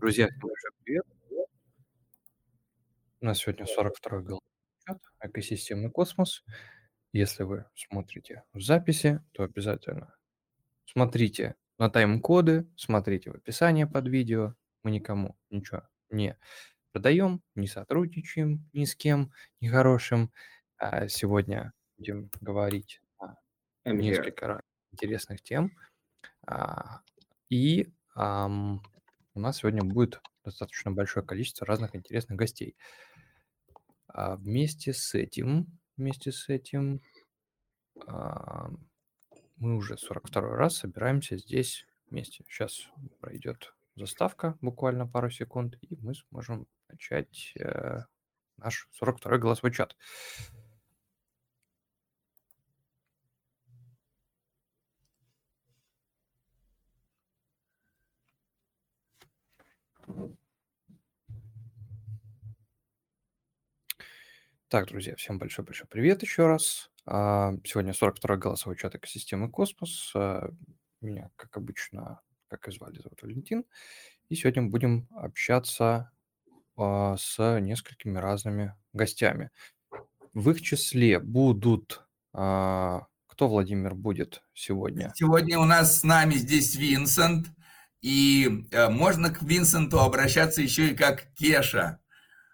Друзья, всем большой привет. У нас сегодня 42-й глава чат «Экосистемный космос». Если вы смотрите в записи, то обязательно смотрите на тайм-коды, смотрите в описании под видео. Мы никому ничего не продаем, не сотрудничаем ни с кем нехорошим. А сегодня будем говорить о несколько интересных тем. А, И ам, у нас сегодня будет достаточно большое количество разных интересных гостей. А вместе с этим, вместе с этим, а, мы уже 42 раз собираемся здесь вместе. Сейчас пройдет заставка, буквально пару секунд, и мы сможем начать э, наш 42 голосовой чат. Так, друзья, всем большой-большой привет еще раз. А, Сегодня 42-й голосовой чат экосистемы Космос. А, Меня, как обычно, как и звали, зовут Валентин. И сегодня мы будем общаться а, с несколькими разными гостями. В их числе будут... Кто, Владимир, будет сегодня? Сегодня у нас с нами здесь Винсент, и э, можно к Винсенту обращаться еще и как Кеша.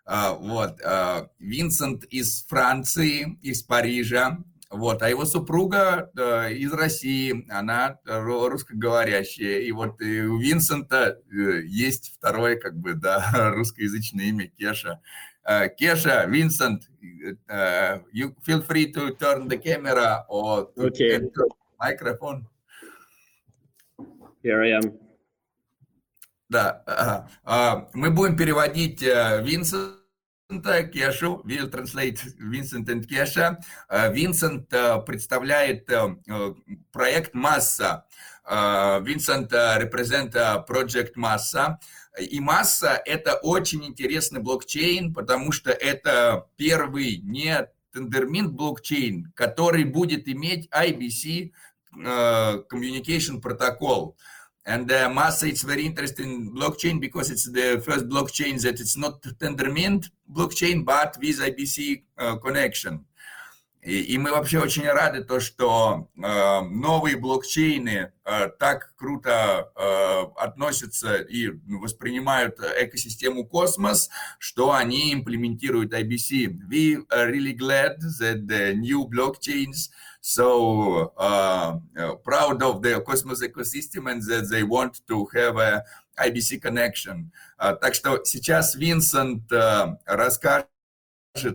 А, вот, а, Винсент из Франции, из Парижа, вот, а его супруга э, из России, она ру- русскоговорящая, и вот э, у Винсента э, есть второе, как бы, да, русскоязычное имя Кеша. Э, Кеша, Винсент, э, you feel free to turn the camera or to Okay. microphone. Here I am. Да. А, мы будем переводить э, Винсента, Кешу, we'll translate Vincent and Kesha. Винсент э, представляет э, э, проект Масса. Винсент represent Project Масса. И Масса – это очень интересный блокчейн, потому что это первый не тендерминт блокчейн, который будет иметь IBC Communication Protocol. And uh, Massa, it's very interesting blockchain because it's the first blockchain that it's not Tendermint blockchain, but with IBC uh, connection. И, и мы вообще очень рады то, что э, новые блокчейны э, так круто э, относятся и воспринимают экосистему Космос, что они имплементируют IBC. We are really glad that the new blockchains so uh, uh, proud of the Cosmos ecosystem and that they want to have a IBC connection. Uh, так что сейчас Винсент uh, расскажет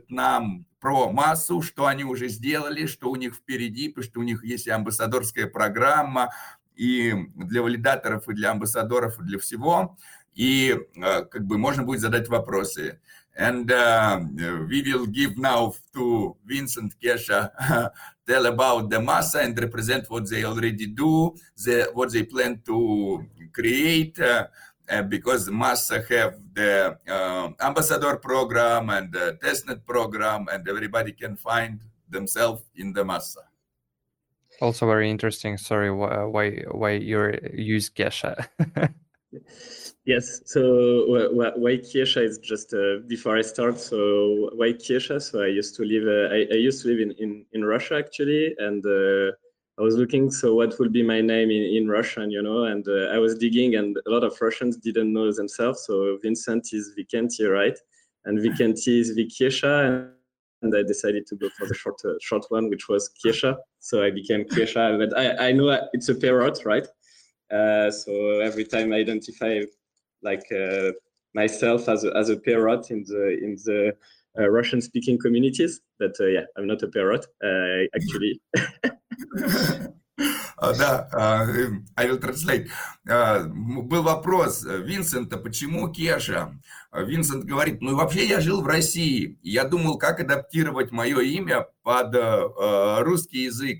нам про массу, что они уже сделали, что у них впереди, потому что у них есть амбассадорская программа, и для валидаторов, и для амбассадоров, и для всего. И э, как бы можно будет задать вопросы. And uh, we will give now to Vincent Kesha tell about the massa and represent what they already do, the, what they plan to create. Uh, uh, because Massa have the uh, ambassador program and the testnet program, and everybody can find themselves in the Massa. Also very interesting. Sorry, why why, why you use Gesha? Yes. So wh- wh- why Kiesha is just uh, before I start. So why Kiesha? So I used to live. Uh, I, I used to live in, in, in Russia actually, and uh, I was looking. So what would be my name in, in Russian? You know, and uh, I was digging, and a lot of Russians didn't know themselves. So Vincent is Vikenty, right? And Vikenty is Vikiesha. And I decided to go for the short uh, short one, which was Kiesha. So I became Kiesha. But I, I know it's a parrot, right? Uh, so every time I identify like uh, myself as a, as a parrot in the in the uh, Russian speaking communities. But uh, yeah, I'm not a parrot uh, actually. Да, эм, I will translate. М, Был вопрос э, Винсента, почему Кеша? Винсент говорит, ну вообще я жил в России, я думал, как адаптировать мое имя под э, э, русский язык.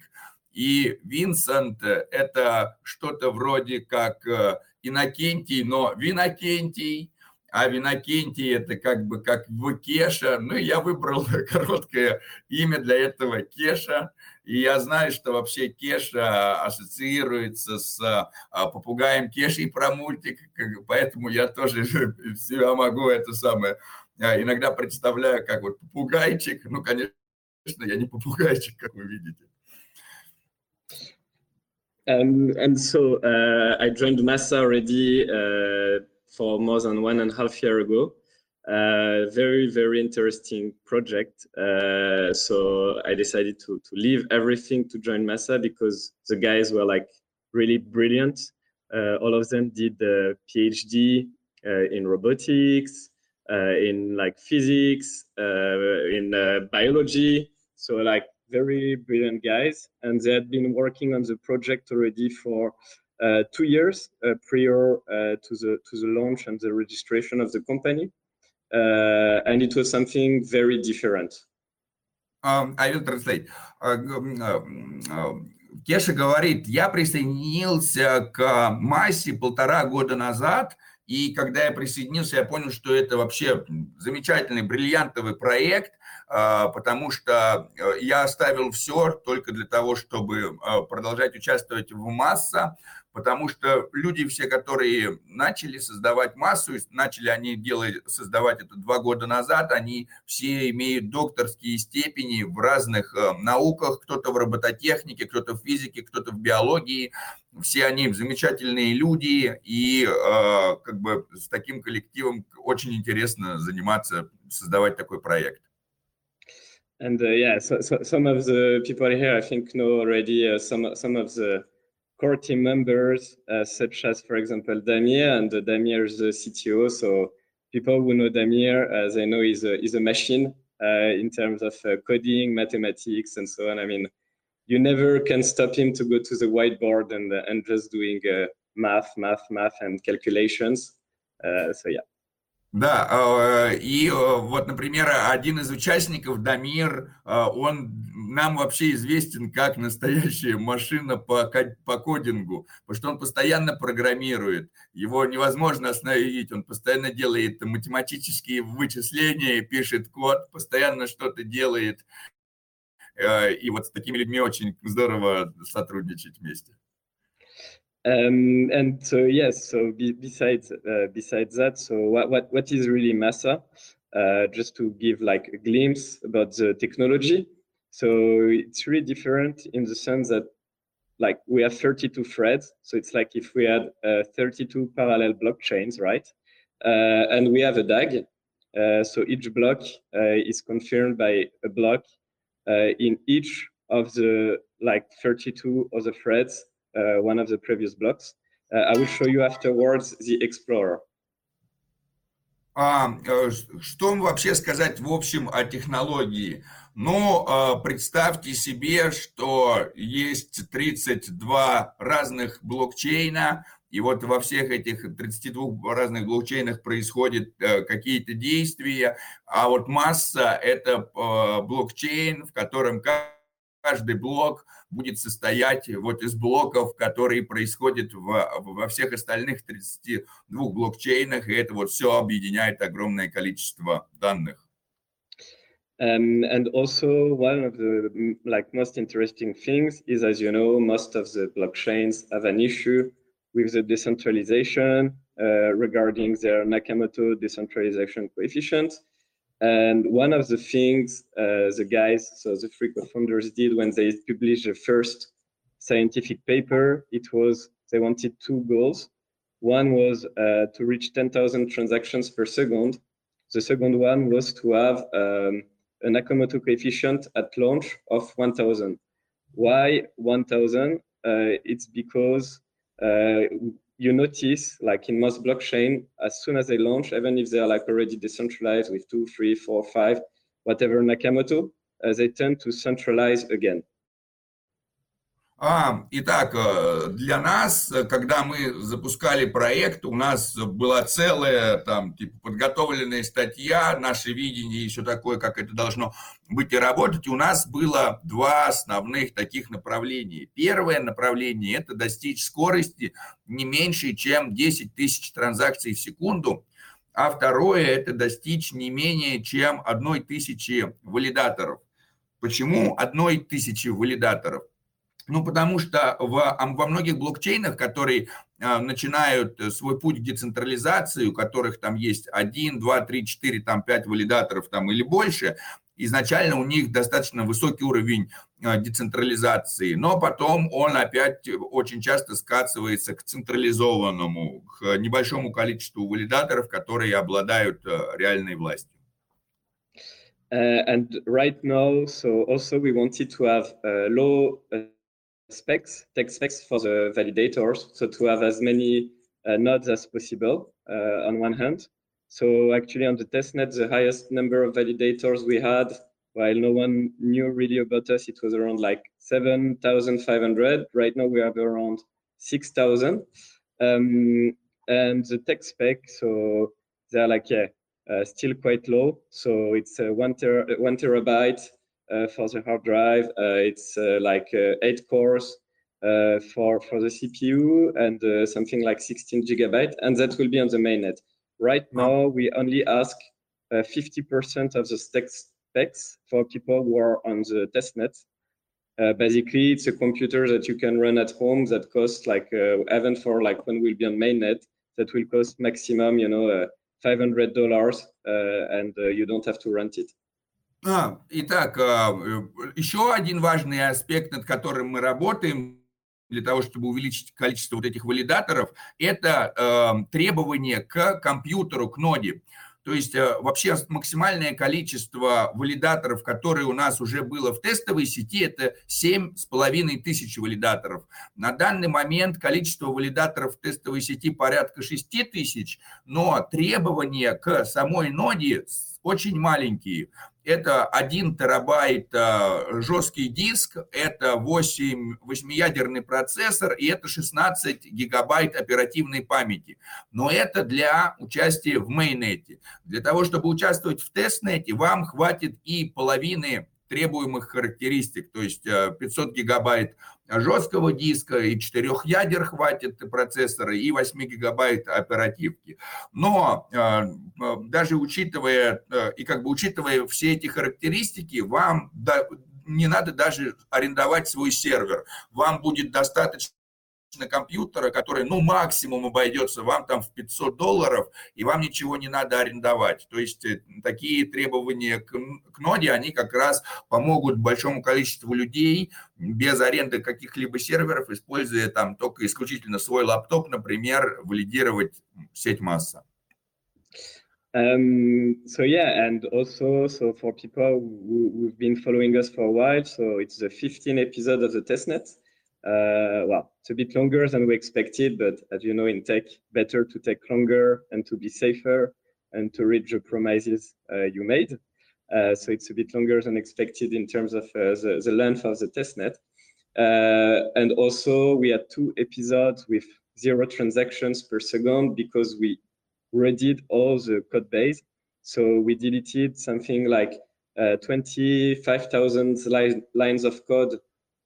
И Винсент э, это что-то вроде как э, Иннокентий, но Винокентий. а Винокентий это как бы как в Кеша. Ну, я выбрал короткое имя для этого Кеша. И я знаю, что вообще Кеша ассоциируется с а, попугаем Кешей про мультик, поэтому я тоже себя могу это самое а, иногда представляю как вот попугайчик. Ну, конечно, я не попугайчик, как вы видите. Um, and so uh, I joined Massa already uh, for more than one and a half year ago. Uh, very, very interesting project. Uh, so I decided to, to leave everything to join Massa because the guys were like really brilliant. Uh, all of them did the PhD uh, in robotics, uh, in like physics, uh, in biology. So like very brilliant guys, and they had been working on the project already for uh, two years uh, prior uh, to the to the launch and the registration of the company, and it was something very different. Um, I will translate. Кеша говорит, я присоединился к массе полтора года назад, и когда я присоединился, я понял, что это вообще замечательный, бриллиантовый проект, а, потому что э, я оставил все только для того, чтобы а, продолжать участвовать в масса, потому что люди все, которые начали создавать массу, начали они делать, создавать это два года назад, они все имеют докторские степени в разных э, науках, кто-то в робототехнике, кто-то в физике, кто-то в биологии, все они замечательные люди, и э, как бы с таким коллективом очень интересно заниматься, создавать такой проект. And uh, yeah, so, so, some of the people here, I think, know already uh, some some of the core team members, uh, such as, for example, Damir, and uh, Damir is the CTO. So people who know Damir, uh, I know is a, he's a machine uh, in terms of coding, mathematics, and so on. I mean, you never can stop him to go to the whiteboard and and just doing math, math, math, and calculations. so yeah. Да, а, и э, вот, например, один из участников, Дамир, а, он нам вообще известен как настоящая машина по, по кодингу, потому что он постоянно программирует, его невозможно остановить, он постоянно делает математические вычисления, пишет код, постоянно что-то делает, э, и вот с такими людьми очень здорово сотрудничать вместе. Um, and so yes, so be, besides uh, besides that, so what what what is really Massa? Uh, just to give like a glimpse about the technology. So it's really different in the sense that like we have 32 threads. So it's like if we had uh, 32 parallel blockchains, right? Uh, and we have a DAG. Uh, so each block uh, is confirmed by a block in each of the like 32 other threads uh, one of the previous blocks. Uh, I will show you afterwards the Explorer. А, э, что вообще сказать в общем о технологии? Ну, э, представьте себе, что есть 32 разных блокчейна, и вот во всех этих 32 разных блокчейнах происходят э, какие-то действия, а вот масса – это блокчейн, в котором каждый блок будет состоять вот из блоков, которые происходят в, во всех остальных 32 блокчейнах, и это вот все объединяет огромное количество данных. Um, and also one of the like most interesting things is, as you know, most of the blockchains have an issue with the decentralization uh, regarding their Nakamoto decentralization coefficient. And one of the things uh, the guys, so the three co-founders did when they published the first scientific paper, it was they wanted two goals. One was uh, to reach 10,000 transactions per second. The second one was to have um, a Nakamoto coefficient at launch of 1,000. Why 1,000? Uh, it's because uh, you notice, like in most blockchain, as soon as they launch, even if they are like already decentralized with two, three, four, five, whatever Nakamoto, uh, they tend to centralize again. А, итак, э, для нас, э, когда мы запускали проект, у нас была целая там типа подготовленная статья, наше видение и все такое, как это должно быть и работать. У нас было два основных таких направления. Первое направление – это достичь скорости не меньше, чем 10 тысяч транзакций в секунду. а второе – это достичь не менее чем одной тысячи валидаторов. Почему одной тысячи валидаторов? Ну, потому что в, во многих блокчейнах, которые э, начинают свой путь к децентрализации, у которых там есть 1, 2, 3, 4, там 5 валидаторов там, или больше, изначально у них достаточно высокий уровень э, децентрализации, но потом он опять очень часто скатывается к централизованному, к небольшому количеству валидаторов, которые обладают э, реальной властью. Uh, and right now, so also we wanted to have uh, low uh, specs, tech specs for the validators, so to have as many uh, nodes as possible uh, on one hand. So actually on the testnet, the highest number of validators we had, while no one knew really about us, it was around like 7,500. Right now we have around 6,000. Um, and the tech spec, so they're like, yeah, uh, still quite low. So it's uh, one, ter one terabyte for the hard drive. Uh, it's uh, like eight cores for, for the CPU and something like 16 gigabyte, and that will be on the mainnet. Right now, we only ask 50% uh, of the specs for people who are on the testnet. Uh, basically, it's a computer that you can run at home that costs like, uh, even for like when we'll be on mainnet, that will cost maximum, you know, uh, $500 uh, and uh, you don't have to rent it. А, итак, еще один важный аспект, над которым мы работаем, для того, чтобы увеличить количество вот этих валидаторов, это э, требование к компьютеру, к ноде. То есть э, вообще максимальное количество валидаторов, которые у нас уже было в тестовой сети, это 7,5 тысяч валидаторов. На данный момент количество валидаторов в тестовой сети порядка 6 тысяч, но требования к самой ноде очень маленькие это 1 терабайт э, жесткий диск, это 8, 8-ядерный процессор и это 16 гигабайт оперативной памяти. Но это для участия в мейнете. Для того, чтобы участвовать в тестнете, вам хватит и половины требуемых характеристик, то есть 500 э, гигабайт жесткого диска, и 4 ядер хватит процессора, и 8 гигабайт оперативки. Но э, э, даже учитывая, и как бы учитывая все эти характеристики, вам не надо даже арендовать свой сервер. Вам будет достаточно компьютера, который, ну, максимум обойдется вам там в 500 долларов, и вам ничего не надо арендовать. То есть э, такие требования к, к ноде, они как раз помогут большому количеству людей без аренды каких-либо серверов, используя там только исключительно свой лаптоп, например, валидировать сеть масса. Um, so yeah, and also, so for people who, who've been following us for a while, so it's the 15 episode of the testnet. Uh, well, it's a bit longer than we expected, but as you know, in tech, better to take longer and to be safer and to reach the promises uh, you made. Uh, so it's a bit longer than expected in terms of uh, the, the length of the testnet. Uh, and also, we had two episodes with zero transactions per second because we redid all the code base. So we deleted something like uh, 25,000 li lines of code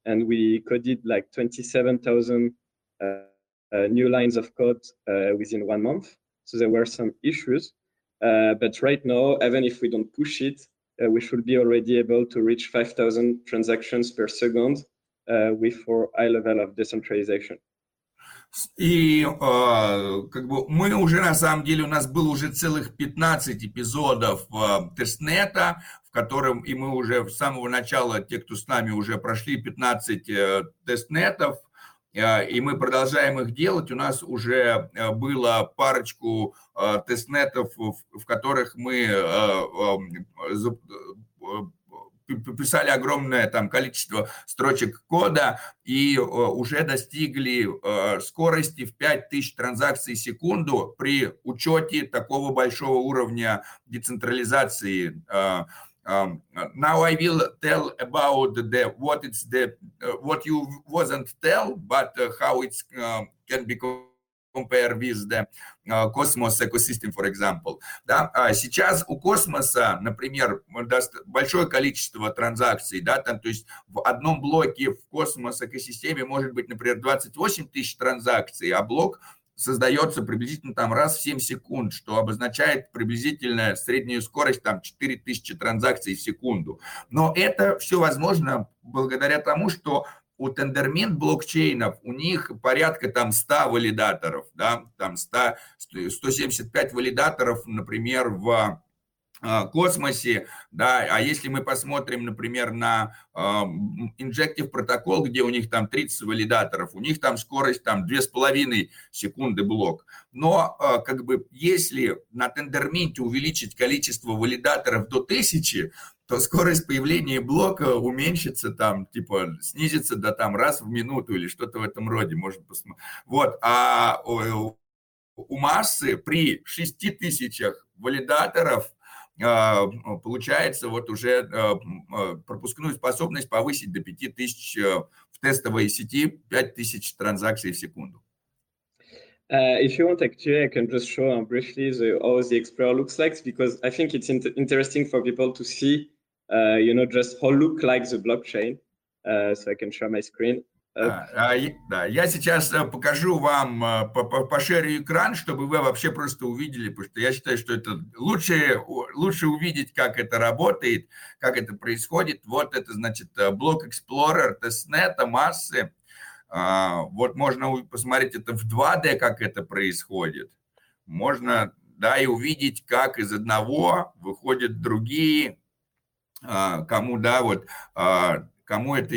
and we coded like 27,000 uh, uh, new lines of code uh, within one month. So there were some issues. But right now, even if we don't push it, we should be already able to reach 5,000 transactions per second with for high level of decentralization. И э, как бы мы уже, на самом деле, у нас было уже целых 15 эпизодов э, тестнета, в котором и мы уже с самого начала, те, кто с нами уже прошли 15 э, тестнетов, э, и мы продолжаем их делать. У нас уже э, было парочку э, тестнетов, в, в которых мы э, э, писали огромное там количество строчек кода и уже достигли скорости в 5000 транзакций в секунду при учете такого большого уровня децентрализации. Um, now I will tell about the what it's the uh, what you wasn't tell, but uh, how it uh, can be compare with the Cosmos ecosystem, for example. Да? А сейчас у космоса, например, большое количество транзакций, да, там, то есть в одном блоке в космос экосистеме может быть, например, 28 тысяч транзакций, а блок создается приблизительно там раз в 7 секунд, что обозначает приблизительно среднюю скорость там 4000 транзакций в секунду. Но это все возможно благодаря тому, что у Tendermint блокчейнов, у них порядка там 100 валидаторов, да, там 100, 175 валидаторов, например, в а, космосе, да, а если мы посмотрим, например, на э, Injective протокол, где у них там 30 валидаторов, у них там скорость там 2,5 секунды блок. Но э, как бы если на тендерминте увеличить количество валидаторов до 1000, то скорость появления блока уменьшится там, типа, снизится до там раз в минуту или что-то в этом роде, можно посмотреть. Вот, а у, массы при 6000 валидаторов а, получается вот уже а, а, пропускную способность повысить до 5000 в тестовой сети, 5000 транзакций в секунду. Uh, if you want, actually, I can just show briefly the, how the Explorer looks like because I think it's in interesting for people to see, you know, just how look like the blockchain. Uh, so I can share my screen. Да, а, да, я сейчас э, покажу вам, э, пошерю экран, чтобы вы вообще просто увидели, потому что я считаю, что это лучше, лучше увидеть, как это работает, как это происходит. Вот это, значит, э, блок Explorer, тестнета, массы. А, вот можно посмотреть это в 2D, как это происходит. Можно, да, и увидеть, как из одного выходят другие, а, кому, да, вот, кому это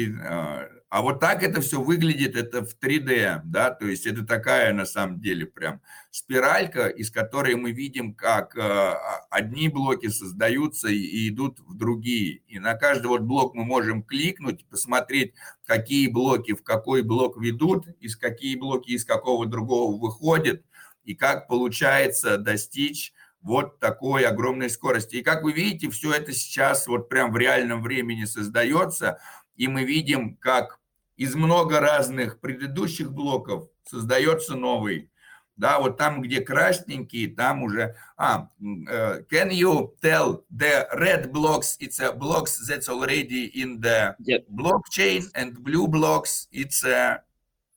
а вот так это все выглядит, это в 3D, да, то есть это такая на самом деле прям спиралька, из которой мы видим, как а, одни блоки создаются и идут в другие. И на каждый вот блок мы можем кликнуть, посмотреть, какие блоки в какой блок ведут, из какие блоки из какого другого выходят, и как получается достичь вот такой огромной скорости. И как вы видите, все это сейчас вот прям в реальном времени создается, и мы видим, как из много разных предыдущих блоков создается новый. Да, вот там, где красненькие, там уже... А, uh, can you tell the red blocks, it's a blocks that's already in the yep. blockchain and blue blocks, it's a...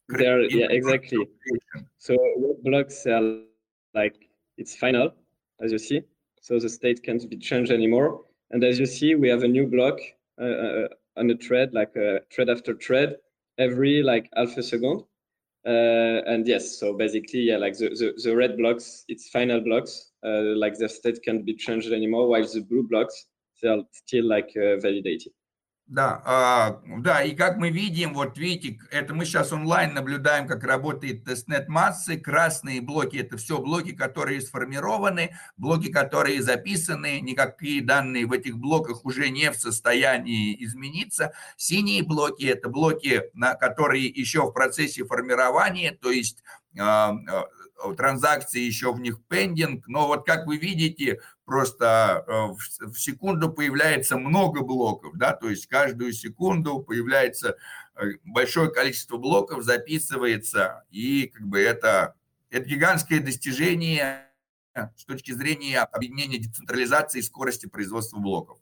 There, yeah, exactly. So red blocks are like, it's final, as you see. So the state can't be changed anymore. And as you see, we have a new block uh, uh, on a thread, like a thread after thread. every like half a second. Uh, and yes, so basically, yeah, like the, the, the red blocks, it's final blocks, uh, like the state can't be changed anymore, while the blue blocks, they're still like uh, validated. Да, а, да, и как мы видим, вот видите, это мы сейчас онлайн наблюдаем, как работает тестнет массы. Красные блоки – это все блоки, которые сформированы, блоки, которые записаны, никакие данные в этих блоках уже не в состоянии измениться. Синие блоки – это блоки, на которые еще в процессе формирования, то есть а, а, транзакции еще в них пендинг, но вот как вы видите, просто э, в секунду появляется много блоков, да, то есть каждую секунду появляется э, большое количество блоков, записывается, и как бы это, это гигантское достижение с точки зрения объединения децентрализации и скорости производства блоков.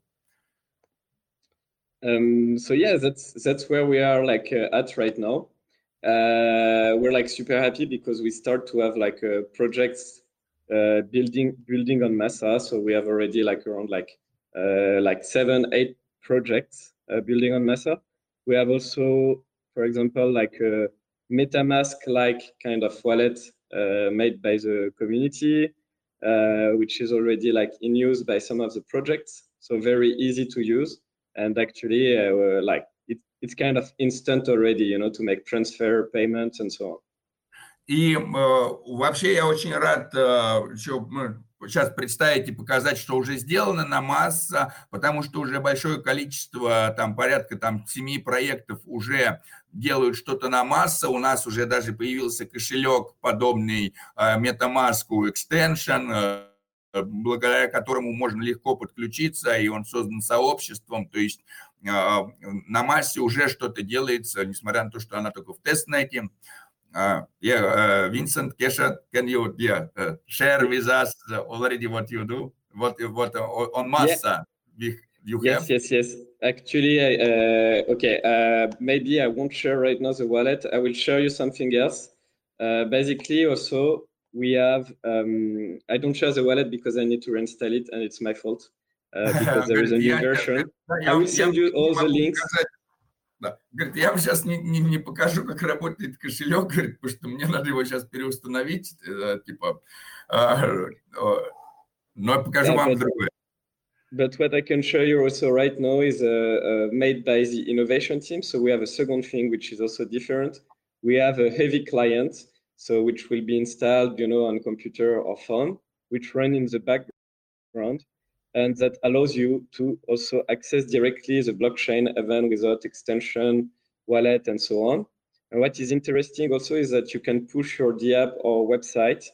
Um, so yeah, that's that's where we are like uh, at right now. Uh, we're like super happy because we start to have like uh, projects uh, building building on Massa. So we have already like around like uh, like seven eight projects uh, building on Massa. We have also, for example, like a MetaMask like kind of wallet made by the community, which is already like in use by some of the projects. So very easy to use and actually like it, it's kind of instant already, you know, to make transfer payments and so on. И э, вообще я очень рад э, еще, сейчас представить и показать, что уже сделано на масса, потому что уже большое количество, там порядка там семи проектов уже делают что-то на масса. У нас уже даже появился кошелек, подобный э, MetaMask Extension, э, благодаря которому можно легко подключиться, и он создан сообществом, то есть э, на массе уже что-то делается, несмотря на то, что она только в тестнете. Uh, yeah, uh, Vincent Kesha, can you yeah, uh, share with us already what you do? What what on Massa yeah. you yes, have? Yes, yes, yes. Actually, okay, maybe I won't share right now the wallet. I will show you something else. uh, basically also we have, um, I don't share the wallet because I need to reinstall it and it's my fault uh, because there is a new version. I will send you all the links. Да. Говорит, я вам сейчас не, не, не покажу, как работает кошелек, говорит, потому что мне надо его сейчас переустановить, типа, но я покажу yeah, вам but, другое. But what I can show you also right now is uh, uh, made by the innovation team. So we have a second thing which is also different. We have a heavy client, so which will be installed, you know, on computer or phone, which run in the background and that allows you to also access directly the blockchain even without extension, wallet, and so on. And what is interesting also is that you can push your DApp or website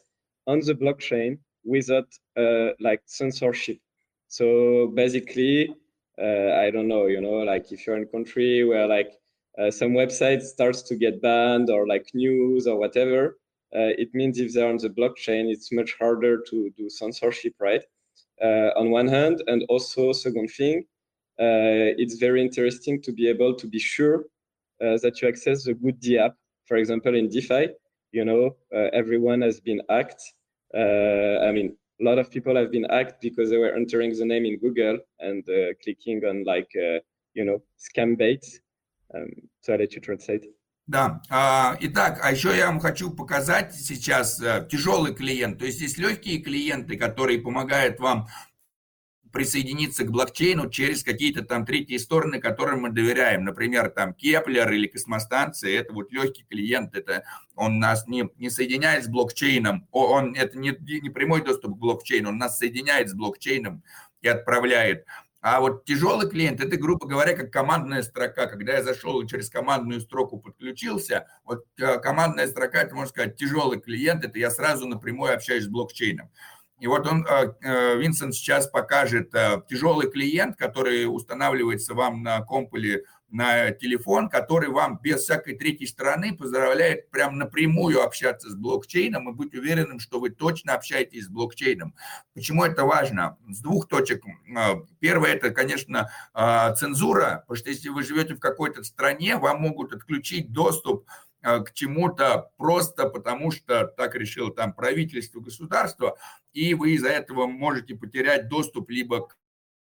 on the blockchain without uh, like censorship. So basically, uh, I don't know, you know, like if you're in a country where like uh, some website starts to get banned or like news or whatever, uh, it means if they're on the blockchain, it's much harder to do censorship, right? Uh, on one hand, and also second thing, uh, it's very interesting to be able to be sure uh, that you access the good DApp. For example, in DeFi, you know, everyone has been hacked. I mean, a lot of people have been hacked because they were entering the name in Google and clicking on like, you know, scam bait. Um, so I'll let you translate. Да, итак, а еще я вам хочу показать сейчас э, тяжелый клиент. То есть есть легкие клиенты, которые помогают вам присоединиться к блокчейну через какие-то там третьи стороны, которым мы доверяем. Например, там Кеплер или космостанции, это вот легкий клиент, это он нас не, не соединяет с блокчейном, он, это не, не прямой доступ к блокчейну, он нас соединяет с блокчейном и отправляет. А вот тяжелый клиент, это, грубо говоря, как командная строка. Когда я зашел и через командную строку подключился, вот э, командная строка, это, можно сказать, тяжелый клиент, это я сразу напрямую общаюсь с блокчейном. И вот он, э, э, Винсент сейчас покажет тяжелый клиент, который устанавливается вам на компиле на телефон, который вам без всякой третьей стороны позволяет прям напрямую общаться с блокчейном и быть уверенным, что вы точно общаетесь с блокчейном. Почему это важно? С двух точек. А, первое, это, конечно, а, цензура, потому что если вы живете в какой-то стране, вам могут отключить доступ а, к чему-то просто потому, что так решило там правительство, государство, и вы из-за этого можете потерять доступ либо к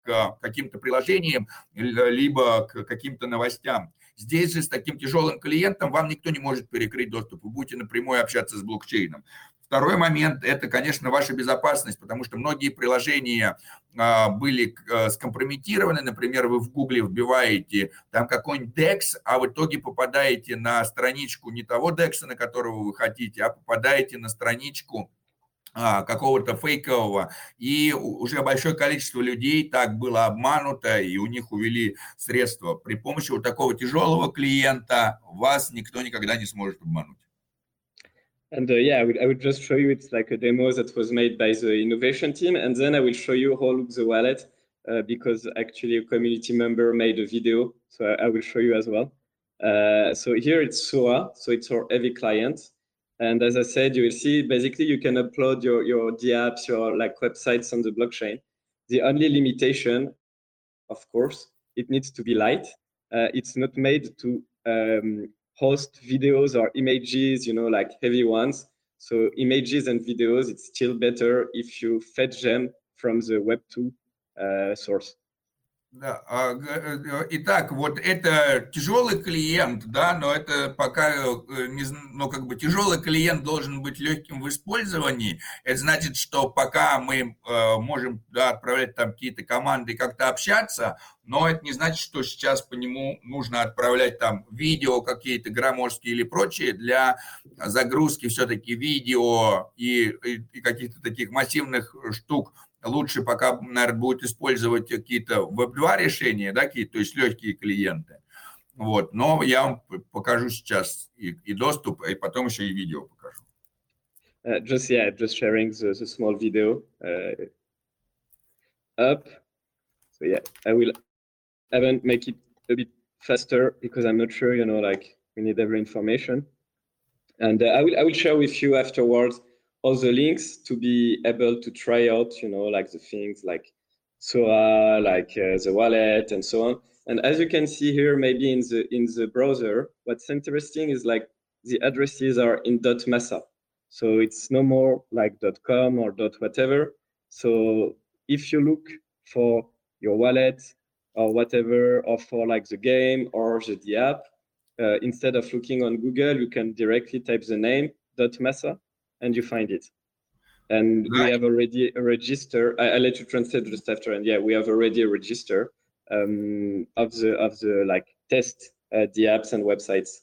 к каким-то приложениям, либо к каким-то новостям. Здесь же с таким тяжелым клиентом вам никто не может перекрыть доступ. Вы будете напрямую общаться с блокчейном. Второй момент – это, конечно, ваша безопасность, потому что многие приложения а, были а, скомпрометированы. Например, вы в Гугле вбиваете там какой-нибудь DEX, а в итоге попадаете на страничку не того DEX, на которого вы хотите, а попадаете на страничку какого-то фейкового, и уже большое количество людей так было обмануто, и у них увели средства. При помощи вот такого тяжелого клиента вас никто никогда не сможет обмануть. And uh, yeah, I would, I would just show you it's like a demo that was made by the innovation team, and then I will show you how looks the wallet uh, because actually a community member made a video, so I, I will show you as well. Uh, so here it's SOA, so it's our heavy client. And as I said, you will see basically you can upload your, your dApps, your like websites on the blockchain. The only limitation, of course, it needs to be light. Uh, it's not made to um, host videos or images, you know, like heavy ones. So images and videos, it's still better if you fetch them from the Web2 uh, source. Да. А, э, итак, вот это тяжелый клиент, да, но это пока, э, не, ну, как бы тяжелый клиент должен быть легким в использовании. Это значит, что пока мы э, можем да, отправлять там какие-то команды и как-то общаться, но это не значит, что сейчас по нему нужно отправлять там видео какие-то громоздкие или прочие для загрузки все-таки видео и, и, и каких-то таких массивных штук лучше пока, наверное, будет использовать какие-то веб-2 решения, да, какие то есть легкие клиенты. Вот, но я вам покажу сейчас и, и доступ, и потом еще и видео покажу. Uh, just yeah, just sharing the, the small video uh, up. So yeah, I will will make it a bit faster because I'm not sure, you know, like we need every information. And uh, I will I will share with you afterwards all the links to be able to try out, you know, like the things like SOA, like uh, the wallet and so on. And as you can see here, maybe in the in the browser, what's interesting is like the addresses are in .masa. So it's no more like .com or .whatever. So if you look for your wallet or whatever, or for like the game or the, the app, uh, instead of looking on Google, you can directly type the name .masa and you find it. And right. we have already a register. I, will let you translate just after. And yeah, we have already a register um, of the of the like test uh, the apps and websites.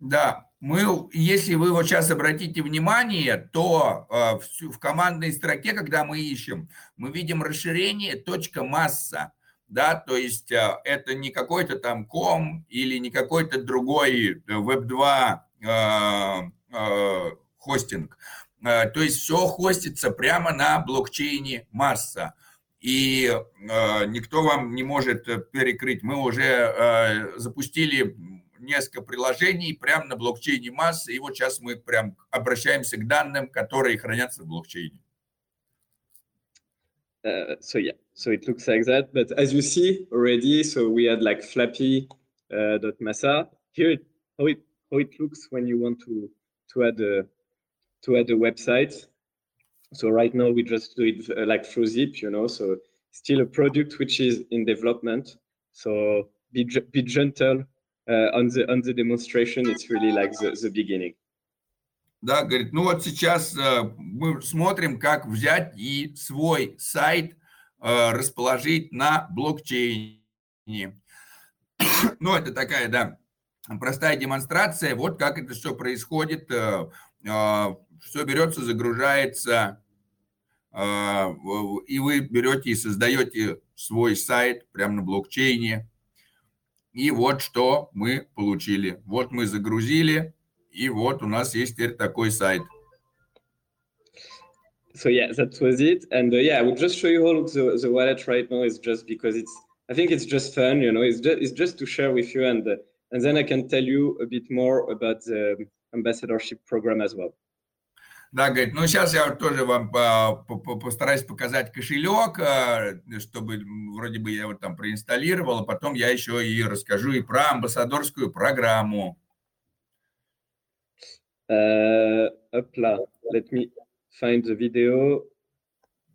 Да, мы, если вы вот сейчас обратите внимание, то э, в, в командной строке, когда мы ищем, мы видим расширение точка масса, да, то есть э, это не какой-то там ком или не какой-то другой веб-2 э, э, хостинг. Э, то есть все хостится прямо на блокчейне масса. И э, никто вам не может перекрыть. Мы уже э, запустили несколько приложений прямо на блокчейне массы, и вот сейчас мы прям обращаемся к данным, которые хранятся в блокчейне. Uh, so yeah, so it looks like that. But as you see already, so we had like Flappy uh, dot Massa. Here, how it how it looks when you want to to add a to add a website. So right now we just do it uh, like through Zip, you know. So still a product which is in development. So be be gentle uh, on the on the demonstration, it's really like the, the beginning. Да, говорит, ну вот сейчас э, мы смотрим, как взять и свой сайт э, расположить на блокчейне. ну, это такая, да, простая демонстрация. Вот как это все происходит. Э, э, все берется, загружается, э, и вы берете и создаете свой сайт прямо на блокчейне. И вот что мы получили. Вот мы загрузили, и вот у нас есть теперь такой сайт. So yeah, that was it. And uh, yeah, I will just show you all the, the wallet right now is just because it's, I think it's just fun, you know, it's just, it's just to share with you. And, uh, and then I can tell you a bit more about the ambassadorship program as well. Да, говорит, ну сейчас я тоже вам постараюсь показать кошелек, а, чтобы вроде бы я его там проинсталлировал, а потом я еще и расскажу и про амбассадорскую программу. Uh, опла, let me find the video.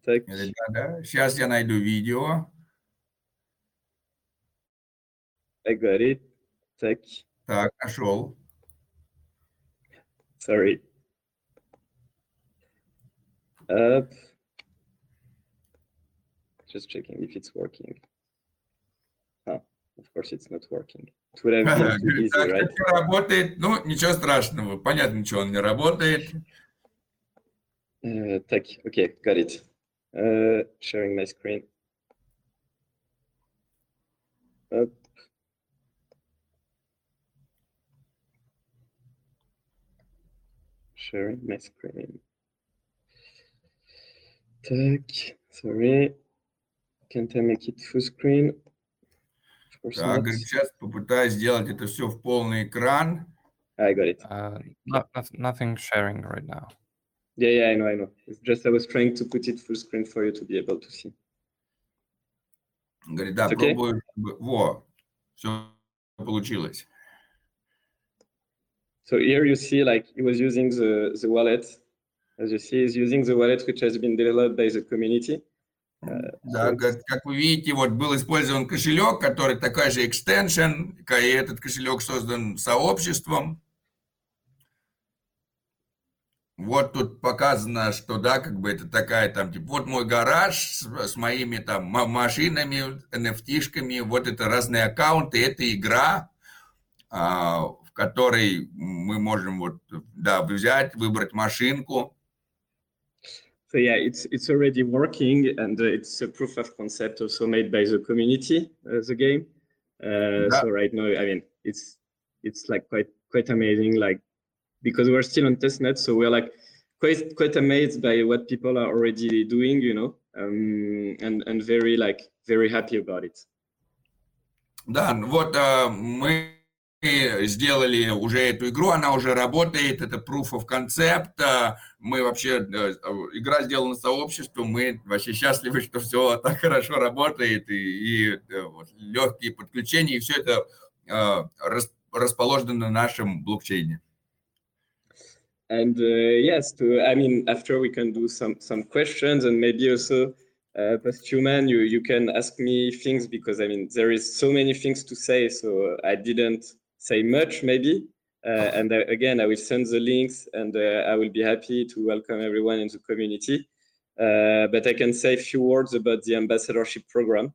Так. Да, да. Сейчас я найду видео. I got it. Так. Так, нашел. Sorry. up. Just checking if it's working. Oh, of course it's not working. It would have been too easy, right? работает, ну, ничего страшного. Понятно, что он не работает. Uh, так, okay, got it. Uh, sharing my screen. Up. Sharing my screen. Так, sorry. Can't I make it full screen? Так, говорит, сейчас попытаюсь сделать это все в полный экран. I got it. Uh, not, nothing sharing right now. Yeah, yeah, I know, I know. It's just I was trying to put it full screen for you to be able to see. Говорит, да, It's okay? пробую. Во, все получилось. So here you see, like, he was using the, the wallet as you see, is using the wallet which has been developed by the community. Uh, да, как, вы видите, вот был использован кошелек, который такая же extension, и этот кошелек создан сообществом. Вот тут показано, что да, как бы это такая там, типа, вот мой гараж с, с моими там машинами, NFT-шками, вот это разные аккаунты, это игра, а, в которой мы можем вот, да, взять, выбрать машинку, So yeah, it's it's already working, and uh, it's a proof of concept also made by the community, uh, the game. Uh, yeah. So right now, I mean, it's it's like quite quite amazing, like because we're still on testnet, so we're like quite quite amazed by what people are already doing, you know, um, and and very like very happy about it. Да, вот uh, мы сделали уже эту игру, она уже работает, это proof of concept, мы вообще, э, игра сделана сообществом, мы вообще счастливы, что все так хорошо работает, и, и э, вот, легкие подключения, и все это э, расположены на нашем блокчейне. And uh, yes, to, I mean, after we can do some some questions and maybe also uh, post-human, you you can ask me things because I mean there is so many things to say, so I didn't say much maybe. Uh, and uh, again, I will send the links, and uh, I will be happy to welcome everyone in the community. Uh, but I can say a few words about the ambassadorship program.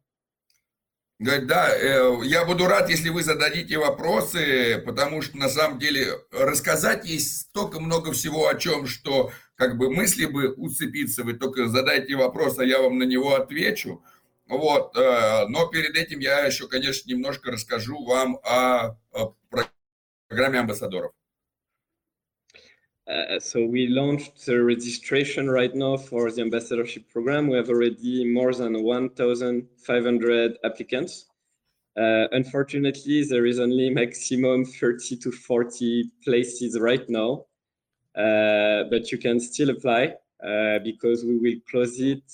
Да, э, я буду рад, если вы зададите вопросы, потому что на самом деле рассказать есть столько много всего о чем, что как бы мысли бы уцепиться, вы только задайте вопрос, а я вам на него отвечу. Вот, э, но перед этим я еще, конечно, немножко расскажу вам о, программе амбассадоров. Uh, so we launched the registration right now for the ambassadorship program. We have already more than 1,500 applicants. Uh, unfortunately, there is only maximum 30 to 40 places right now, uh, but you can still apply uh, because we will close it.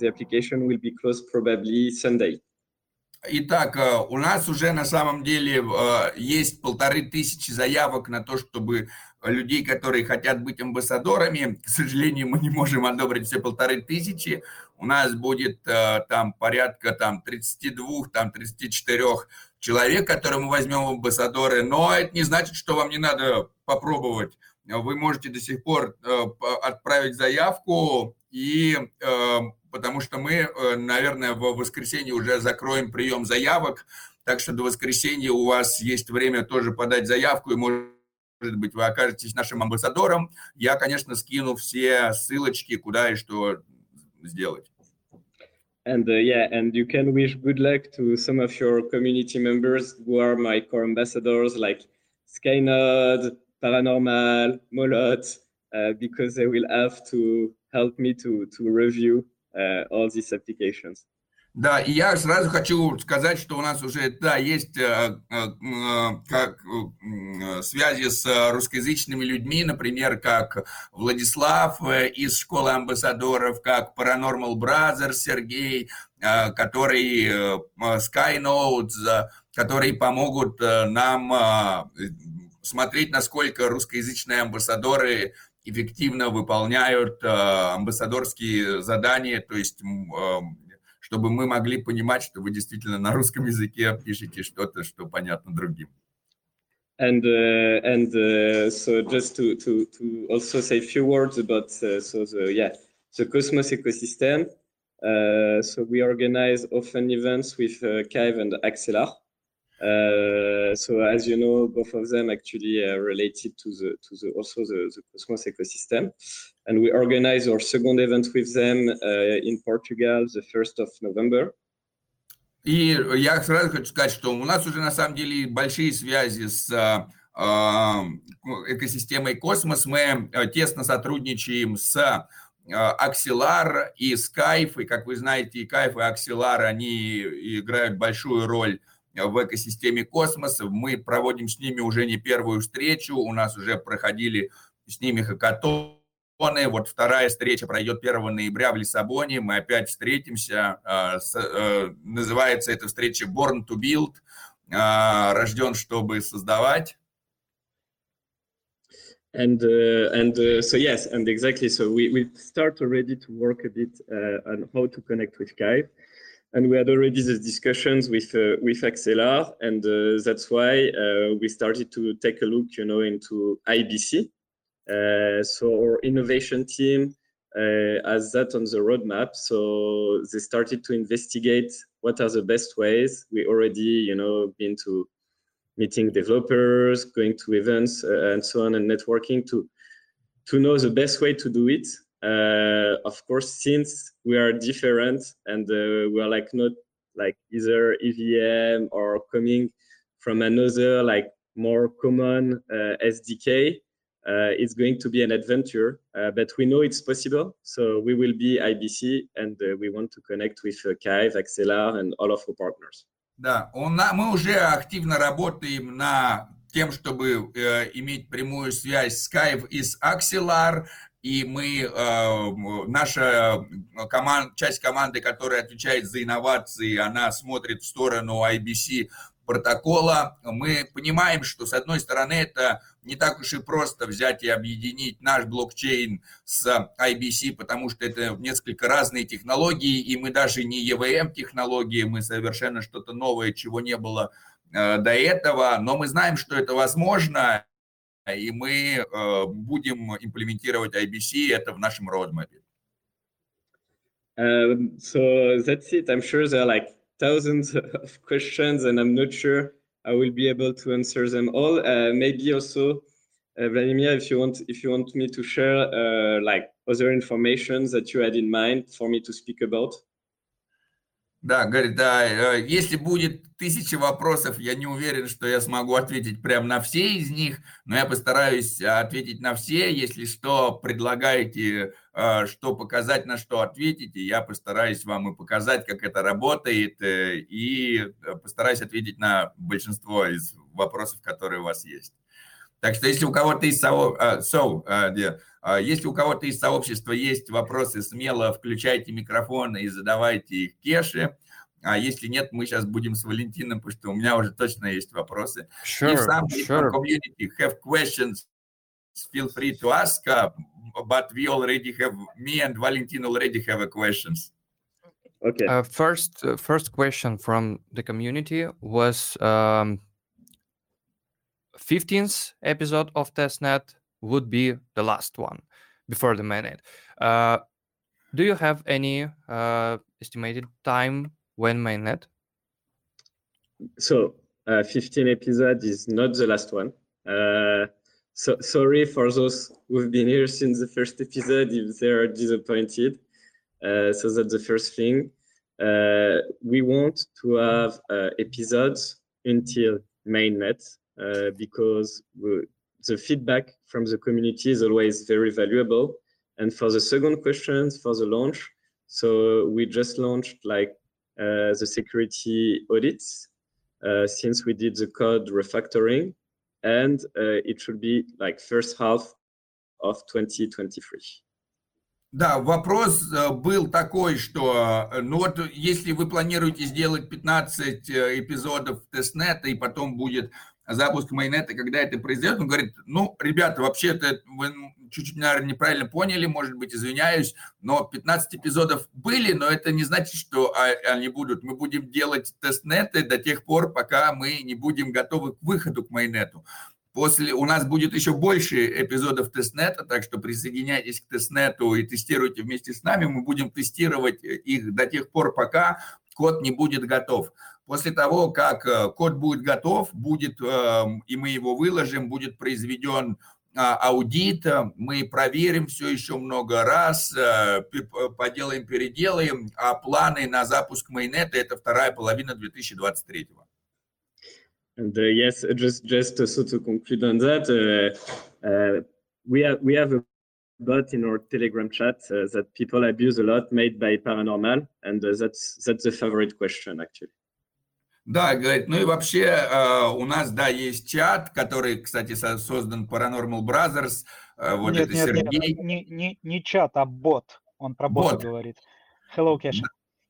The application will be closed probably Sunday. Итак, э, у нас уже на самом деле э, есть полторы тысячи заявок на то, чтобы людей, которые хотят быть амбассадорами. К сожалению, мы не можем одобрить все полторы тысячи. У нас будет э, там порядка там 32, там 34 человек, которые мы возьмем в амбассадоры. Но это не значит, что вам не надо попробовать. Вы можете до сих пор отправить заявку и потому что мы, э, наверное, в воскресенье уже закроем прием заявок, так что до воскресенья у вас есть время тоже подать заявку, и может быть вы окажетесь нашим амбассадором. Я, конечно, скину все ссылочки, куда и что сделать. And uh, yeah, and you can wish good luck to some of your community members who are my core ambassadors, like Skynode, Paranormal, Molot, because they will have to help me to to review uh, all these applications. Да, и я сразу хочу сказать, что у нас уже, да, есть э, э, как э, связи с русскоязычными людьми, например, как Владислав из школы амбассадоров, как Paranormal Brothers Сергей, который Skynotes, которые помогут нам смотреть, насколько русскоязычные амбассадоры эффективно выполняют э, амбассадорские задания, то есть э, чтобы мы могли понимать, что вы действительно на русском языке пишете что-то, что понятно другим. And uh, and uh, so just to, to to also say a few words about uh, so the yeah the Cosmos ecosystem. Uh, so we organize often events with uh, Kive and Axelar. Uh, so as you know, both of them actually are related to the to the also the, the Cosmos ecosystem, and we organize our second event with them uh, in Portugal the first of November. И я сразу хочу сказать, что у нас уже на самом деле большие связи с э, экосистемой Космос. Мы тесно сотрудничаем с Axelar и Skype. И, как вы знаете, и Kайф, и Axelar, они играют большую роль в экосистеме космоса. Мы проводим с ними уже не первую встречу, у нас уже проходили с ними хакатоны. Вот вторая встреча пройдет 1 ноября в Лиссабоне. Мы опять встретимся. А, э, называется эта встреча Born to Build. А, Рожден, чтобы создавать. And uh, and uh, so yes, and exactly. So we we start already to work a bit uh, on how to connect with Skype. And we had already the discussions with uh, with Axelar, and uh, that's why uh, we started to take a look, you know, into IBC. Uh, so our innovation team uh, has that on the roadmap. So they started to investigate what are the best ways. We already, you know, been to meeting developers, going to events, uh, and so on, and networking to to know the best way to do it of course, since we are different and uh, we are like not like either EVM or coming from another like more common uh, SDK, uh, it's going to be an adventure, uh, but we know it's possible. So we will be IBC and uh, we want to connect with uh, Kive, Axelar and all of our partners. Да, он, мы уже активно работаем на тем, чтобы э, иметь прямую связь с Skype и с Axelar. и мы, э, наша команд, часть команды, которая отвечает за инновации, она смотрит в сторону IBC протокола. Мы понимаем, что, с одной стороны, это не так уж и просто взять и объединить наш блокчейн с IBC, потому что это несколько разные технологии, и мы даже не EVM-технологии, мы совершенно что-то новое, чего не было э, до этого, но мы знаем, что это возможно, и мы э, будем имплементировать IBC, это в нашем родмапе. Um, so that's it. I'm sure there are like thousands of questions, and I'm not sure I will be able to answer them all. Uh, maybe also, uh, Vladimir, if you want, if you want me to share uh, like other information that you had in mind for me to speak about. Да, говорит, да, э, если будет тысяча вопросов, я не уверен, что я смогу ответить прямо на все из них, но я постараюсь ответить на все. Если что, предлагаете, э, что показать, на что ответить, и я постараюсь вам и показать, как это работает, э, и постараюсь ответить на большинство из вопросов, которые у вас есть. Так что если у кого-то из того, so, yeah, если у кого-то из сообщества есть вопросы, смело включайте микрофоны и задавайте их Кеше. А если нет, мы сейчас будем с Валентином, потому что у меня уже точно есть вопросы. Sure, If some sure. community have questions, feel free to ask, uh, but we already have, me and Valentin already have a questions. Okay. Uh, first, uh, first question from the community was um, 15th episode of testnet would be the last one before the mainnet. Uh, do you have any uh, estimated time when mainnet? So, uh, 15 episode is not the last one. Uh, so sorry for those who've been here since the first episode if they are disappointed. Uh, so that's the first thing. Uh, we want to have episodes until mainnet because we, the feedback from the community is always very valuable. And for the second question, for the launch, so we just launched like uh, the security audits uh, since we did the code refactoring, and uh, it should be like first half of 2023. Да, вопрос э, был такой, что, э, ну вот, если вы планируете сделать 15 э, эпизодов тестнета, и потом будет запуск майонета, когда это произойдет, он говорит, ну, ребята, вообще-то вы чуть-чуть, наверное, неправильно поняли, может быть, извиняюсь, но 15 эпизодов были, но это не значит, что они будут. Мы будем делать тестнеты до тех пор, пока мы не будем готовы к выходу к майонету. После у нас будет еще больше эпизодов тестнета, так что присоединяйтесь к тестнету и тестируйте вместе с нами. Мы будем тестировать их до тех пор, пока код не будет готов. После того, как э, код будет готов, будет, эм, и мы его выложим, будет произведен а, аудит, мы проверим все еще много раз, э, поделаем, переделаем, а планы на запуск майонета – это вторая половина 2023 -го. And uh, yes, just just so to conclude on that, uh, uh, we have we have a bot in our Telegram chat uh, that people abuse a lot, made by Paranormal, and uh, that's that's the favorite question actually. Да, говорит, ну и вообще э, у нас, да, есть чат, который, кстати, создан Paranormal Brothers. Э, вот нет, это нет, Сергей. Нет, не, не, не чат, а бот. Он про бота Бот. говорит. Hello, Кеша.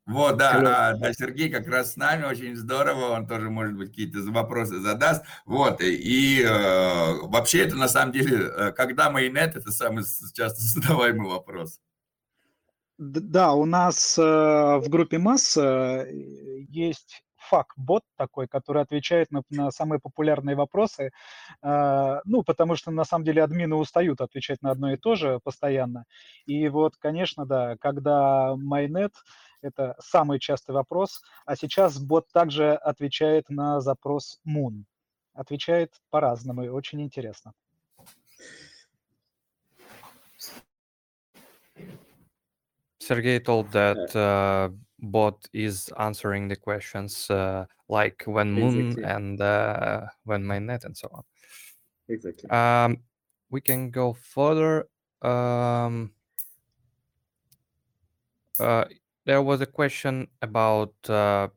Вот, да, а, да, Сергей как раз с нами, очень здорово, он тоже, может быть, какие-то вопросы задаст. Вот, и, и э, вообще это на самом деле, э, когда майонет, это самый часто задаваемый вопрос. Да, у нас э, в группе масса есть фак-бот такой, который отвечает на, на самые популярные вопросы. Э, ну, потому что на самом деле админы устают отвечать на одно и то же постоянно. И вот, конечно, да, когда майонет это самый частый вопрос, а сейчас бот также отвечает на запрос Moon. Отвечает по-разному, и очень интересно. Sergey told that uh, bot is answering the questions uh, like when Moon Exactly. and uh, when mainnet and so on. Exactly. Um, we can go further. Um, uh, there was a question about uh,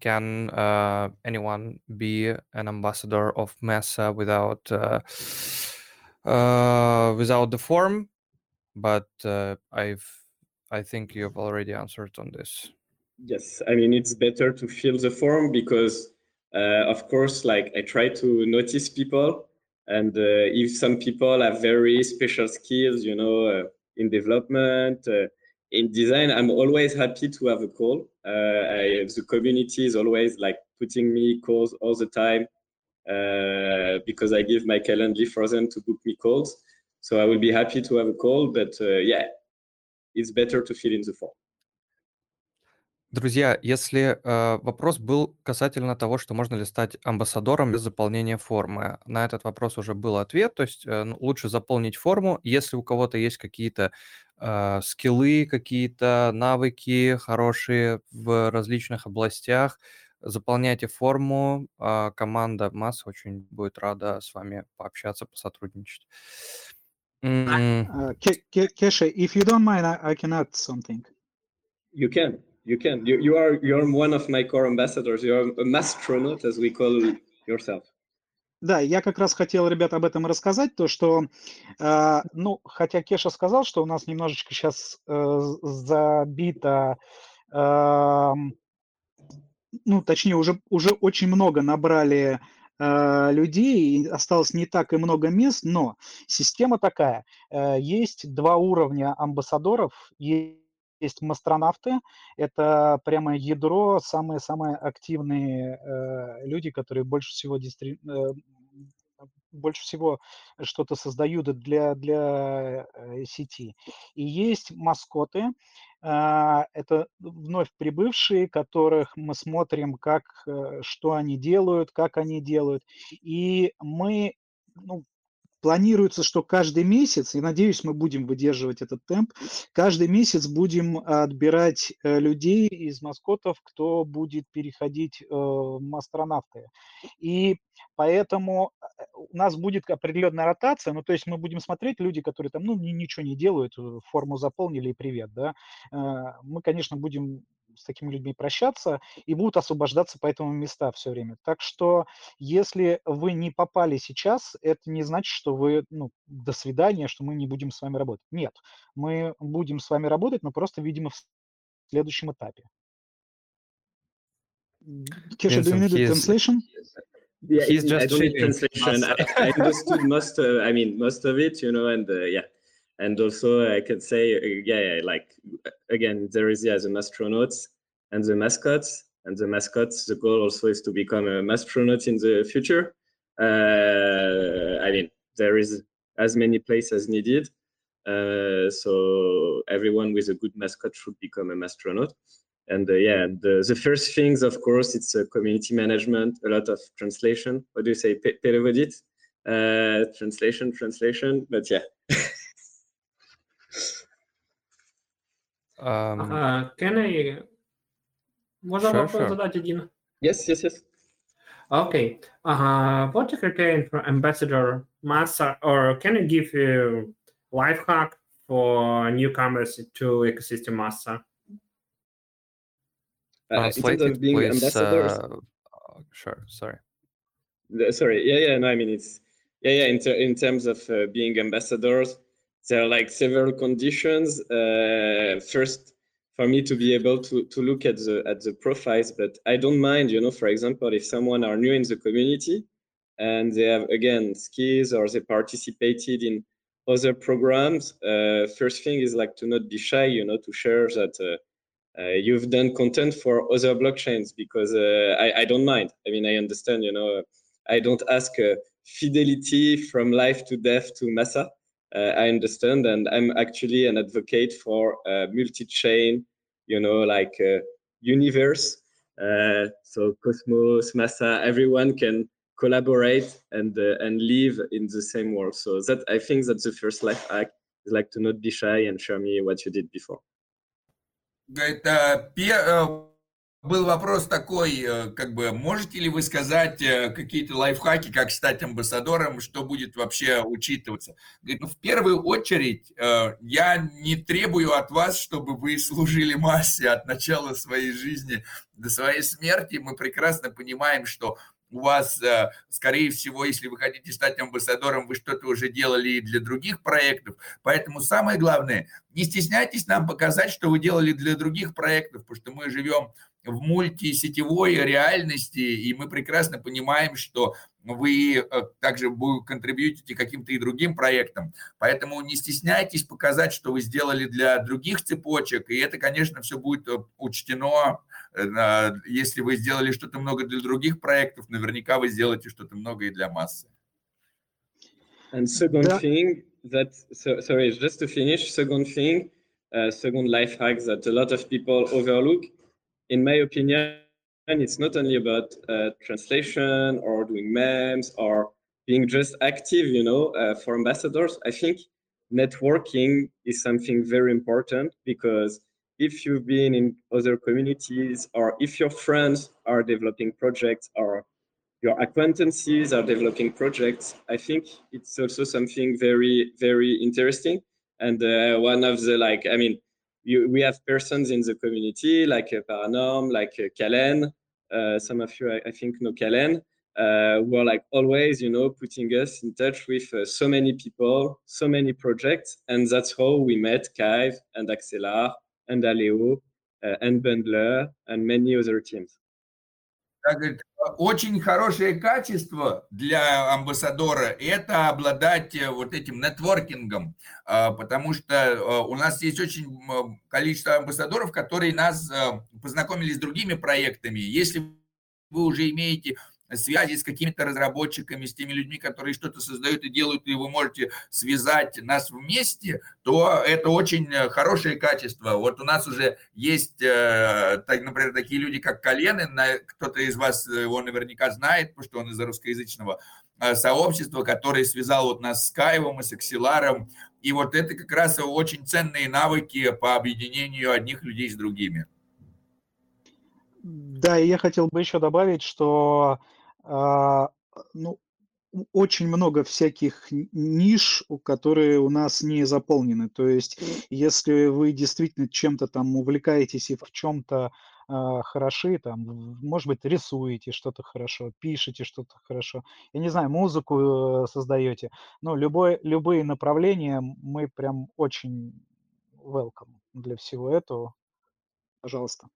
can uh, anyone be an ambassador of Mesa without uh, uh, without the form? but uh, I've I think you've already answered on this. Yes, I mean it's better to fill the form because, uh, of course, like I try to notice people, and uh, if some people have very special skills, you know, uh, in development, uh, in design, I'm always happy to have a call. Uh, I, the community is always like putting me calls all the time uh, because I give my calendar for them to book me calls. So I will be happy to have a call, but yeah, it's better to fill in the form. Друзья, если э, вопрос был касательно того, что можно ли стать амбассадором без заполнения формы, на этот вопрос уже был ответ, то есть э, ну, лучше заполнить форму, если у кого-то есть какие-то э, скиллы, какие-то навыки хорошие в различных областях, заполняйте форму, э, команда МАС очень будет рада с вами пообщаться, посотрудничать. Uh, Keshe, if you don't mind, I, I can add something. You can. You can. You, you are you're one of my core ambassadors. You're a mastronaut, as we call yourself. Да, я как раз хотел, ребят, об этом рассказать, то что, э, ну, хотя Кеша сказал, что у нас немножечко сейчас э, забито, э, ну, точнее, уже, уже очень много набрали э, людей, осталось не так и много мест, но система такая. Э, есть два уровня амбассадоров, есть есть мастронавты, это прямо ядро, самые-самые активные э, люди, которые больше всего дистри... э, больше всего что-то создают для, для э, сети. И есть маскоты, э, это вновь прибывшие, которых мы смотрим, как, э, что они делают, как они делают. И мы ну, Планируется, что каждый месяц, и надеюсь, мы будем выдерживать этот темп, каждый месяц будем отбирать э, людей из маскотов, кто будет переходить э, в астронавты. И поэтому э, у нас будет определенная ротация, ну, то есть мы будем смотреть люди, которые там, ну, ничего не делают, форму заполнили и привет, да. Мы, конечно, будем с такими людьми прощаться и будут освобождаться по этому места все время. Так что если вы не попали сейчас, это не значит, что вы, ну, до свидания, что мы не будем с вами работать. Нет, мы будем с вами работать, но просто, видимо, в следующем этапе. Kesha, do you need a translation? Yeah, he's just I don't need translation. I, I understood most. Uh, I mean, most of it, you know, and uh, yeah, and also I can say, uh, yeah, yeah, like again, there is yeah, the astronauts and the mascots, and the mascots. The goal also is to become a astronaut in the future. Uh, I mean, there is as many places as needed. Uh, so everyone with a good mascot should become an astronaut. And uh, yeah, the, the first things, of course, it's uh, community management, a lot of translation. What do you say, Perevodit? Uh, translation, translation. But yeah. Um, uh, can I... Можно sure, вопрос sure. задать один? Yes, yes, yes. Okay. Uh, what the criteria for ambassador master, or can you give a life hack for newcomers to ecosystem Master? Uh, in terms of being please, ambassadors. Uh, sure. Sorry. Sorry. Yeah, yeah. No, I mean it's yeah, yeah. In, ter- in terms of uh, being ambassadors, there are like several conditions. Uh, first, for me to be able to, to look at the at the profiles, but I don't mind, you know, for example, if someone are new in the community and they have again skills or they participated in other programs. Uh, first thing is like to not be shy, you know, to share that uh, uh, you've done content for other blockchains because uh, I, I don't mind. I mean, I understand, you know, I don't ask uh, fidelity from life to death to Massa. Uh, I understand, and I'm actually an advocate for multi-chain, you know, like universe. so Cosmos, Massa, everyone can collaborate and uh, and live in the same world. So that I think that's the first life hack is like to not be shy and show me what you did before. Это был вопрос такой, э, как бы, можете ли вы сказать э, какие-то лайфхаки, как стать амбассадором, что будет вообще учитываться? Говорит, ну, в первую очередь, э, я не требую от вас, чтобы вы служили массе от начала своей жизни до своей смерти. Мы прекрасно понимаем, что у вас, э, скорее всего, если вы хотите стать амбассадором, вы что-то уже делали и для других проектов. Поэтому самое главное, не стесняйтесь нам показать, что вы делали для других проектов, потому что мы живем в мультисетевой реальности, и мы прекрасно понимаем, что вы э, также контрибьютите каким-то и другим проектам. Поэтому не стесняйтесь показать, что вы сделали для других цепочек, и это, конечно, все будет э, учтено. Э, если вы сделали что-то много для других проектов, наверняка вы сделаете что-то много и для массы. And second да. thing that, so, sorry, just to finish, second thing, uh, second life hack that a lot of people overlook, in my opinion, and it's not only about uh, translation or doing memes or being just active, you know, uh, for ambassadors. I think networking is something very important because if you've been in other communities or if your friends are developing projects or your acquaintances are developing projects, I think it's also something very, very interesting. And uh, one of the like, I mean, you, we have persons in the community like uh, Paranorm, like uh, Kalen. Uh, some of you, I, I think, know Kalen. Uh, who are like always, you know, putting us in touch with uh, so many people, so many projects, and that's how we met Kive and Axelar and Aleo uh, and Bundler and many other teams. очень хорошее качество для амбассадора – это обладать э, вот этим нетворкингом, а, потому что э, у нас есть очень количество амбассадоров, которые нас э, познакомили с другими проектами. Если вы уже имеете связи с какими-то разработчиками, с теми людьми, которые что-то создают и делают, и вы можете связать нас вместе, то это очень э, хорошее качество. Вот у нас уже есть, э, например, такие люди, как Колены, кто-то из вас его наверняка знает, потому что он из русскоязычного э, сообщества, который связал вот нас с Каевом и с Аксиларом. И вот это как раз очень ценные навыки по объединению одних людей с другими. Да, и я хотел бы еще добавить, что ну, очень много всяких ниш, которые у нас не заполнены. То есть, если вы действительно чем-то там увлекаетесь и в чем-то э, хороши, там, может быть, рисуете что-то хорошо, пишете что-то хорошо, я не знаю, музыку э, создаете, но любое, любые направления мы прям очень welcome для всего этого. Пожалуйста.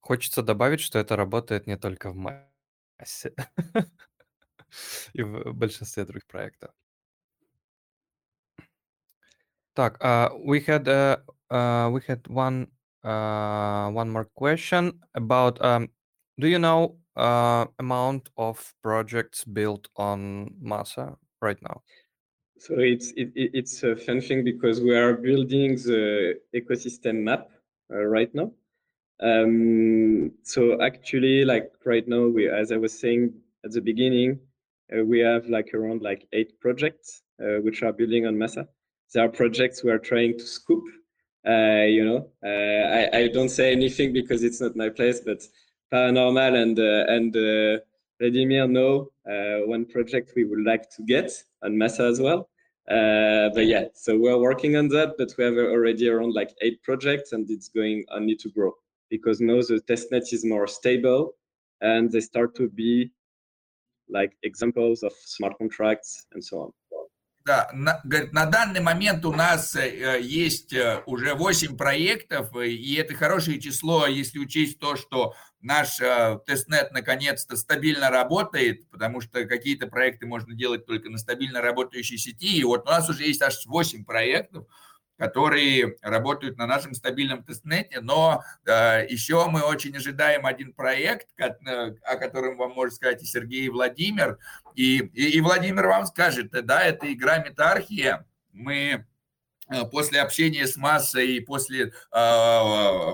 Хочется добавить, что это работает не только в массе и в большинстве других проектов. Так, uh, we had uh, uh, we had one uh, one more question about um, do you know uh, amount of projects built on Masa right now? So it's it, it's a fun thing because we are building the ecosystem map uh, right now. Um, so actually, like right now, we, as I was saying at the beginning, uh, we have like around like eight projects uh, which are building on Masa. There are projects we are trying to scoop. Uh, you know, uh, I, I don't say anything because it's not my place, but Paranormal and uh, and uh, Vladimir know one project we would like to get on Masa as well. but yeah, so we're working on that, but we have already around like eight projects, and it's going only to grow because now the testnet is more stable and they start to be like examples of smart contracts and so on. Да, на, говорит, на данный момент у нас э, есть э, уже 8 проектов, и это хорошее число, если учесть то, что наш э, тестнет наконец-то стабильно работает, потому что какие-то проекты можно делать только на стабильно работающей сети. И вот у нас уже есть аж 8 проектов, которые работают на нашем стабильном тестнете, но э, еще мы очень ожидаем один проект, э, о котором вам может сказать и Сергей, и Владимир, и, и, и Владимир вам скажет, да, это игра Метархия, мы э, после общения с массой и после, э,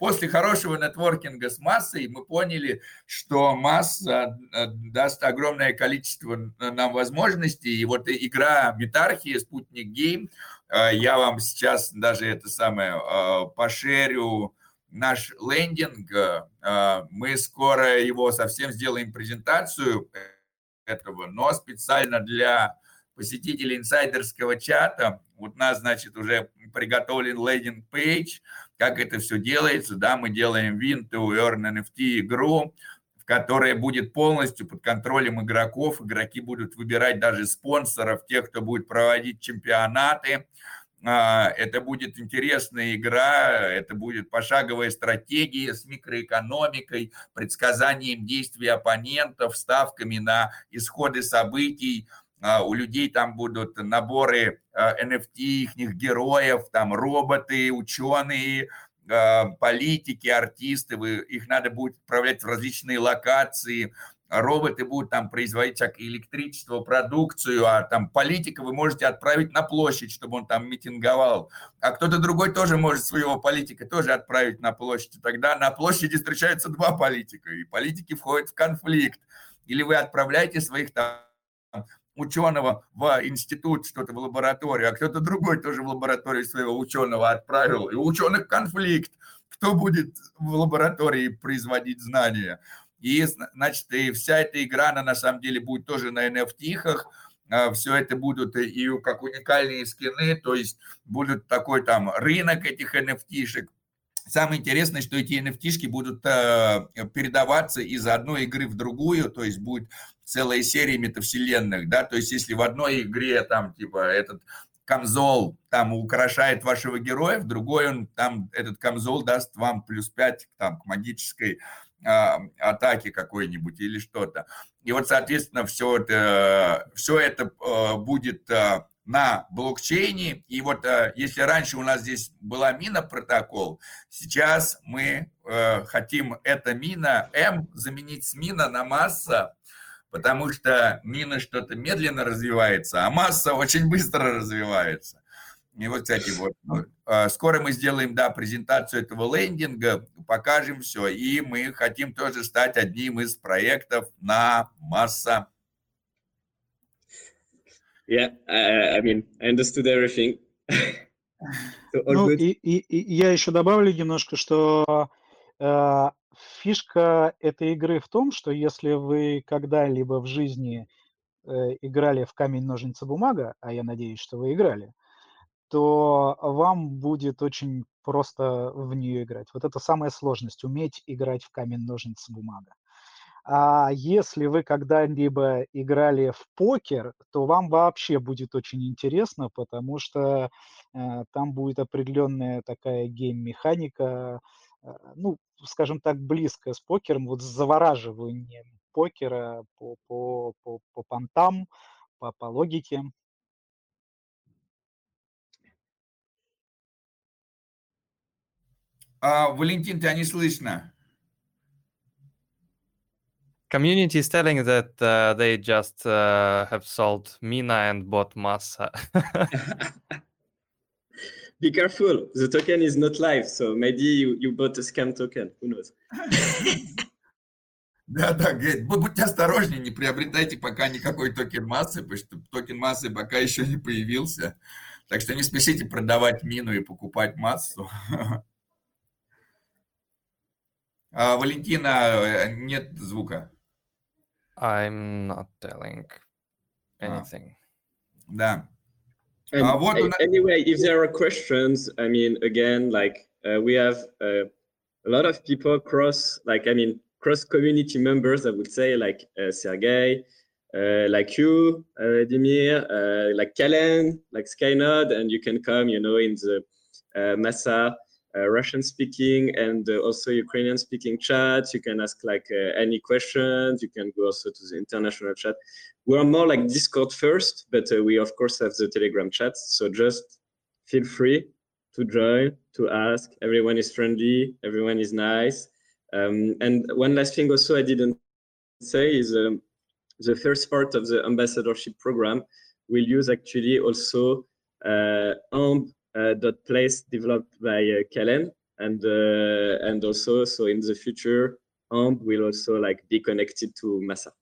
после хорошего нетворкинга с массой мы поняли, что масса э, даст огромное количество нам возможностей. И вот игра Метархия, Спутник Гейм, я вам сейчас даже это самое э, пошерю наш лендинг. Э, мы скоро его совсем сделаем презентацию этого, но специально для посетителей инсайдерского чата. Вот у нас, значит, уже приготовлен лендинг-пейдж, как это все делается. Да, мы делаем Win to Earn NFT игру, которая будет полностью под контролем игроков. Игроки будут выбирать даже спонсоров, тех, кто будет проводить чемпионаты. А, это будет интересная игра, это будет пошаговая стратегия с микроэкономикой, предсказанием действий оппонентов, ставками на исходы событий. А, у людей там будут наборы NFT, а, их героев, там роботы, ученые, политики, артисты, их надо будет отправлять в различные локации, роботы будут там производить всякое электричество, продукцию, а там политика вы можете отправить на площадь, чтобы он там митинговал. А кто-то другой тоже может своего политика тоже отправить на площадь. И тогда на площади встречаются два политика, и политики входят в конфликт. Или вы отправляете своих там ученого в институт, что-то в лабораторию, а кто-то другой тоже в лабораторию своего ученого отправил. И у ученых конфликт. Кто будет в лаборатории производить знания? И, значит, и вся эта игра, она на самом деле будет тоже на NFT-хах, а, все это будут и как уникальные скины, то есть будут такой там рынок этих NFT-шек. Самое интересное, что эти NFT-шки будут э, передаваться из одной игры в другую, то есть будет целая серия метавселенных, да, то есть если в одной игре там типа этот камзол там украшает вашего героя, в другой он там этот камзол даст вам плюс 5 там к магической а, атаки какой-нибудь или что-то. И вот, соответственно, все это, все это а, будет а, на блокчейне. И вот если раньше у нас здесь была мина протокол, сейчас мы хотим это мина М заменить с мина на масса, потому что мина что-то медленно развивается, а масса очень быстро развивается. И вот, кстати, вот, ну, а, скоро мы сделаем, да, презентацию этого лендинга, покажем все, и мы хотим тоже стать одним из проектов на масса. Yeah, I, I mean, I understood everything. so ну, и, и, и я еще добавлю немножко, что э, фишка этой игры в том, что если вы когда-либо в жизни э, играли в камень, ножницы, бумага, а я надеюсь, что вы играли, то вам будет очень просто в нее играть. Вот это самая сложность, уметь играть в камень, ножницы, бумага. А если вы когда-либо играли в покер, то вам вообще будет очень интересно, потому что э, там будет определенная такая гейм-механика, ну, скажем так, близкая с покером, вот с завораживанием покера по, по, по, по понтам, по, по логике. А, Валентин, тебя не слышно. Community is telling that uh, they just uh, have sold Mina and bought Massa. Be careful, the token is not live, so maybe you, you bought a scam token. Who knows? Да, да, говорит, будьте осторожнее, не приобретайте пока никакой токен массы, потому что токен массы пока еще не появился. Так что не спешите продавать мину и покупать массу. А, Валентина, э, нет звука. I'm not telling а. anything. А, да. And uh, what anyway, if there are questions, I mean, again, like uh, we have uh, a lot of people cross, like I mean, cross community members. I would say, like uh, Sergey, uh, like you, uh, Dimir, like Kalen, like Skynode, and you can come, you know, in the Massa uh, Russian speaking and uh, also Ukrainian speaking chat. You can ask like uh, any questions. You can go also to the international chat. We are more like Discord first, but we of course have the Telegram chat. So just feel free to join, to ask. Everyone is friendly. Everyone is nice. Um, and one last thing also I didn't say is um, the first part of the ambassadorship program will use actually also uh, uh, dot place developed by uh, Kellen and uh, and also so in the future AMP will also like be connected to Massa.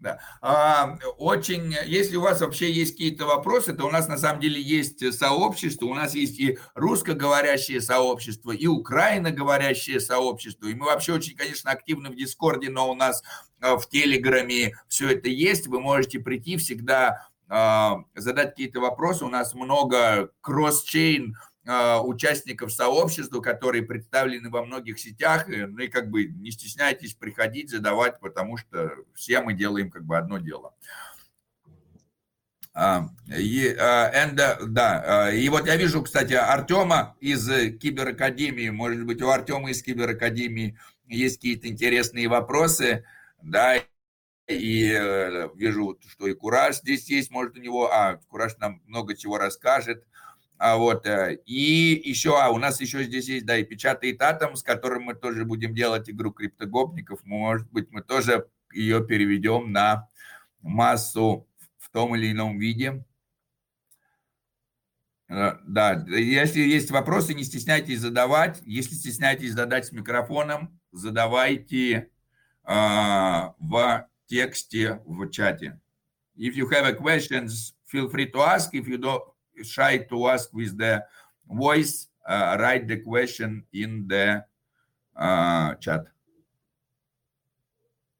Да. А, очень, если у вас вообще есть какие-то вопросы, то у нас на самом деле есть сообщество, у нас есть и русскоговорящее сообщество, и украиноговорящее сообщество, и мы вообще очень, конечно, активны в Дискорде, но у нас в Телеграме все это есть, вы можете прийти всегда а, задать какие-то вопросы. У нас много кросс-чейн участников сообщества, которые представлены во многих сетях, ну и как бы не стесняйтесь приходить, задавать, потому что все мы делаем как бы одно дело. И, and, да, и вот я вижу, кстати, Артема из Киберакадемии, может быть, у Артема из Киберакадемии есть какие-то интересные вопросы, да, и э, вижу, что и Кураж здесь есть, может, у него, а, Кураж нам много чего расскажет, а вот, э, и еще, а у нас еще здесь есть, да, и печатает атом, с которым мы тоже будем делать игру криптогопников, может быть, мы тоже ее переведем на массу в том или ином виде. Э, да, если есть вопросы, не стесняйтесь задавать. Если стесняетесь задать с микрофоном, задавайте э, в тексте в чате. If you have a questions, feel free to ask. If you don't shy to ask with the voice, uh, write the question in the uh, chat.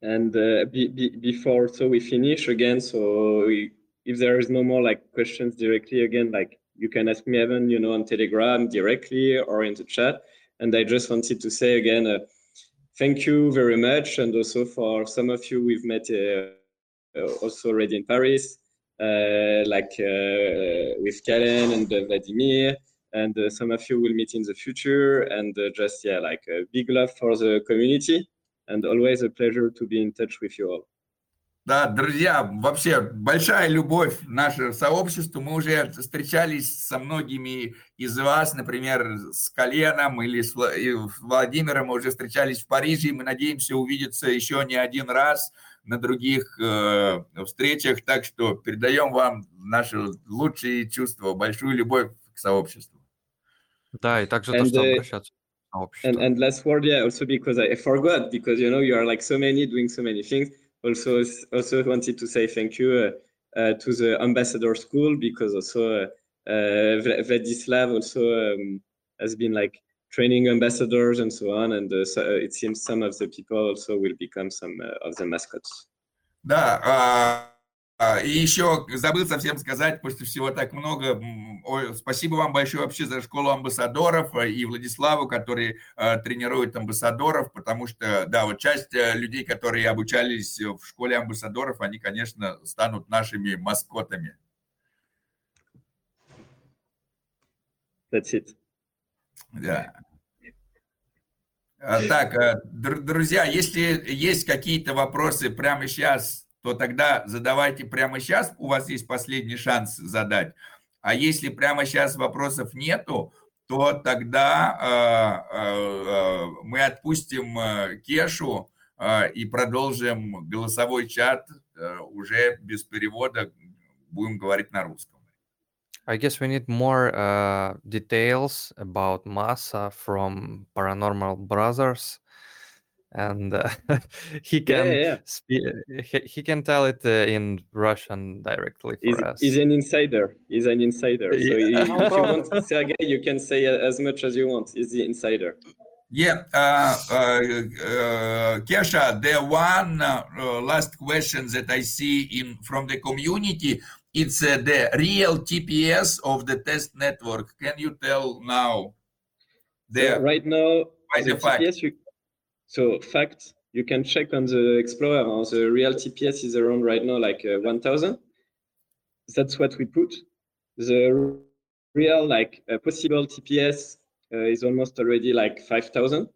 And uh, be, be, before, so we finish again. So we, if there is no more like questions directly again, like you can ask me Evan, you know, on Telegram directly or in the chat. And I just wanted to say again, uh, thank you very much. And also for some of you we've met uh, uh also already in Paris, uh, like with Karen and Vladimir. And some of you will meet in the future. And just, yeah, like a big love for the community and always a pleasure to be in touch with you all. Да, друзья, вообще большая любовь нашего сообщества. Мы уже встречались со многими из вас, например, с Коленом или с Владимиром. Мы уже встречались в Париже, и мы надеемся увидеться еще не один раз на других э, встречах. Так что передаем вам наши лучшие чувства, большую любовь к сообществу. Да, и также то, что обращаться. And, and last word, yeah, also because I forgot, because you know you are like so many doing so many things. also also wanted to say thank you uh, uh, to the ambassador school because also uh, Vladislav also um, has been like training ambassadors and so on. And uh, so it seems some of the people also will become some uh, of the mascots. Да, и еще забыл совсем сказать, после всего так много, спасибо вам большое вообще за школу амбассадоров э, и Владиславу, который э, тренирует амбассадоров, потому что, да, вот часть э, людей, которые обучались в школе амбассадоров, они, конечно, станут нашими маскотами. That's it. Да. А, так, друзья, если есть какие-то вопросы прямо сейчас, то тогда задавайте прямо сейчас, у вас есть последний шанс задать. А если прямо сейчас вопросов нету, то тогда э, э, мы отпустим э, Кешу и продолжим голосовой чат уже без перевода, будем говорить на русском. I guess we need more uh, details about Massa from Paranormal Brothers. And uh, he can yeah, yeah. Spe- he, he, can tell it uh, in Russian directly for he's, us. He's an insider. He's an insider. Yeah. So if, you want Sergey, you can say as much as you want. He's the insider. Yeah, uh, uh, uh, Kesha, the one uh, last question that I see in from the community, it's uh, the real TPS of the test network. Can you tell now? The, so right now, the, the TPS you, so fact, you can check on the Explorer. The real TPS is around right now like uh, 1000. That's what we put. The real like uh, possible TPS uh, is almost already like 5000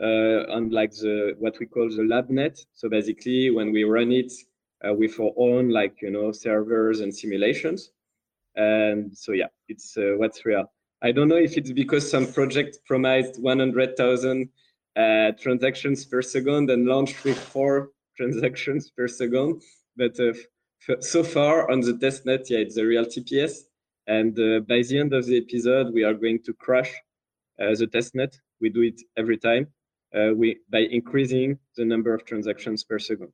uh, on like the what we call the lab net. So basically when we run it uh, with our own like, you know, servers and simulations. And so yeah, it's uh, what's real. I don't know if it's because some project promised 100,000 uh, transactions per second and launched with four transactions per second. But uh, so far on the testnet, yeah, it's a real TPS. And uh, by the end of the episode, we are going to crash uh, the testnet. We do it every time uh, we by increasing the number of transactions per second.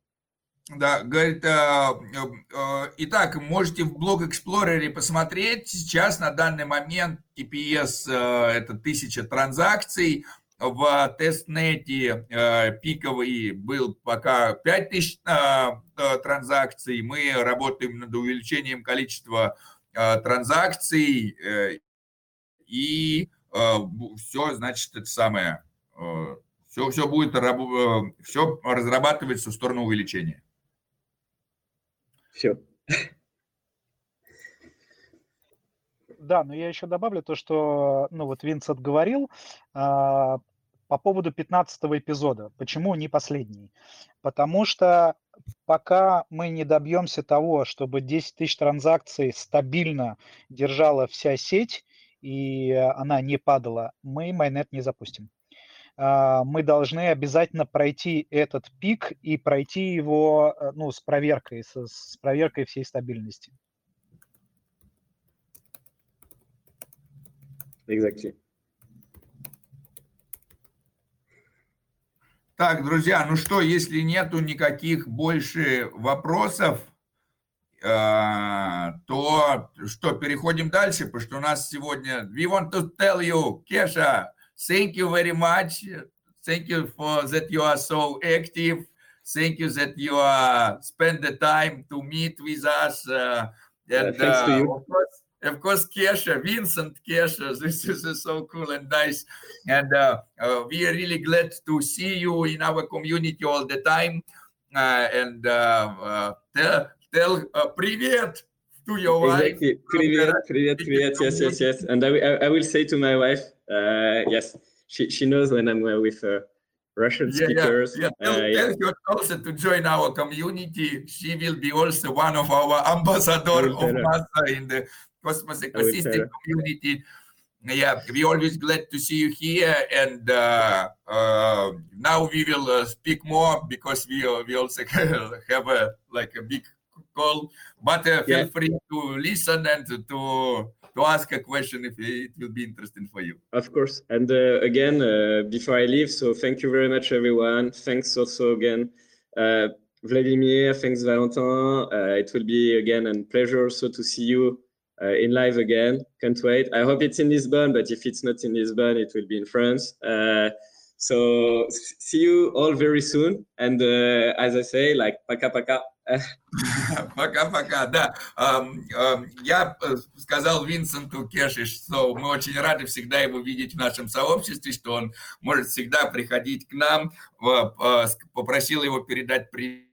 Да, говорит, э, э, итак, можете в блог Explorer посмотреть. Сейчас на данный момент TPS э, это тысяча транзакций. в тестнете э, пиковый был пока 5000 э, э, транзакций. Мы работаем над увеличением количества транзакций. и все, значит, это самое, все, все будет, все разрабатывается в сторону увеличения. Все. Да, но я еще добавлю то, что, ну вот Винсент говорил, а, по поводу 15 эпизода. Почему не последний? Потому что пока мы не добьемся того, чтобы 10 тысяч транзакций стабильно держала вся сеть, и она не падала, мы майнет не запустим. А, мы должны обязательно пройти этот пик и пройти его э, ну, с проверкой, с, с проверкой всей стабильности. Exactly. Так, друзья, ну что, если нету никаких больше вопросов, э, то что, переходим дальше, потому что у нас сегодня... We want to tell you, Kesha, thank you very much. Thank you for that you are so active. Thank you that you are spend the time to meet with us. Uh, and, yeah, thanks uh, to you. Of course, of course, Kesha, Vincent Kesha, this is so cool and nice. And uh, uh, we are really glad to see you in our community all the time. Uh, and uh, uh, tell, tell uh, привет to your exactly. wife. Привет, привет, привет. Yes, yes, yes. And I, I, I will say to my wife, yes, she, she knows when I'm with Russian yeah, speakers. Yeah, yeah. Tell, uh, tell yeah. her also to join our community. She will be also one of our ambassador of Massa in the Cosmos ecosystem community. Yeah, we always glad to see you here, and uh, uh, now we will uh, speak more because we uh, we also have a like a big call. But uh, feel yeah. free to listen and to, to to ask a question if it will be interesting for you. Of course. And uh, again, uh, before I leave, so thank you very much, everyone. Thanks also again, uh, Vladimir. Thanks, Valentin. it will be again a pleasure also to see you uh, in live again. Can't wait. I hope it's in Lisbon, but if it's not in Lisbon, it will be in France. Uh, so see you all very soon. And uh, as I say, like paka paka. Пока-пока, да. Я сказал Винсенту Кеши, что мы очень рады всегда его видеть в нашем сообществе, что он может всегда приходить к нам. Попросил его передать привет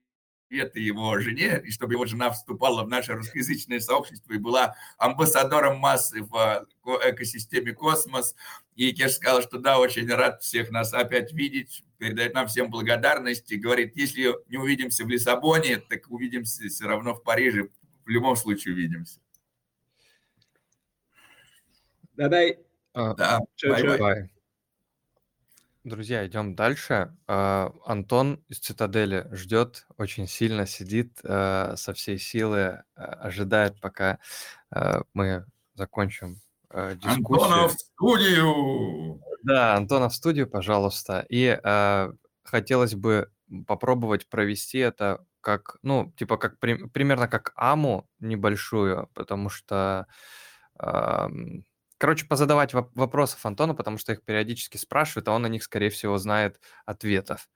привет его жене, и чтобы его жена вступала в наше русскоязычное сообщество и была амбассадором массы в экосистеме космос. И Кеш сказал, что да, очень рад всех нас опять видеть, передает нам всем благодарность и говорит, если не увидимся в Лиссабоне, так увидимся все равно в Париже, в любом случае увидимся. Bye-bye. Uh, да, bye-bye. Друзья, идем дальше. А, Антон из Цитадели ждет, очень сильно сидит, а, со всей силы а, ожидает, пока мы закончим дискуссию. Антона в студию! Да, Антона в студию, пожалуйста. И хотелось бы попробовать провести это как, ну, типа как примерно как аму небольшую, потому что Короче, позадавать вопросов Антону, потому что их периодически спрашивают, а он на них, скорее всего, знает ответов.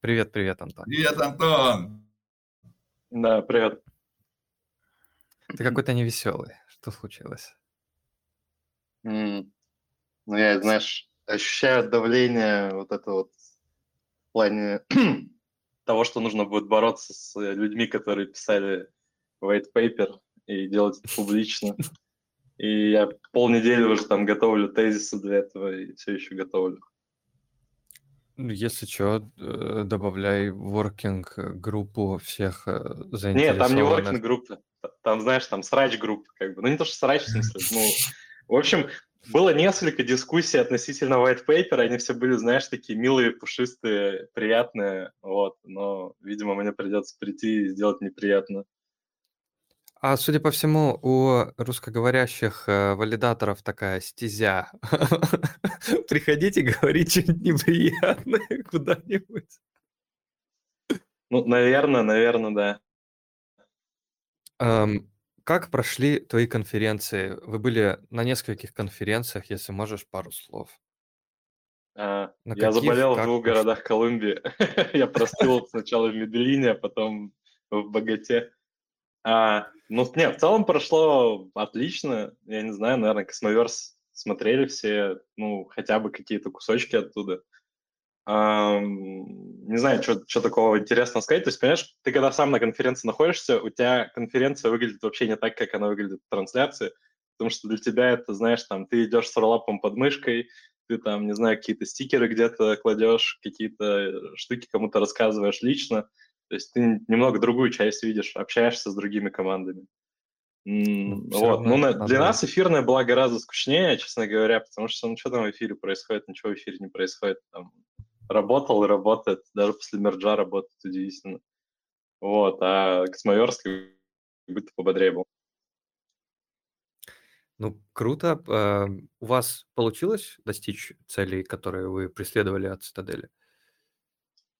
Привет, привет, Антон. Привет, Антон. Да, привет. Ты какой-то невеселый. Что случилось? Mm. Ну, я, знаешь, ощущаю давление вот это вот в плане того, что нужно будет бороться с людьми, которые писали white paper и делать это публично. И я полнедели уже там готовлю тезисы для этого и все еще готовлю. Ну, если что, э, добавляй working группу всех заинтересованных. Нет, там не working группа. Там, знаешь, там срач группа, как бы. Ну, не то, что срач, в смысле. Ну, в общем, было несколько дискуссий относительно white paper, они все были, знаешь, такие милые, пушистые, приятные, вот, но, видимо, мне придется прийти и сделать неприятно. А судя по всему, у русскоговорящих э, валидаторов такая стезя. Приходите, говорить что-нибудь неприятное куда-нибудь. Ну, наверное, наверное, да. Эм, как прошли твои конференции? Вы были на нескольких конференциях, если можешь, пару слов. А, я каких, заболел в двух городах Колумбии. я простыл сначала в Медельине, а потом в Боготе. А, ну, не, в целом прошло отлично. Я не знаю, наверное, Космоверс смотрели все, ну, хотя бы какие-то кусочки оттуда. Ам, не знаю, что такого интересного сказать. То есть, понимаешь, ты когда сам на конференции находишься, у тебя конференция выглядит вообще не так, как она выглядит в трансляции, потому что для тебя это, знаешь, там, ты идешь с роллапом под мышкой, ты там, не знаю, какие-то стикеры где-то кладешь, какие-то штуки кому-то рассказываешь лично, то есть ты немного другую часть видишь, общаешься с другими командами. Ну, вот. Ну, на, для нас эфирная была гораздо скучнее, честно говоря, потому что ну что там в эфире происходит, ничего в эфире не происходит. Там работал и работает, даже после мерджа работает удивительно. Вот, а Космоверск как будто пободрее был. Ну, круто. У вас получилось достичь целей, которые вы преследовали от Цитадели?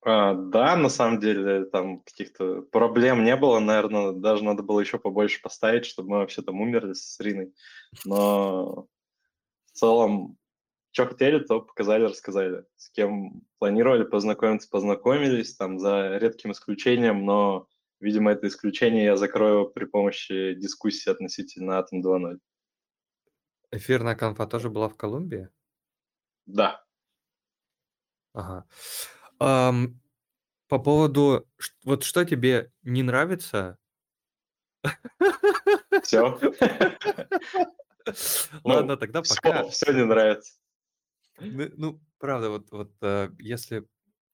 А, да, на самом деле там каких-то проблем не было, наверное, даже надо было еще побольше поставить, чтобы мы вообще там умерли с Риной. Но в целом, что хотели, то показали, рассказали. С кем планировали познакомиться, познакомились, там за редким исключением, но, видимо, это исключение я закрою при помощи дискуссии относительно Atom 2.0. Эфирная конфа тоже была в Колумбии? Да. Ага. Ам, по поводу, вот что тебе не нравится? Все. Ладно, тогда пока. Все не нравится. Ну, ну, правда, вот, вот э, если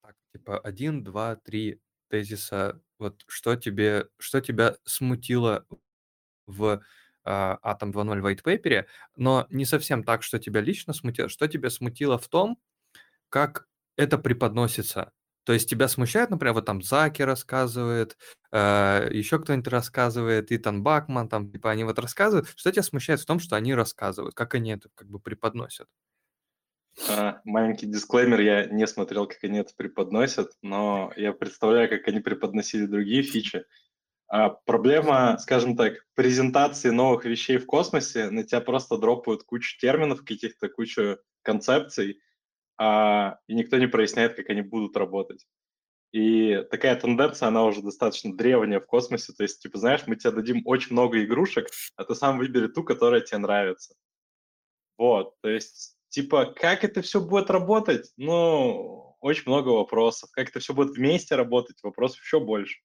так, типа один, два, три тезиса, вот что тебе, что тебя смутило в а, Atom 2.0 white paper, но не совсем так, что тебя лично смутило, что тебя смутило в том, как это преподносится. То есть тебя смущает, например, вот там Заки рассказывает, э, еще кто-нибудь рассказывает, Итан Бакман, там, типа, они вот рассказывают. Что тебя смущает в том, что они рассказывают, как они это как бы преподносят? А, маленький дисклеймер, я не смотрел, как они это преподносят, но я представляю, как они преподносили другие фичи. А проблема, скажем так, презентации новых вещей в космосе, на тебя просто дропают кучу терминов каких-то, кучу концепций, а, и никто не проясняет, как они будут работать. И такая тенденция, она уже достаточно древняя в космосе. То есть, типа, знаешь, мы тебе дадим очень много игрушек, а ты сам выбери ту, которая тебе нравится. Вот, то есть, типа, как это все будет работать? Ну, очень много вопросов. Как это все будет вместе работать? Вопросов еще больше.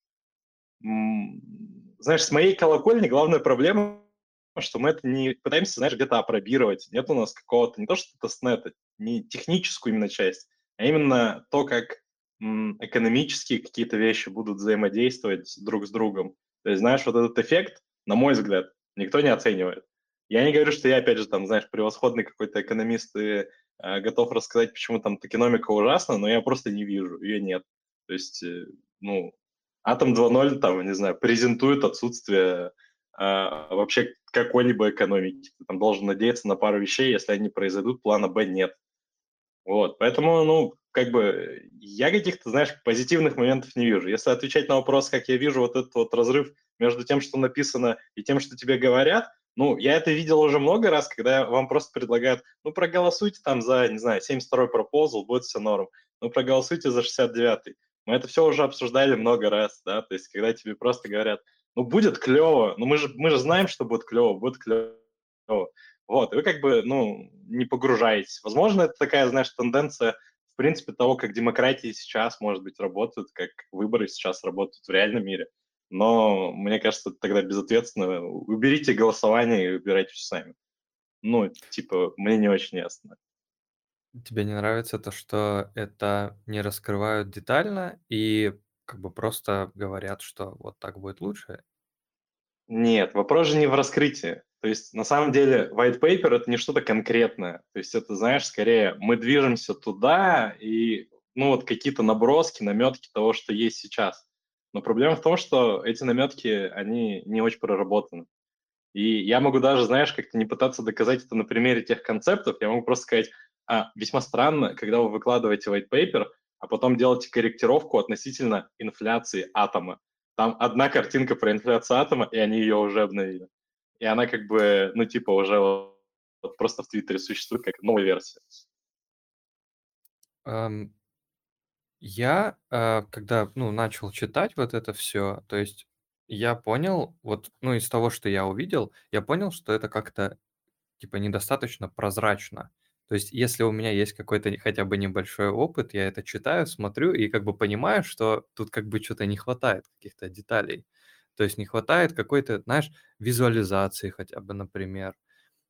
Знаешь, с моей колокольни главная проблема что мы это не пытаемся, знаешь, где-то опробировать. Нет у нас какого-то, не то что тестнета, не техническую именно часть, а именно то, как экономические какие-то вещи будут взаимодействовать друг с другом. То есть, знаешь, вот этот эффект, на мой взгляд, никто не оценивает. Я не говорю, что я, опять же, там, знаешь, превосходный какой-то экономист и э, готов рассказать, почему там токеномика ужасна, но я просто не вижу, ее нет. То есть, э, ну, Атом 2.0, там, не знаю, презентует отсутствие а, вообще какой-либо экономики. Ты там должен надеяться на пару вещей, если они произойдут, плана Б нет. Вот, поэтому, ну, как бы, я каких-то, знаешь, позитивных моментов не вижу. Если отвечать на вопрос, как я вижу вот этот вот разрыв между тем, что написано, и тем, что тебе говорят, ну, я это видел уже много раз, когда вам просто предлагают, ну, проголосуйте там за, не знаю, 72-й пропозал, будет все норм. Ну, проголосуйте за 69-й. Мы это все уже обсуждали много раз, да, то есть когда тебе просто говорят, ну, будет клево, ну, мы же, мы же знаем, что будет клево, будет клево. Вот, и вы как бы, ну, не погружаетесь. Возможно, это такая, знаешь, тенденция, в принципе, того, как демократии сейчас, может быть, работают, как выборы сейчас работают в реальном мире. Но мне кажется, это тогда безответственно. Уберите голосование и выбирайте сами. Ну, типа, мне не очень ясно. Тебе не нравится то, что это не раскрывают детально и как бы просто говорят, что вот так будет лучше? Нет, вопрос же не в раскрытии. То есть на самом деле white paper это не что-то конкретное. То есть это, знаешь, скорее мы движемся туда и ну вот какие-то наброски, наметки того, что есть сейчас. Но проблема в том, что эти наметки, они не очень проработаны. И я могу даже, знаешь, как-то не пытаться доказать это на примере тех концептов, я могу просто сказать, а, весьма странно, когда вы выкладываете white paper, а потом делаете корректировку относительно инфляции атома. Там одна картинка про инфляцию атома, и они ее уже обновили. И она как бы, ну, типа, уже вот просто в Твиттере существует как новая версия. Um, я, uh, когда, ну, начал читать вот это все, то есть Я понял, вот, ну, из того, что я увидел, я понял, что это как-то, типа, недостаточно прозрачно. То есть, если у меня есть какой-то хотя бы небольшой опыт, я это читаю, смотрю и как бы понимаю, что тут как бы что-то не хватает, каких-то деталей. То есть не хватает какой-то, знаешь, визуализации хотя бы, например.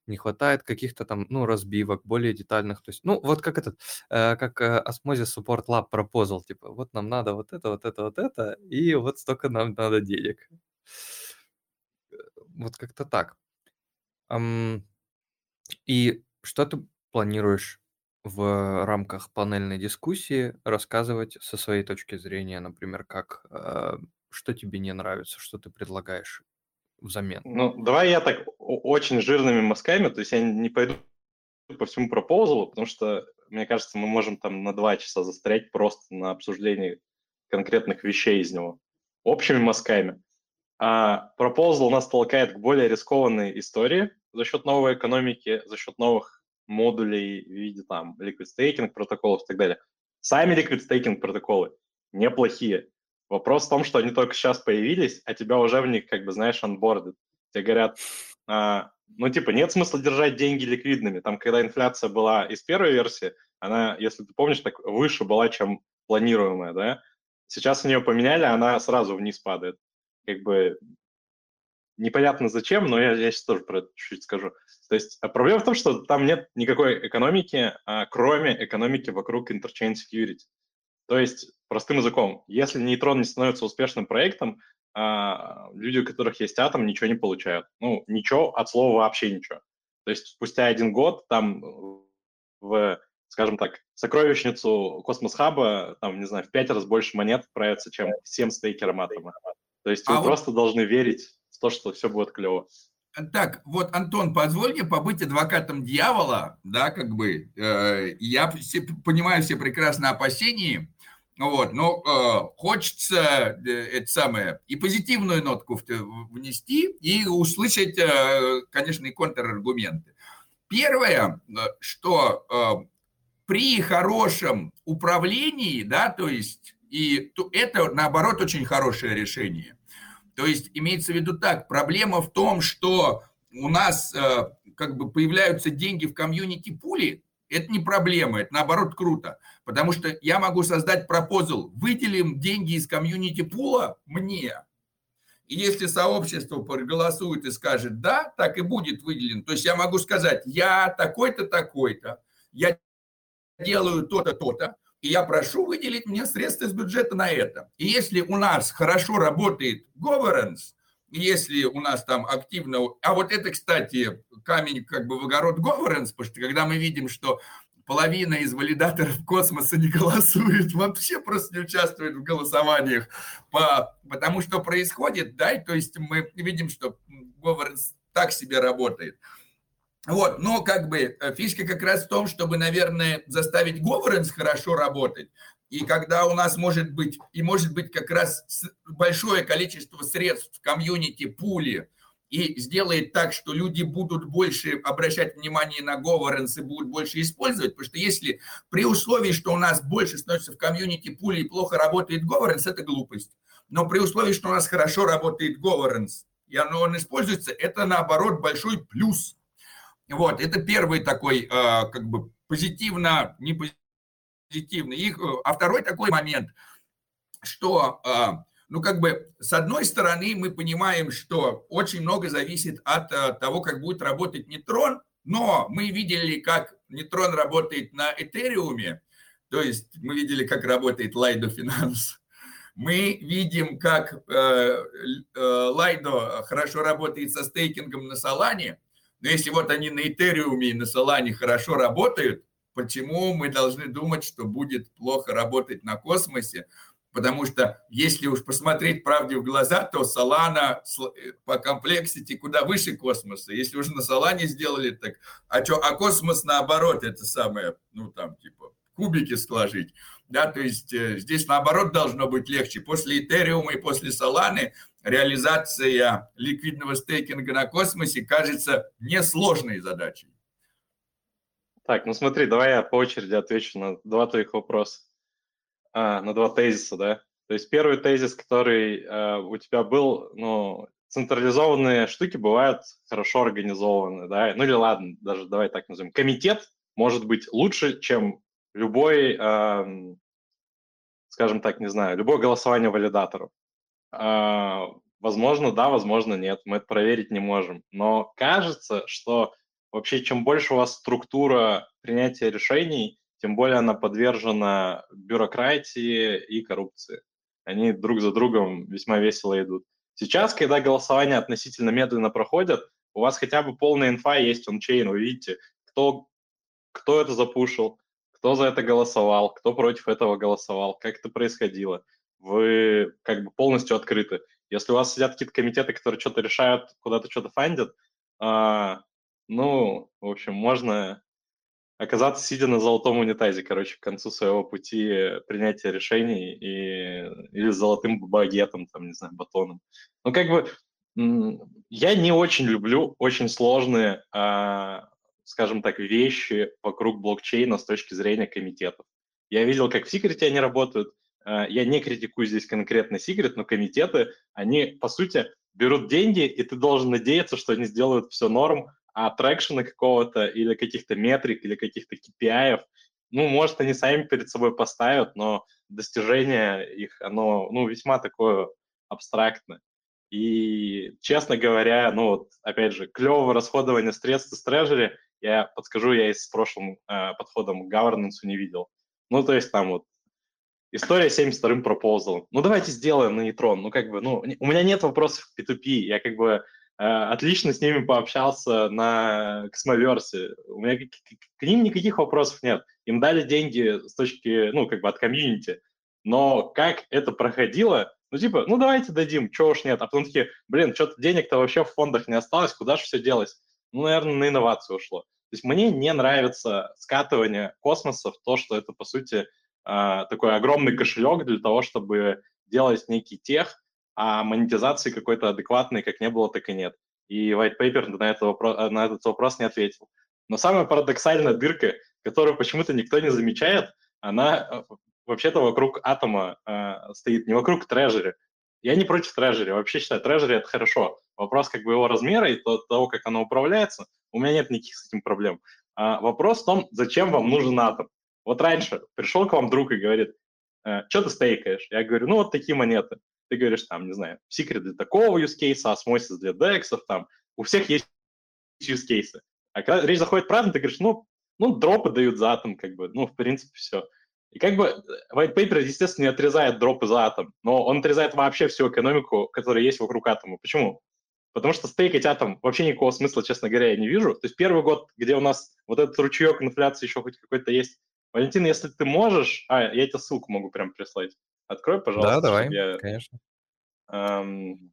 Не хватает каких-то там, ну, разбивок более детальных. То есть, ну, вот как этот, э, как э, Osmosis Support Lab Proposal, типа, вот нам надо вот это, вот это, вот это, и вот столько нам надо денег. Э, Вот как-то так. И что ты планируешь в рамках панельной дискуссии рассказывать со своей точки зрения, например, как, э, что тебе не нравится, что ты предлагаешь взамен? Ну, давай я так очень жирными мазками, то есть я не пойду по всему пропозалу, потому что, мне кажется, мы можем там на два часа застрять просто на обсуждении конкретных вещей из него. Общими мазками. А пропозал нас толкает к более рискованной истории за счет новой экономики, за счет новых модулей в виде там liquid staking протоколов и так далее. Сами liquid staking протоколы неплохие. Вопрос в том, что они только сейчас появились, а тебя уже в них, как бы, знаешь, анбордят. Тебе говорят, а, ну, типа, нет смысла держать деньги ликвидными. Там, когда инфляция была из первой версии, она, если ты помнишь, так выше была, чем планируемая, да? Сейчас они ее поменяли, она сразу вниз падает. Как бы непонятно зачем, но я, я сейчас тоже про это чуть-чуть скажу. То есть а проблема в том, что там нет никакой экономики, а, кроме экономики вокруг Interchain Security. То есть, простым языком, если нейтрон не становится успешным проектом, а, люди, у которых есть атом, ничего не получают. Ну, ничего, от слова вообще ничего. То есть спустя один год там в, скажем так, сокровищницу Космос Хаба, там, не знаю, в пять раз больше монет отправится, чем всем стейкерам атома. То есть вы А вот- просто должны верить то, что все будет клево. Так, вот, Антон, позволь мне побыть адвокатом дьявола, да, как бы, э, я все, понимаю все прекрасно опасения, вот, но э, хочется, э, это самое, и позитивную нотку внести, и услышать, э, конечно, и контраргументы. Первое, э, что э, при хорошем управлении, да, то есть, и то- это, наоборот, очень хорошее решение. То есть имеется в виду так, проблема в том, что у нас э, как бы появляются деньги в комьюнити пуле, это не проблема, это наоборот круто, потому что я могу создать пропозал, выделим деньги из комьюнити пула мне, и если сообщество проголосует и скажет да, так и будет выделен. То есть я могу сказать, я такой-то, такой-то, я делаю то-то, то-то, и я прошу выделить мне средства из бюджета на это. И если у нас хорошо работает governance, если у нас там активно... А вот это, кстати, камень как бы в огород governance, потому что когда мы видим, что половина из валидаторов космоса не голосует, вообще просто не участвует в голосованиях, по, потому что происходит, да, то есть мы видим, что governance так себе работает. Вот, но как бы э, фишка как раз в том, чтобы, наверное, заставить governance хорошо работать. И когда у нас может быть, и может быть как раз большое количество средств в комьюнити пуле, и сделает так, что люди будут больше обращать внимание на governance и будут больше использовать, потому что если при условии, что у нас больше становится в комьюнити пуле и плохо работает governance, это глупость. Но при условии, что у нас хорошо работает governance, и оно, он используется, это наоборот большой плюс. Вот, это первый такой, как бы, позитивно, не позитивный. Их, а второй такой момент, что, ну, как бы, с одной стороны, мы понимаем, что очень много зависит от того, как будет работать нейтрон, но мы видели, как нейтрон работает на Этериуме, то есть мы видели, как работает Lido Finance. Мы видим, как э, э, Lido хорошо работает со стейкингом на Солане, но если вот они на Этериуме и на Солане хорошо работают, почему мы должны думать, что будет плохо работать на космосе? Потому что если уж посмотреть правде в глаза, то Солана по комплексити куда выше космоса. Если уже на Солане сделали так, а что, а космос наоборот, это самое, ну там типа кубики сложить. Да, то есть э, здесь наоборот должно быть легче. После Этериума и после Соланы реализация ликвидного стейкинга на космосе кажется несложной задачей. Так, ну смотри, давай я по очереди отвечу на два твоих вопроса, а, на два тезиса, да. То есть первый тезис, который э, у тебя был, ну, централизованные штуки бывают хорошо организованы, да, ну или ладно, даже давай так назовем. Комитет может быть лучше, чем любой, э, скажем так, не знаю, любое голосование валидаторов. Э, возможно, да, возможно, нет, мы это проверить не можем. Но кажется, что вообще чем больше у вас структура принятия решений, тем более она подвержена бюрократии и коррупции. Они друг за другом весьма весело идут. Сейчас, когда голосования относительно медленно проходят, у вас хотя бы полная инфа есть ончейн, вы видите, кто, кто это запушил, кто за это голосовал, кто против этого голосовал, как это происходило. Вы как бы полностью открыты. Если у вас сидят какие-то комитеты, которые что-то решают, куда-то что-то фандят, а, ну, в общем, можно оказаться сидя на золотом унитазе, короче, к концу своего пути принятия решений и, или с золотым багетом, там, не знаю, батоном. Ну, как бы, я не очень люблю очень сложные, а, скажем так, вещи вокруг блокчейна с точки зрения комитетов. Я видел, как в секрете они работают. А, я не критикую здесь конкретно секрет, но комитеты, они, по сути, берут деньги, и ты должен надеяться, что они сделают все норм, а трекшена какого-то или каких-то метрик, или каких-то KPI, ну, может, они сами перед собой поставят, но достижение их, оно, ну, весьма такое абстрактное. И, честно говоря, ну, вот, опять же, клевого расходования средств из трежери, я подскажу, я и с прошлым э, подходом к governance не видел. Ну, то есть там вот история 72-м пропозалом. Ну, давайте сделаем на нейтрон. Ну, как бы, ну, у меня нет вопросов к P2P. Я как бы Э, отлично с ними пообщался на Космоверсе. У меня к, к ним никаких вопросов нет. Им дали деньги с точки, ну, как бы от комьюнити. Но как это проходило, ну, типа, ну, давайте дадим, чего уж нет. А потом такие, блин, что-то денег-то вообще в фондах не осталось, куда же все делось? Ну, наверное, на инновацию ушло. То есть мне не нравится скатывание космоса в то, что это, по сути, такой огромный кошелек для того, чтобы делать некий тех, а монетизации какой-то адекватной как не было, так и нет. И white paper на, это вопрос, э, на этот вопрос не ответил. Но самая парадоксальная дырка, которую почему-то никто не замечает, она э, вообще-то вокруг атома э, стоит, не вокруг трежери. Я не против трежери, вообще считаю, трежери это хорошо. Вопрос как бы его размера и того, как оно управляется, у меня нет никаких с этим проблем. А вопрос в том, зачем вам нужен атом. Вот раньше пришел к вам друг и говорит, э, что ты стейкаешь? Я говорю, ну вот такие монеты ты говоришь, там, не знаю, секрет для такого use case, осмосис для DEX, там, у всех есть use cases. А когда речь заходит атом, ты говоришь, ну, ну, дропы дают за атом, как бы, ну, в принципе, все. И как бы э, white paper, естественно, не отрезает дропы за атом, но он отрезает вообще всю экономику, которая есть вокруг атома. Почему? Потому что стейкать атом вообще никакого смысла, честно говоря, я не вижу. То есть первый год, где у нас вот этот ручеек инфляции еще хоть какой-то есть. Валентин, если ты можешь... А, я тебе ссылку могу прям прислать. Открой, пожалуйста. Да, давай, я... конечно. Эм,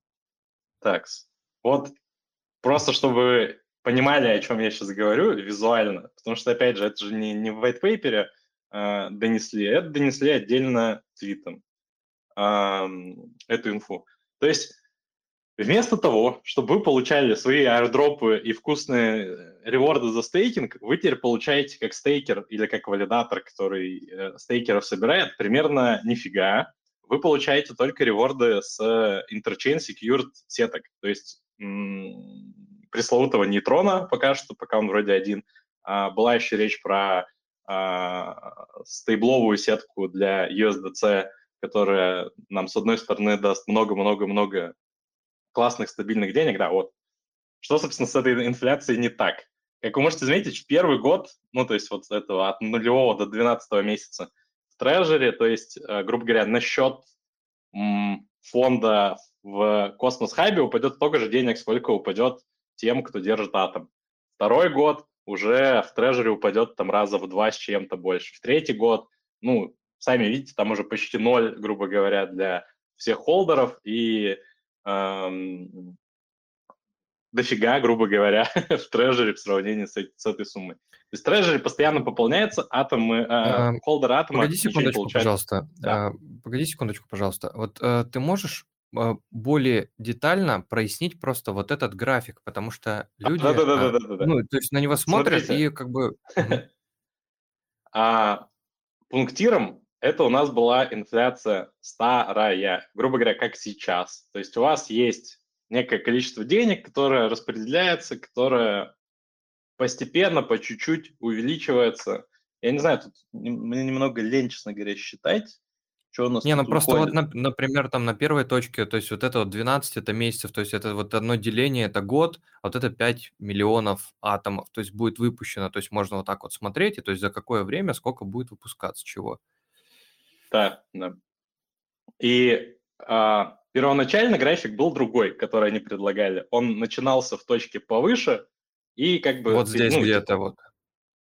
так, вот просто чтобы понимали, о чем я сейчас говорю визуально, потому что, опять же, это же не, не в white paper э, донесли, это донесли отдельно твитом, э, эту инфу. То есть вместо того, чтобы вы получали свои аирдропы и вкусные реворды за стейкинг, вы теперь получаете как стейкер или как валидатор, который э, стейкеров собирает, примерно нифига, вы получаете только реворды с Interchain Secured сеток, то есть м- пресловутого нейтрона пока что, пока он вроде один. А, была еще речь про а, стейбловую сетку для USDC, которая нам, с одной стороны, даст много-много-много классных стабильных денег, да, вот. Что, собственно, с этой инфляцией не так? Как вы можете заметить, первый год, ну, то есть вот этого от нулевого до 12 месяца, treasury, то есть, э, грубо говоря, на счет фонда в Cosmos Hub'е упадет столько же денег, сколько упадет тем, кто держит атом. Второй год уже в treasury упадет там раза в два с чем-то больше. В третий год, ну, сами видите, там уже почти ноль, грубо говоря, для всех холдеров, и эм, дофига, грубо говоря, в treasury в сравнении с, с этой суммой. То есть treasury постоянно пополняется, атомы, э, холдер атома Погоди секундочку, пожалуйста. Да. Погоди секундочку, пожалуйста. Вот э, ты можешь э, более детально прояснить просто вот этот график, потому что люди, да, да, да, да, да, да. ну, то есть на него смотрят Смотрите. и как бы... А пунктиром это у нас была инфляция старая, грубо говоря, как сейчас. То есть у вас есть некое количество денег, которое распределяется, которое постепенно, по чуть-чуть увеличивается. Я не знаю, тут мне немного лень, честно говоря, считать, что у нас Не, ну тут просто вот, на- например, там на первой точке, то есть вот это вот 12 это месяцев, то есть это вот одно деление, это год, а вот это 5 миллионов атомов, то есть будет выпущено, то есть можно вот так вот смотреть, и то есть за какое время сколько будет выпускаться чего. Да, да. И а, первоначально график был другой, который они предлагали. Он начинался в точке повыше и как бы... Вот здесь ну, где-то вот,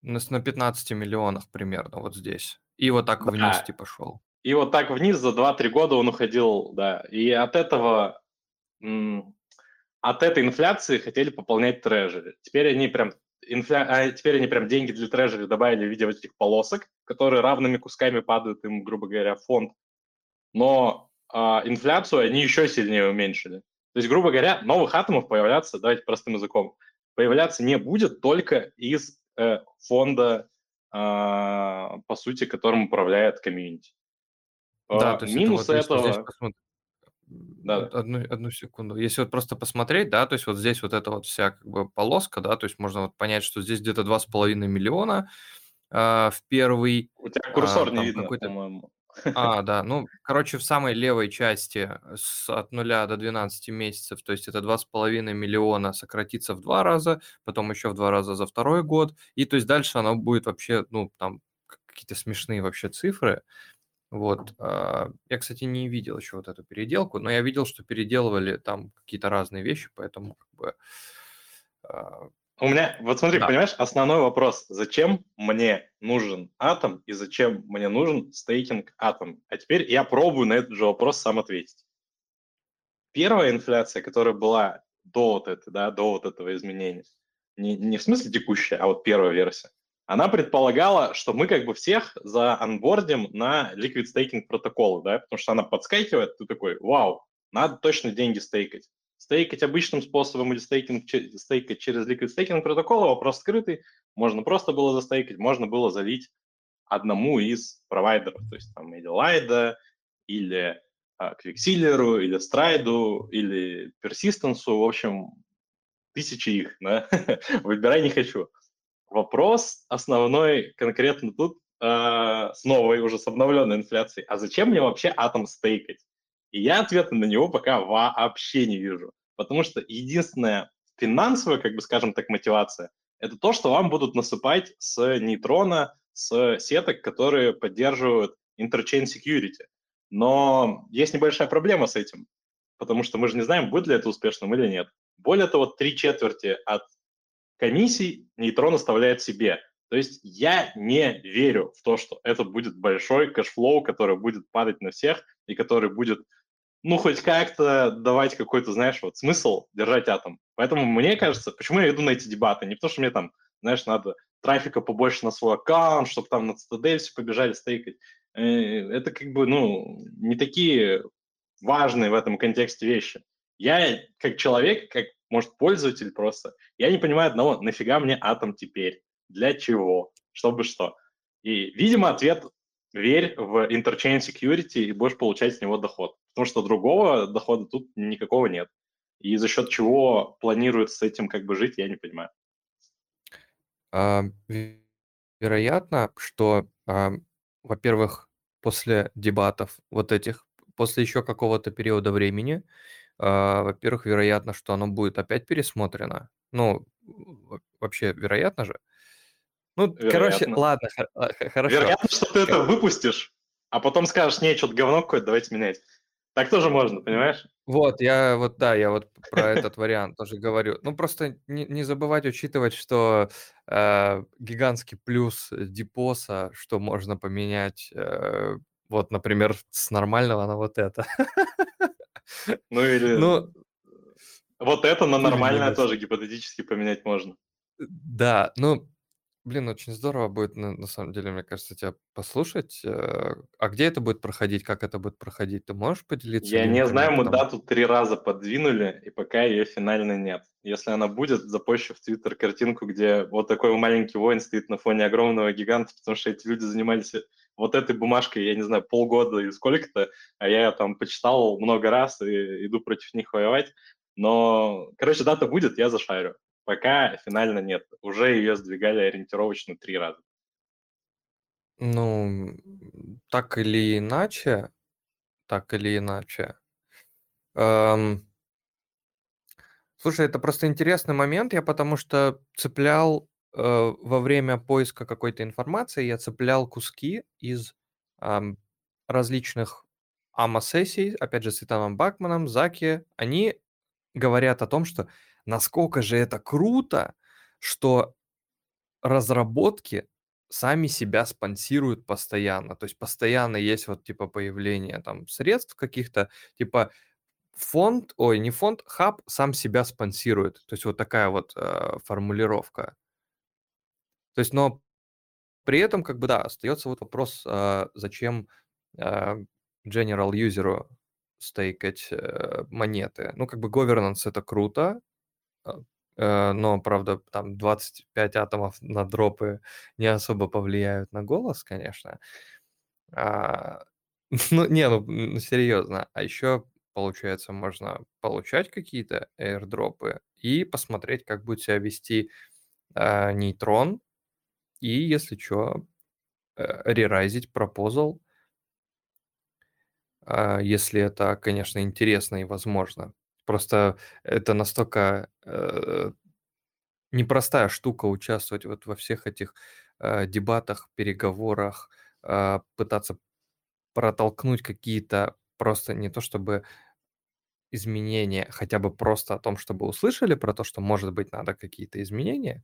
на, на 15 миллионах примерно, вот здесь. И вот так вниз Да. типа шел. И вот так вниз за 2-3 года он уходил, да. И от этого, от этой инфляции хотели пополнять трежери. Теперь они прям, инфля... а, теперь они прям деньги для трежери добавили в виде вот этих полосок, которые равными кусками падают им, грубо говоря, в фонд. Но а, инфляцию они еще сильнее уменьшили. То есть, грубо говоря, новых атомов появляться, давайте простым языком, появляться не будет только из э, фонда, а, по сути, которым управляет комьюнити. Да, А, то есть это Минус вот если здесь этого... Да. одну, одну секунду. Если вот просто посмотреть, да, то есть вот здесь вот эта вот вся как бы полоска, да, то есть можно вот понять, что здесь где-то 2,5 миллиона а, в первый, У тебя а, курсор не там видно, по-моему. А, да, ну, короче, в самой левой части с, от 0 до 12 месяцев, то есть это 2,5 миллиона сократится в два раза, потом еще в два раза за второй год, и то есть дальше оно будет вообще, ну, там какие-то смешные вообще цифры. Вот. а, Я, кстати, не видел еще вот эту переделку, но я видел, что переделывали там какие-то разные вещи, поэтому как бы... а, У меня, вот смотри, Да. понимаешь, основной вопрос, зачем мне нужен атом и зачем мне нужен стейкинг атом? А теперь я пробую на этот же вопрос сам ответить. Первая инфляция, которая была до вот этой, да, до вот этого изменения, не, не в смысле текущая, а вот первая версия, она предполагала, что мы как бы всех заанбордим на liquid staking протоколы, да, потому что она подскакивает, ты такой, вау, надо точно деньги стейкать. Стейкать обычным способом или стейкинг, стейкать через liquid staking протокола, вопрос скрытый, можно просто было застейкать, можно было залить одному из провайдеров, то есть там или Лайда, или а, Quicksilver, или Stride, или Persistence, в общем, тысячи их, да? выбирай не хочу. Вопрос основной конкретно тут э, с новой, уже с обновленной инфляцией. А зачем мне вообще атом стейкать? И я ответа на него пока вообще не вижу. Потому что единственная финансовая, как бы скажем так, мотивация, это то, что вам будут насыпать с нейтрона, с сеток, которые поддерживают interchain security. Но есть небольшая проблема с этим, потому что мы же не знаем, будет ли это успешным или нет. Более того, три четверти от комиссий нейтрон оставляет себе. То есть я не верю в то, что это будет большой cash flow, который будет падать на всех и который будет, ну, хоть как-то давать какой-то, знаешь, вот смысл держать атом. Поэтому мне кажется, почему я иду на эти дебаты? Не потому, что мне там, знаешь, надо трафика побольше на свой аккаунт, чтобы там на Citadel все побежали стейкать. Э, Это как бы, ну, не такие важные в этом контексте вещи. Я как человек, как, может, пользователь просто, я не понимаю одного, нафига мне атом теперь? Для чего? Чтобы что? И, видимо, ответ – верь в interchain security и будешь получать с него доход. Потому что другого дохода тут никакого нет. И за счет чего планируют с этим как бы жить, я не понимаю. а, ве- Вероятно, что, а, во-первых, после дебатов вот этих, после еще какого-то периода времени, а, во-первых, вероятно, что оно будет опять пересмотрено. Ну, во- вообще, вероятно же. Ну, короче, Вероятно. ладно, хо- а, х- хорошо. Вероятно, что ты это выпустишь, а потом скажешь, не, что-то говно какое-то, давайте менять. Так тоже можно, понимаешь? Вот, я вот, да, я вот про этот вариант тоже говорю. Ну, просто не, не забывать учитывать, что э, гигантский плюс Дипоса, что можно поменять, э, вот, например, с нормального на вот это. Ну или Ну, вот это на нормальное тоже гипотетически поменять можно. Да, ну, блин, очень здорово будет, на, на самом деле, мне кажется, тебя послушать. э, А где это будет проходить, как это будет проходить? Ты можешь поделиться Я не знаю, мы дату три раза подвинули, и пока ее финально нет. Если она будет, запущу в Твиттер картинку, где вот такой маленький воин стоит на фоне огромного гиганта, потому что эти люди занимались вот этой бумажкой, я не знаю, полгода или сколько-то, а я там почитал много раз и иду против них воевать. Но, короче, дата будет, я зашарю. Пока финально нет. Уже ее сдвигали ориентировочно три раза. Ну, так или иначе, так или иначе. Эм, Слушай, это просто интересный момент, я потому что цеплял э, во время поиска какой-то информации, я цеплял куски из ам, различных АМА-сессий, опять же, с Итаном Бакманом, Заки, они говорят о том, что насколько же это круто, что разработки сами себя спонсируют постоянно. То есть постоянно есть вот типа появление там средств каких-то, типа фонд, ой, не фонд, хаб сам себя спонсирует. То есть вот такая вот э, формулировка. То есть, но при этом, как бы, да, остается вот вопрос, э, зачем э, general user стейкать э, монеты. Ну, как бы governance это круто, но, правда, там 25 атомов на дропы не особо повлияют на голос, конечно. А, ну, не, ну, ну, серьезно. А еще, получается, можно получать какие-то airdropы и посмотреть, как будет себя вести э, нейтрон, и, если что, э, рерайзить пропозал а, если это, конечно, интересно и возможно. Просто это настолько э, непростая штука участвовать вот во всех этих э, дебатах, переговорах, э, пытаться протолкнуть какие-то просто не то чтобы изменения, хотя бы просто о том, чтобы услышали про то, что, может быть, надо какие-то изменения.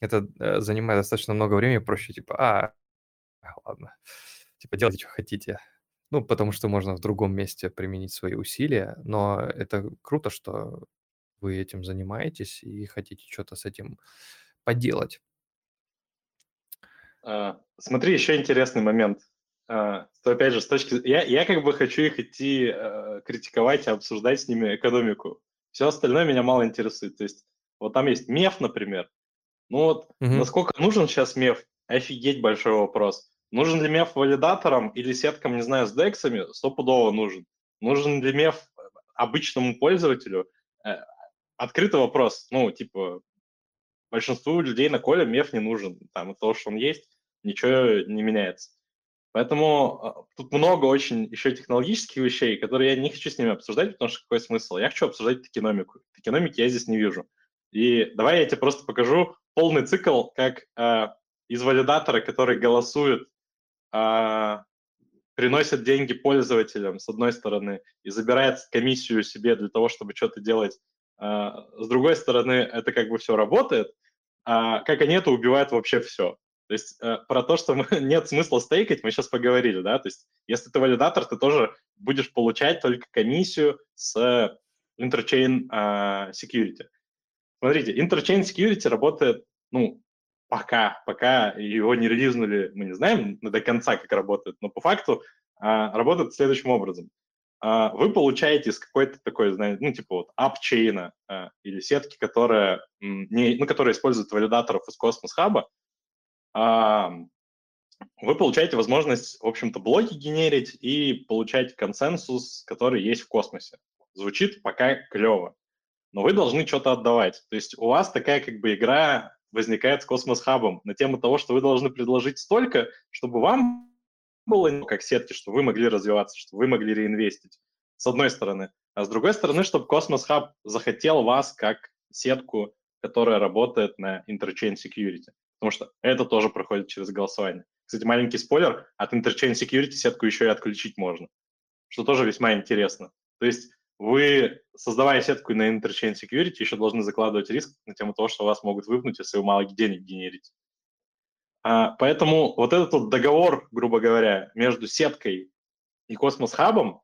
Это э, занимает достаточно много времени, проще типа, а, ладно, типа делайте, что хотите. Ну, потому что можно в другом месте применить свои усилия, но это круто, что вы этим занимаетесь и хотите что-то с этим поделать. А, смотри, еще интересный момент. А, то опять же, с точки я, я как бы хочу их идти э, критиковать и обсуждать с ними экономику. Все остальное меня мало интересует. То есть, вот там есть МЕФ, например. Ну вот, угу. насколько нужен сейчас МЕФ? Офигеть большой вопрос. Нужен ли меф валидаторам или сеткам, не знаю, с дексами? Стопудово нужен. Нужен ли меф обычному пользователю? Э, открытый вопрос. Ну, типа, большинству людей на коле меф не нужен. Там того, что он есть, ничего не меняется. Поэтому э, тут много очень еще технологических вещей, которые я не хочу с ними обсуждать, потому что какой смысл? Я хочу обсуждать токеномику. Токеномики я здесь не вижу. И давай я тебе просто покажу полный цикл, как э, из валидатора, который голосует а, приносит деньги пользователям, с одной стороны, и забирает комиссию себе для того, чтобы что-то делать. А, с другой стороны, это как бы все работает, а как они это убивают вообще все. То есть э, про то, что мы, нет смысла стейкать, мы сейчас поговорили, да, то есть если ты валидатор, ты тоже будешь получать только комиссию с interchain uh, security. Смотрите, interchain security работает, ну, пока, пока его не релизнули, мы не знаем до конца, как работает, но по факту а, работает следующим образом. А, вы получаете из какой-то такой, знаете, ну, типа вот appchain'а а, или сетки, которая, не, ну, которая использует валидаторов из Cosmos Hub'а, вы получаете возможность, в общем-то, блоки генерить и получать консенсус, который есть в космосе. Звучит пока клево, но вы должны что-то отдавать. То есть у вас такая как бы игра возникает с космос-хабом на тему того, что вы должны предложить столько, чтобы вам было как сетки, чтобы вы могли развиваться, чтобы вы могли реинвестить, с одной стороны. А с другой стороны, чтобы космос-хаб захотел вас как сетку, которая работает на Interchain Security. Потому что это тоже проходит через голосование. Кстати, маленький спойлер, от Interchain Security сетку еще и отключить можно, что тоже весьма интересно. То есть вы, создавая сетку на Interchain Security, еще должны закладывать риск на тему того, что вас могут выпнуть, если вы мало денег генерите. А, поэтому вот этот вот договор, грубо говоря, между сеткой и космос-хабом,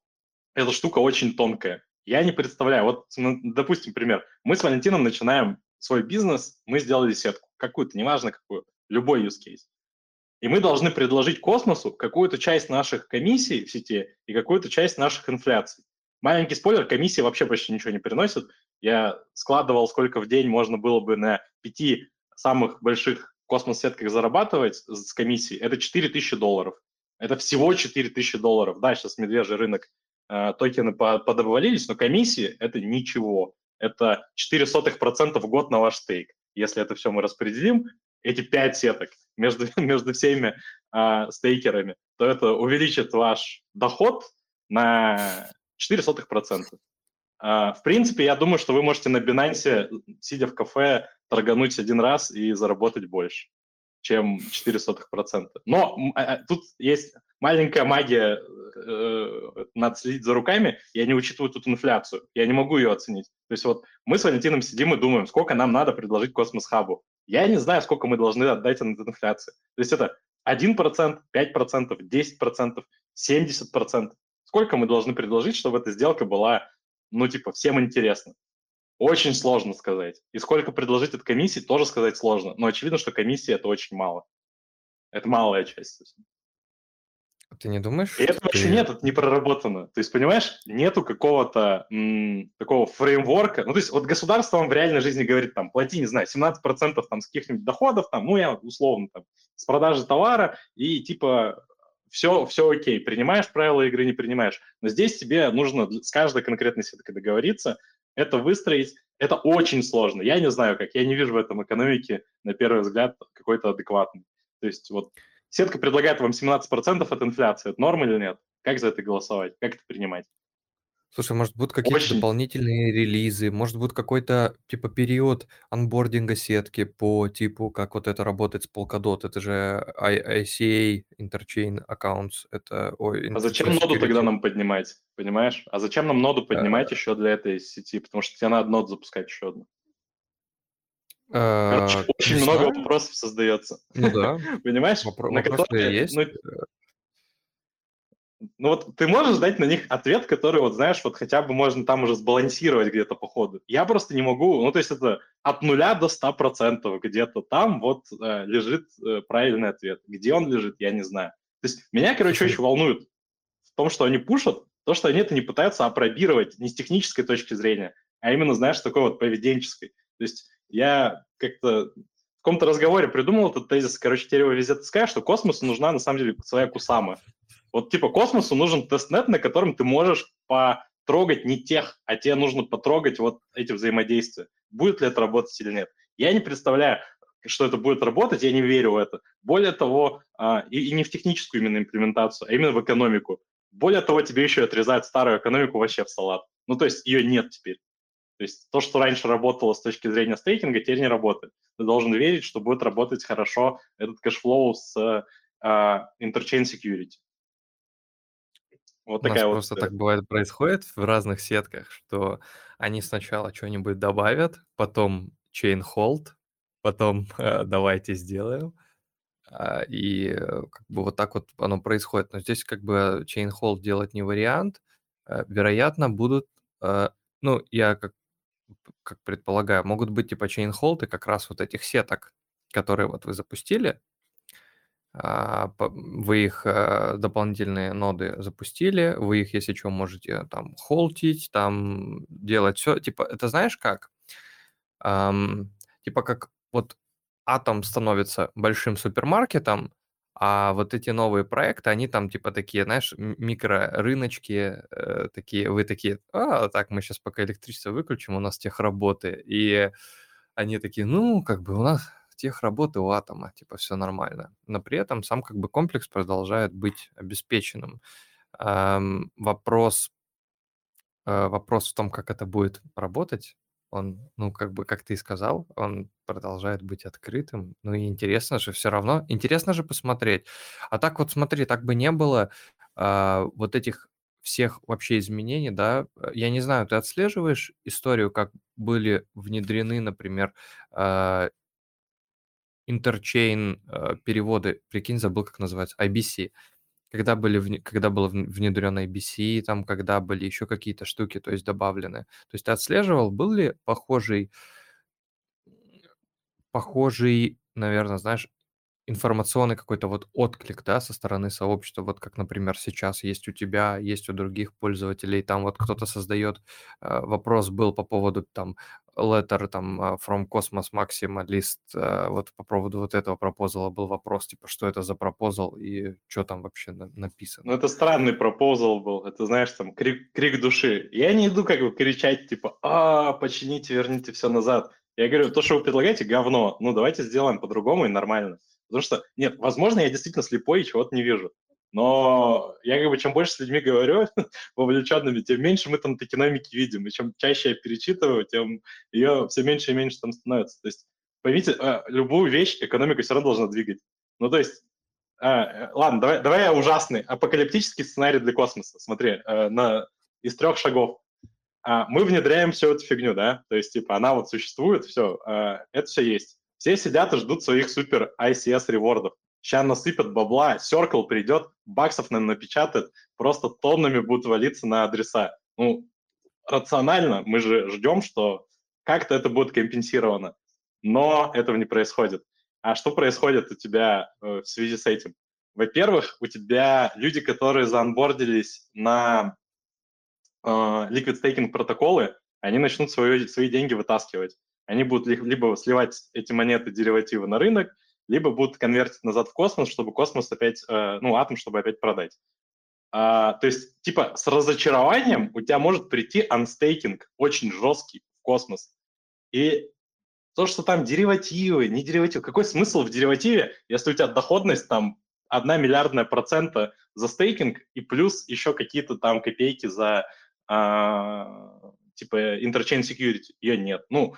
эта штука очень тонкая. Я не представляю. Вот, ну, допустим, пример. Мы с Валентином начинаем свой бизнес, мы сделали сетку, какую-то, неважно какую, любой use case. И мы должны предложить космосу какую-то часть наших комиссий в сети и какую-то часть наших инфляций. Маленький спойлер, комиссии вообще почти ничего не приносят. Я складывал, сколько в день можно было бы на пяти самых больших космос-сетках зарабатывать с комиссией. Это 4000 долларов. Это всего 4000 долларов. Да, сейчас медвежий рынок, э, токены подобвалились, но комиссии – это ничего. Это 0,04% в год на ваш стейк. Если это все мы распределим, эти 5 сеток между, между всеми э, стейкерами, то это увеличит ваш доход на 0,04%. Э, в принципе, я думаю, что вы можете на Binance, сидя в кафе, торгануть один раз и заработать больше чем 0,04%. Но а, тут есть маленькая магия, э, надо следить за руками, я не учитываю тут инфляцию, я не могу ее оценить. То есть вот мы с Валентином сидим и думаем, сколько нам надо предложить Cosmos Hub'у. Я не знаю, сколько мы должны отдать от инфляции. То есть это 1%, 5%, 10%, 70%. Сколько мы должны предложить, чтобы эта сделка была, ну, типа, всем интересна? Очень сложно сказать. И сколько предложить от комиссии, тоже сказать сложно. Но очевидно, что комиссии это очень мало. Это малая часть. Ты не думаешь? И это вообще ты... нет, это не проработано. То есть, понимаешь, нету какого-то м, такого фреймворка. Ну, то есть, вот государство вам в реальной жизни говорит, там, плати, не знаю, 17% там с каких-нибудь доходов, там, ну, я условно, там, с продажи товара, и типа все, все окей, принимаешь правила игры, не принимаешь. Но здесь тебе нужно с каждой конкретной сеткой договориться, это выстроить, это очень сложно. Я не знаю как, я не вижу в этом экономике, на первый взгляд, какой-то адекватный. То есть вот сетка предлагает вам 17% от инфляции. Это норм или нет? Как за это голосовать? Как это принимать? Слушай, может, будут какие-то Очень. дополнительные релизы, может, будет какой-то, типа, период анбординга сетки по типу, как вот это работает с Polkadot, это же ICA, Interchain Accounts, это... Ой, а зачем ноду тогда нам поднимать, понимаешь? А зачем нам ноду поднимать а... еще для этой сети? Потому что тебе надо ноду запускать еще одну. Короче, а, очень много знаю. вопросов создается. Ну да. Понимаешь? Вопро- на которые, есть. Ну, ну вот ты можешь дать на них ответ, который, вот знаешь, вот хотя бы можно там уже сбалансировать где-то по ходу. Я просто не могу, ну то есть это от нуля до ста процентов где-то там вот э, лежит э, правильный ответ. Где он лежит, я не знаю. То есть меня, короче, очень волнует в том, что они пушат, то, что они это не пытаются опробировать не с технической точки зрения, а именно, знаешь, такой вот поведенческой. То есть я как-то в каком-то разговоре придумал этот тезис, короче, его везде таскаю, что космосу нужна на самом деле своя кусама. Вот типа космосу нужен тестнет, на котором ты можешь потрогать не тех, а тебе нужно потрогать вот эти взаимодействия. Будет ли это работать или нет? Я не представляю, что это будет работать, я не верю в это. Более того, а, и, не в техническую именно имплементацию, а именно в экономику. Более того, тебе еще отрезают старую экономику вообще в салат. Ну, то есть ее нет теперь. То есть то, что раньше работало с точки зрения стейкинга, теперь не работает. Ты должен верить, что будет работать хорошо этот cash flow с uh, interchain security. Вот У нас вот... просто так бывает происходит в разных сетках, что они сначала что-нибудь добавят, потом chain hold, потом э, давайте сделаем, а, и э, как бы вот так вот оно происходит. Но здесь как бы chain hold делать не вариант. Э, вероятно, будут, э, ну, я как, как предполагаю, могут быть типа chain и как раз вот этих сеток, которые вот вы запустили, а, вы их э, дополнительные ноды запустили, вы их, если что, можете там холтить, там делать все. Типа, это знаешь как? Um, типа как вот Атом становится большим супермаркетом, а вот эти новые проекты, они там типа такие, знаешь, микрорыночки, э, такие, вы такие, а, так, мы сейчас пока электричество выключим, у нас тех работы. И они такие, ну, как бы у нас тех работы у атома, типа все нормально. Но при этом сам как бы комплекс продолжает быть обеспеченным. Эм, вопрос, э, вопрос в том, как это будет работать, он, ну, как бы, как ты и сказал, он продолжает быть открытым. Ну и интересно же все равно, интересно же посмотреть. А так вот смотри, так бы не было э, вот этих всех вообще изменений, да, я не знаю, ты отслеживаешь историю, как были внедрены, например, э, интерчейн э, переводы, прикинь, забыл, как называется, IBC. Когда, были, когда был внедрен IBC, там, когда были еще какие-то штуки, то есть добавлены. То есть ты отслеживал, был ли похожий, похожий, наверное, знаешь, информационный какой-то вот отклик, да, со стороны сообщества, вот как, например, сейчас есть у тебя, есть у других пользователей, там вот кто-то создает, э, вопрос был по поводу там letter там э, from Cosmos Maximalist, э, вот по поводу вот этого пропозала был вопрос, типа, что это за пропозал и что там вообще на- написано. Ну, это странный пропозал был, это, знаешь, там, крик, крик души. Я не иду как бы кричать, типа, а, почините, верните все назад. Я говорю, то, что вы предлагаете, говно. Ну, давайте сделаем по-другому и нормально. Потому что, нет, возможно, я действительно слепой и чего-то не вижу. Но я как бы чем больше с людьми говорю, вовлеченными, тем меньше мы там экономики видим. И чем чаще я перечитываю, тем ее все меньше и меньше там становится. То есть, поймите, а, любую вещь экономика все равно должна двигать. Ну, то есть, э, ладно, давай, давай я ужасный. Апокалиптический сценарий для космоса. Смотри, э, на, из трех шагов. А, мы внедряем всю эту фигню, да? То есть, типа, она вот существует, все, это все есть. Все сидят и ждут своих супер ICS ревордов. Сейчас насыпят бабла, Circle придет, баксов нам напечатает, просто тоннами будут валиться на адреса. Ну, рационально мы же ждем, что как-то это будет компенсировано. Но этого не происходит. А что происходит у тебя э, в связи с этим? Во-первых, у тебя люди, которые заанбордились на э, liquid staking протоколы, они начнут свои, свои деньги вытаскивать. Они будут либо сливать эти монеты деривативы на рынок, либо будут конвертить назад в космос, чтобы космос опять, э, ну, атом, чтобы опять продать. А, то есть, типа, с разочарованием у тебя может прийти анстейкинг очень жесткий в космос. И то, что там деривативы, не деривативы, какой смысл в деривативе, если у тебя доходность там одна миллиардная процента за стейкинг и плюс еще какие-то там копейки за а, типа interchain security, ее нет. Ну,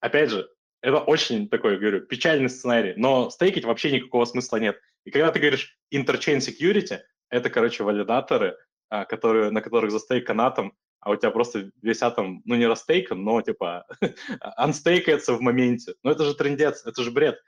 опять же, это очень такой, говорю, печальный сценарий, но стейкать вообще никакого смысла нет. И когда ты говоришь interchain security, это, короче, валидаторы, а, которые, на которых застейкан атом, а у тебя просто весь атом, ну, не растейкан, но, типа, анстейкается в моменте. Ну, это же трендец, это же бред.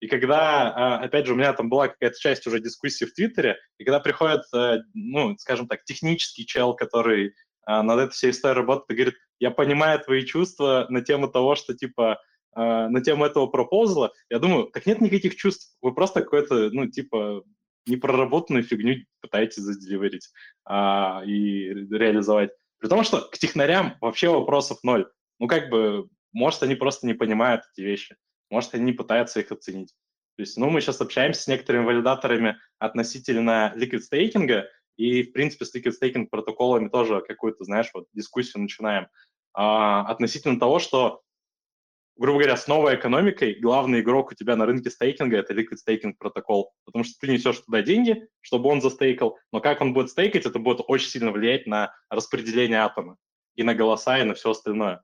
И когда, а, опять же, у меня там была какая-то часть уже дискуссии в Твиттере, и когда приходит, э, ну, скажем так, технический чел, который а, над этой всей историей работает, и говорит, я понимаю твои чувства на тему того, что, типа, э, на тему этого пропозала, я думаю, так нет никаких чувств, вы просто какой-то, ну, типа, непроработанную фигню пытаетесь заделиверить а, и реализовать. При том, что к технарям вообще вопросов ноль. Ну, как бы, может, они просто не понимают эти вещи, может, они не пытаются их оценить. То есть, ну, мы сейчас общаемся с некоторыми валидаторами относительно liquid стейкинга, и, в принципе, с staking протоколами тоже какую-то, знаешь, вот дискуссию начинаем а, относительно того, что, грубо говоря, с новой экономикой главный игрок у тебя на рынке стейкинга – это liquid staking протокол, потому что ты несешь туда деньги, чтобы он застейкал, но как он будет стейкать, это будет очень сильно влиять на распределение атома и на голоса, и на все остальное.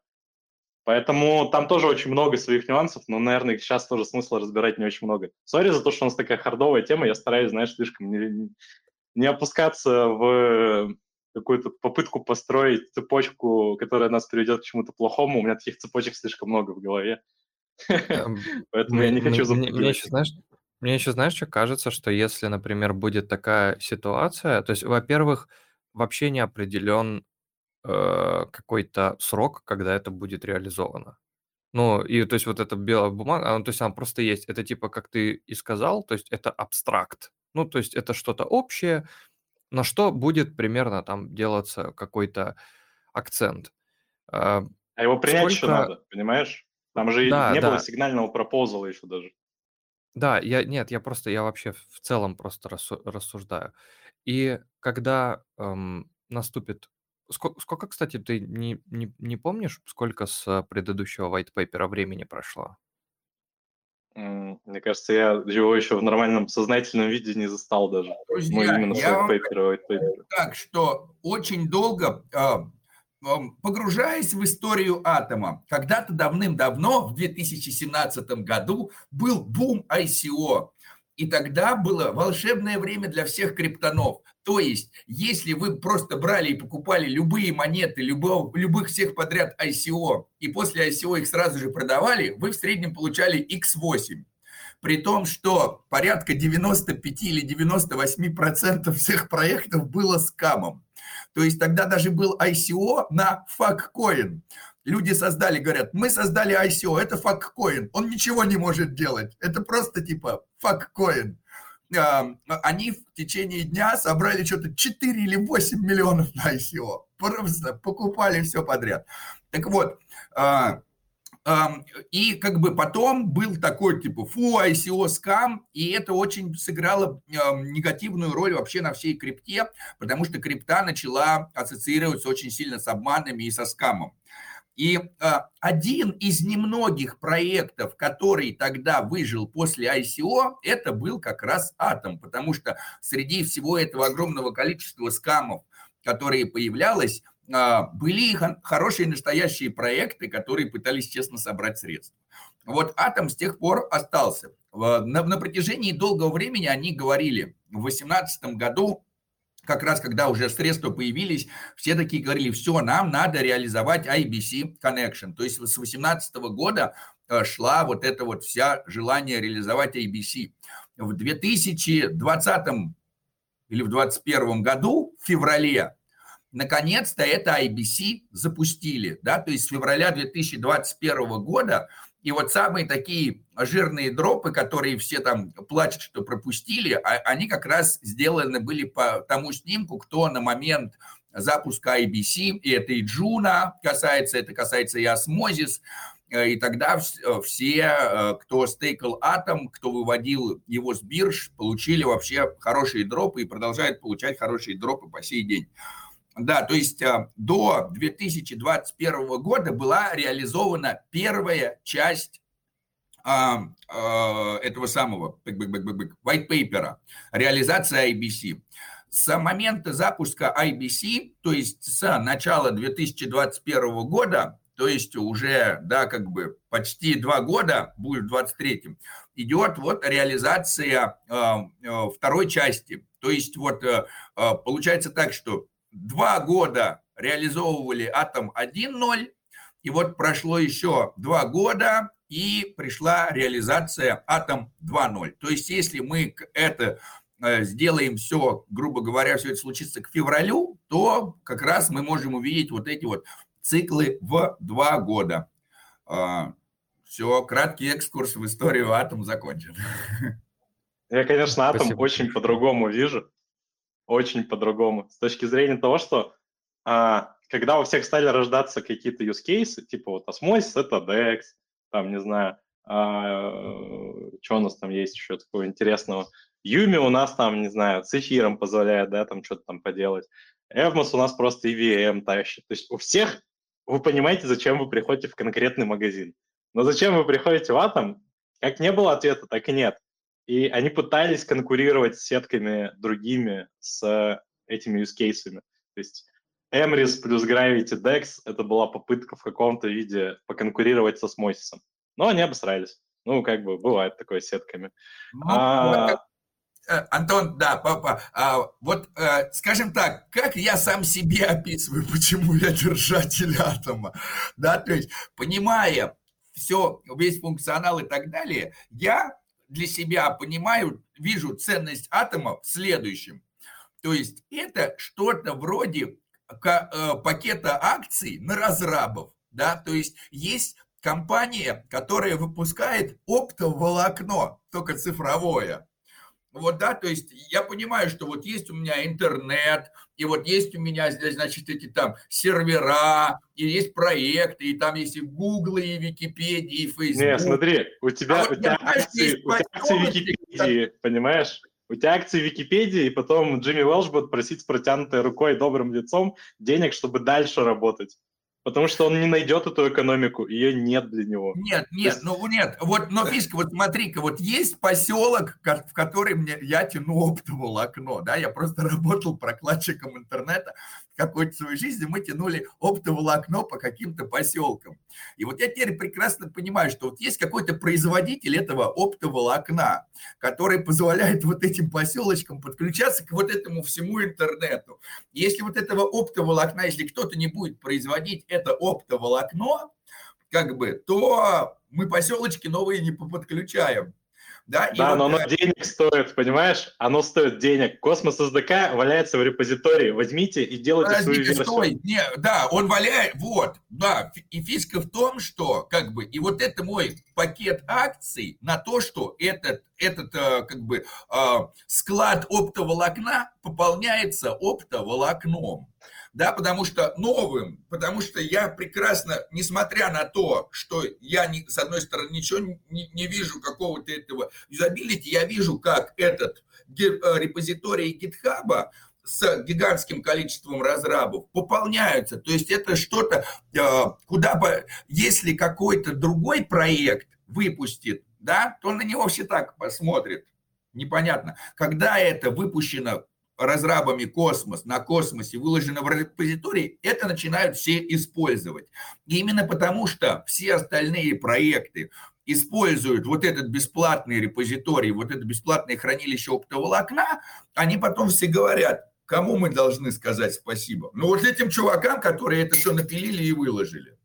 Поэтому там тоже очень много своих нюансов, но, наверное, сейчас тоже смысла разбирать не очень много. Сори за то, что у нас такая хардовая тема, я стараюсь, знаешь, слишком не, не опускаться в какую-то попытку построить цепочку, которая нас приведет к чему-то плохому. У меня таких цепочек слишком много в голове. Эм, Поэтому я не хочу запутать. Мне еще, знаешь, мне еще, знаешь, что кажется, что если, например, будет такая ситуация, то есть, во-первых, вообще не определен э, какой-то срок, когда это будет реализовано. Ну, и то есть вот эта белая бумага, она, то есть она просто есть. Это типа, как ты и сказал, то есть это абстракт. Ну, то есть это что-то общее, на что будет примерно там делаться какой-то акцент. А, а его принять еще надо, понимаешь? Там же да, не да. было сигнального пропозала еще даже. Да, я нет, я просто, я вообще в целом просто рассуждаю. И когда эм, наступит... Сколько, сколько, кстати, ты не, не, не помнишь, сколько с предыдущего white paper времени прошло? Мне кажется, я его еще в нормальном сознательном виде не застал даже. Друзья, Мы именно я вам paper, так, что очень долго, а, погружаясь в историю атома, когда-то давным-давно, в 2017 году, был бум ICO. И тогда было волшебное время для всех криптонов. То есть, если вы просто брали и покупали любые монеты, любого, любых всех подряд ICO, и после ICO их сразу же продавали, вы в среднем получали X8. При том, что порядка 95 или 98 процентов всех проектов было скамом. То есть тогда даже был ICO на факкоин. Люди создали, говорят, мы создали ICO, это факкоин, он ничего не может делать, это просто типа факкоин. Они в течение дня собрали что-то 4 или 8 миллионов на ICO, просто покупали все подряд. Так вот, а, и как бы потом был такой типа фу, ICO скам, и это очень сыграло негативную роль вообще на всей крипте, потому что крипта начала ассоциироваться очень сильно с обманами и со скамом. И а, один из немногих проектов, который тогда выжил после ICO, это был как раз Атом, потому что среди всего этого огромного количества скамов, которые появлялось, а, были хорошие настоящие проекты, которые пытались честно собрать средства. Вот Атом с тех пор остался. На, на протяжении долгого времени они говорили, в 2018 году, как раз когда уже средства появились, все такие говорили, все, нам надо реализовать IBC Connection. То есть с 2018 года э, шла вот это вот вся желание реализовать IBC. В 2020 или в 2021 году, в феврале, наконец-то это IBC запустили, да, то есть с февраля 2021 года, и вот самые такие жирные дропы, которые все там плачут, что пропустили, а, они как раз сделаны были по тому снимку, кто на момент запуска IBC, и это и Juno касается, это касается и Osmosis, э, и тогда все, э, кто стейкал атом, кто выводил его с бирж, получили вообще хорошие дропы и продолжают получать хорошие дропы по сей день. Да, то есть а, до 2021 года была реализована первая часть а, а, этого самого white paper, реализация IBC. С момента запуска IBC, то есть с начала 2021 года, то есть уже, да, как бы почти два года, будет в 23-м, идет вот реализация второй части. То есть вот получается так, что два года реализовывали Атом 1.0, и вот прошло еще два года, и пришла реализация Атом 2.0. То есть если мы это э, сделаем все, грубо говоря, все это случится к февралю, то как раз мы можем увидеть вот эти вот циклы в два года. А, все, краткий экскурс в историю Атом закончен. Я, конечно, Атом Спасибо. очень по-другому вижу очень по-другому. С точки зрения того, что а, когда у всех стали рождаться какие-то use cases, типа вот Osmosis — это DEX, там, не знаю, а, что у нас там есть еще такого интересного. Юми у нас там, не знаю, с эфиром позволяет, да, там что-то там поделать. Evmos у нас просто EVM тащит. То есть у всех вы понимаете, зачем вы приходите в конкретный магазин. Но зачем вы приходите в Atom, как не было ответа, так и нет. И они пытались конкурировать с сетками другими, с этими use cases. То есть Emrys плюс Gravity Dex — это была попытка в каком-то виде поконкурировать со Смосисом. Но они обосрались. Ну, как бы бывает такое с сетками. Ну, а... вот, э, Антон, да, папа, а, вот а, скажем так, как я сам себе описываю, почему я держатель атома, да, то есть, понимая все, весь функционал и так далее, я для себя понимаю, вижу ценность атома в следующем. То есть это что-то вроде э, пакета акций на разрабов. Да? То есть есть компания, которая выпускает оптоволокно, только цифровое. Вот, да, то есть я понимаю, что вот есть у меня интернет, и вот есть у меня, значит, эти там сервера, и есть проекты, и там есть и Google, и Википедия, и Facebook. Не, смотри, у тебя, а у, тебя акции, у тебя акции Википедии, понимаешь? У тебя акции Википедии, и потом Джимми Уэлш будет просить с протянутой рукой добрым лицом денег, чтобы дальше работать. Потому что он не найдет эту экономику, ее нет для него. Нет, нет, есть... ну нет. Вот, но фишка, вот смотри-ка, вот есть поселок, в который мне, я тяну оптовое окно, да, я просто работал прокладчиком интернета какой-то своей жизни, мы тянули оптовое окно по каким-то поселкам. И вот я теперь прекрасно понимаю, что вот есть какой-то производитель этого оптового окна, который позволяет вот этим поселочкам подключаться к вот этому всему интернету. Если вот этого оптового окна, если кто-то не будет производить это оптоволокно, как бы, то мы поселочки новые не подключаем. Да, да вот, но оно денег стоит, понимаешь? Оно стоит денег. Космос SDK валяется в репозитории. Возьмите и делайте Подождите, свою версию. Стой. Не, да, он валяет, вот, да. И фишка в том, что, как бы, и вот это мой пакет акций на то, что этот, этот э, как бы, э, склад оптоволокна пополняется оптоволокном да, потому что новым, потому что я прекрасно, несмотря на то, что я, не, с одной стороны, ничего не, не вижу какого-то этого юзабилити, я вижу, как этот э, репозиторий гитхаба с гигантским количеством разрабов пополняются. То есть это что-то, э, куда бы, если какой-то другой проект выпустит, да, то на него все так посмотрят. Непонятно. Когда это выпущено разрабами космос, на космосе выложено в репозитории, это начинают все использовать. И именно потому, что все остальные проекты используют вот этот бесплатный репозиторий, вот это бесплатное хранилище оптоволокна, они потом все говорят, кому мы должны сказать спасибо? Ну вот этим чувакам, которые это все напилили и выложили.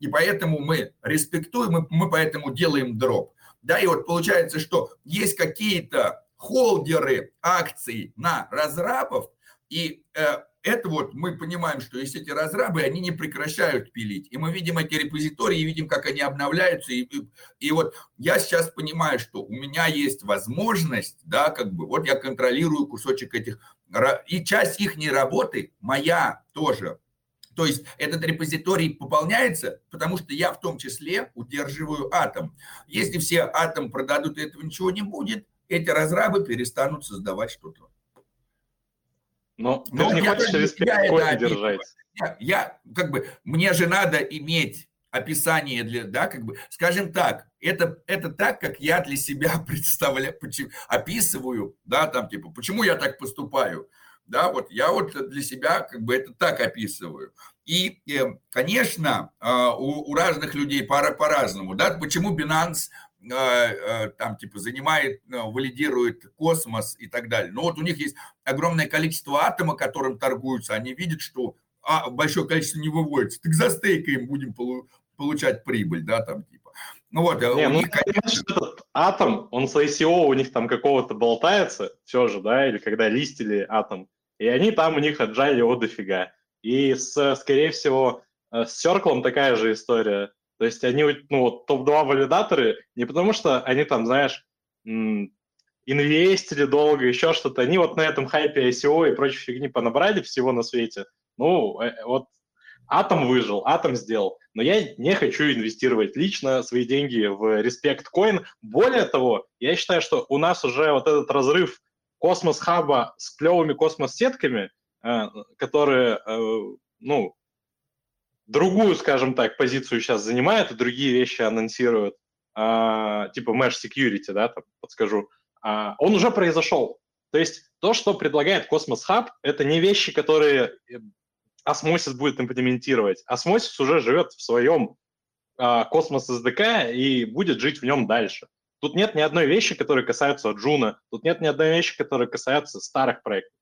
И поэтому мы респектуем, мы, поэтому делаем дроп. Да, и вот получается, что есть какие-то холдеры акций на разрабов, и э, это вот мы понимаем, что есть эти разрабы, они не прекращают пилить. И мы видим эти репозитории, видим, как они обновляются. И, и, и вот я сейчас понимаю, что у меня есть возможность, да, как бы, вот я контролирую кусочек этих, и часть их работы моя тоже. То есть этот репозиторий пополняется, потому что я в том числе удерживаю атом. Если все атом продадут, этого ничего не будет, эти разрабы перестанут создавать что-то. Но, Но ты не хочешь респект держать. Я, я, как бы, мне же надо иметь описание для, да, как бы, скажем так, это, это так, как я для себя представляю, описываю, да, там, типа, почему я так поступаю, да, вот я вот для себя как бы это так описываю. И, э, конечно, а, у, у разных людей пара по-разному, да, почему Binance там типа занимает, э, валидирует космос и так далее. Но вот у них есть огромное количество атома, которым торгуются, они видят, что а, большое количество не выводится, так за стейкаем будем получать прибыль, да, там типа. Ну вот, не, ну, них, конечно... этот атом, он с ICO у них там какого-то болтается, все же, да, или когда листили атом, и они там у них отжали его дофига. И, с, скорее всего, с Circle такая же история. То есть они, ну, топ-2 валидаторы не потому, что они там, знаешь, инвестили долго, еще что-то. Они вот на этом хайпе ICO и прочей фигни понабрали всего на свете. Ну, э, вот Атом выжил, Атом сделал. Но я не хочу инвестировать лично свои деньги в Respect Coin. Более того, я считаю, что у нас уже вот этот разрыв космос-хаба с клевыми космос-сетками, э, которые, э, ну, другую, скажем так, позицию сейчас занимает и другие вещи анонсирует, а, типа Mesh Security, да, там, подскажу, а, он уже произошел. То есть то, что предлагает Cosmos Hub, это не вещи, которые Osmosis будет имплементировать. Osmosis уже живет в своем а, Cosmos SDK и будет жить в нем дальше. Тут нет ни одной вещи, которые касаются Джуна, тут нет ни одной вещи, которые касаются старых проектов.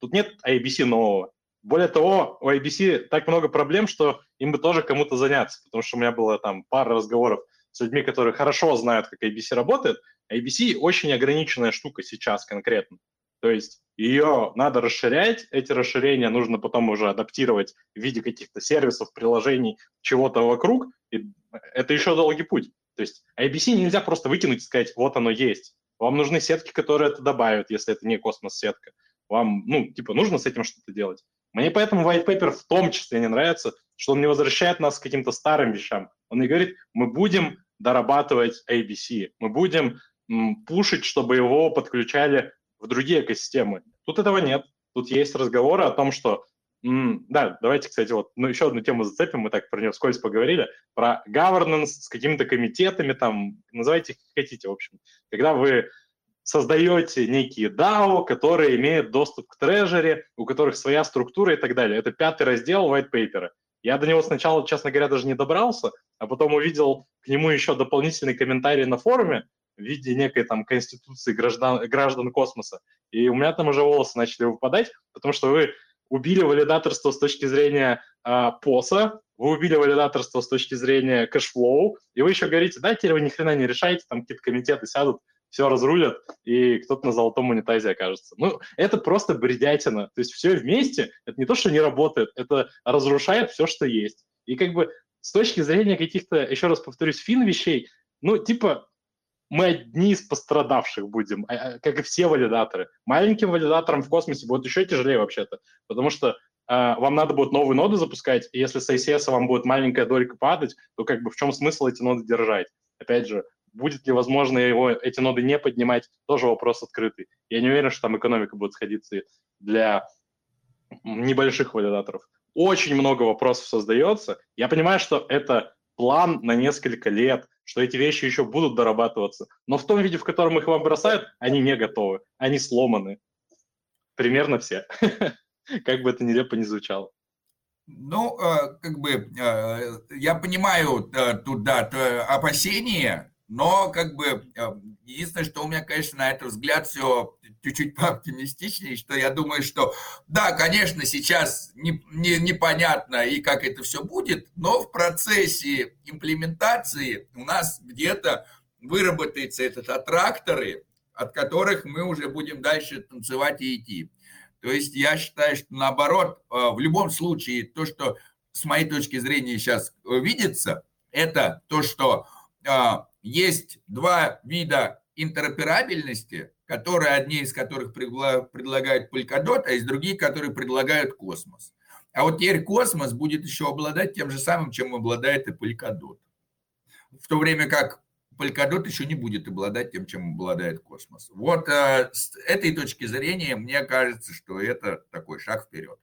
Тут нет IBC нового. Более того, у IBC так много проблем, что им бы тоже кому-то заняться, потому что у меня было там пара разговоров с людьми, которые хорошо знают, как IBC работает. IBC очень ограниченная штука сейчас конкретно. То есть ее надо расширять, эти расширения нужно потом уже адаптировать в виде каких-то сервисов, приложений, чего-то вокруг, и это еще долгий путь. То есть IBC нельзя просто выкинуть и сказать, вот оно есть. Вам нужны сетки, которые это добавят, если это не космос-сетка. Вам, ну, типа, нужно с этим что-то делать. Мне поэтому white paper в том числе не нравится, что он не возвращает нас к каким-то старым вещам. Он не говорит, мы будем дорабатывать ABC, мы будем м, пушить, чтобы его подключали в другие экосистемы. Тут этого нет. Тут есть разговоры о том, что м, да, давайте, кстати, вот ну, еще одну тему зацепим, мы так про нее вскользь поговорили, про governance с какими-то комитетами, там, называйте как хотите, в общем. Когда вы создаете некие DAO, которые имеют доступ к трежере, у которых своя структура и так далее. Это пятый раздел white paper. Я до него сначала, честно говоря, даже не добрался, а потом увидел к нему еще дополнительный комментарий на форуме в виде некой там конституции граждан, граждан космоса. И у меня там уже волосы начали выпадать, потому что вы убили валидаторство с точки зрения э, PoS а, вы убили валидаторство с точки зрения cash flow, и вы еще говорите, да, теперь вы ни хрена не решаете, там какие-то комитеты сядут, все разрулят, и кто-то на золотом monetize е окажется. Ну, это просто бредятина. То есть все вместе, это не то, что не работает, это разрушает все, что есть. И как бы с точки зрения каких-то, еще раз повторюсь, фин вещей, ну, типа, мы одни из пострадавших будем, а, а, как и все валидаторы. Маленьким валидаторам в космосе будет еще тяжелее вообще-то, потому что э, вам надо будет новые ноды запускать, и если с ICS вам будет маленькая долька падать, то как бы в чем смысл эти ноды держать? Опять же, будет ли возможно его, эти ноды не поднимать, тоже вопрос открытый. Я не уверен, что там экономика будет сходиться для небольших валидаторов. Очень много вопросов создается. Я понимаю, что это план на несколько лет, что эти вещи еще будут дорабатываться. Но в том виде, в котором их вам бросают, они не готовы, они сломаны. Примерно все. Как бы это нелепо не звучало. Ну, э, как бы, э, я понимаю э, тут, да, опасения, но как бы единственное, что у меня, конечно, на этот взгляд все чуть-чуть пооптимистичнее, что я думаю, что да, конечно, сейчас не, не, непонятно и как это все будет, но в процессе имплементации у нас где-то выработается этот аттракторы, от которых мы уже будем дальше танцевать и идти. То есть я считаю, что наоборот, э, в любом случае, то, что с моей точки зрения сейчас видится, это то, что э, есть два вида интероперабельности, которые, одни из которых предлагают Polkadot, а из других, которые предлагают Космос. А вот теперь Космос будет еще обладать тем же самым, чем обладает и Polkadot. В то время как Polkadot еще не будет обладать тем, чем обладает Космос. Вот э, с этой точки зрения мне кажется, что это такой шаг вперед.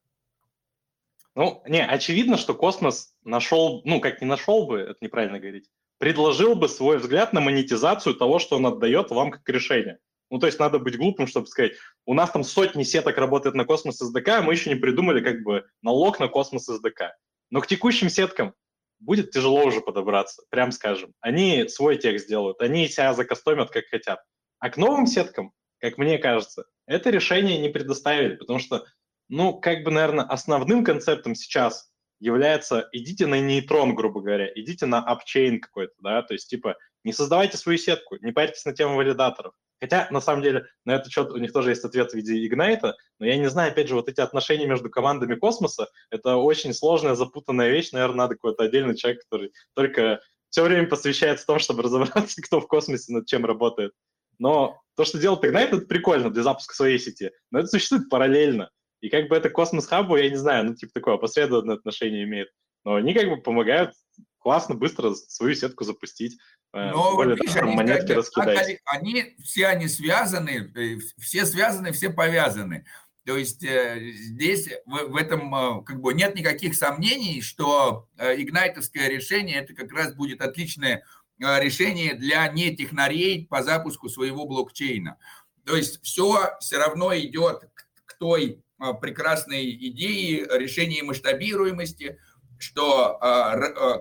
Ну, не, очевидно, что Космос нашел, ну, как не нашел бы, это неправильно говорить, предложил бы свой взгляд на монетизацию того, что он отдает вам как решение. Ну, то есть надо быть глупым, чтобы сказать, у нас там сотни сеток работает на космос SDK, а мы еще не придумали как бы налог на космос SDK. Но к текущим сеткам будет тяжело уже подобраться, прям скажем. Они свой текст делают, они себя закастомят как хотят. А к новым сеткам, как мне кажется, это решение не предоставили, потому что, ну, как бы, наверное, основным концептом сейчас является идите на нейтрон, грубо говоря, идите на апчейн какой-то, да, то есть типа не создавайте свою сетку, не парьтесь на тему валидаторов. Хотя, на самом деле, на этот счет у них тоже есть ответ в виде Ignite, но я не знаю, опять же, вот эти отношения между командами космоса, это очень сложная, запутанная вещь, наверное, надо какой-то отдельный человек, который только все время посвящается в том, чтобы разобраться, кто в космосе над чем работает. Но то, что делает Ignite, это прикольно для запуска своей сети, но это существует параллельно. И как бы это космос хабу, я не знаю, ну, типа такое опосредованное отношение имеет. Но они как бы помогают классно, быстро свою сетку запустить. Э, Но более видишь, они, монетки раскидать. Они, все они связаны, э, все связаны, все повязаны. То есть э, здесь в, в этом как бы нет никаких сомнений, что игнайтовское решение это как раз будет отличное решение для нетехнарей по запуску своего блокчейна. То есть все все равно идет к, к той прекрасной идеи решения масштабируемости, что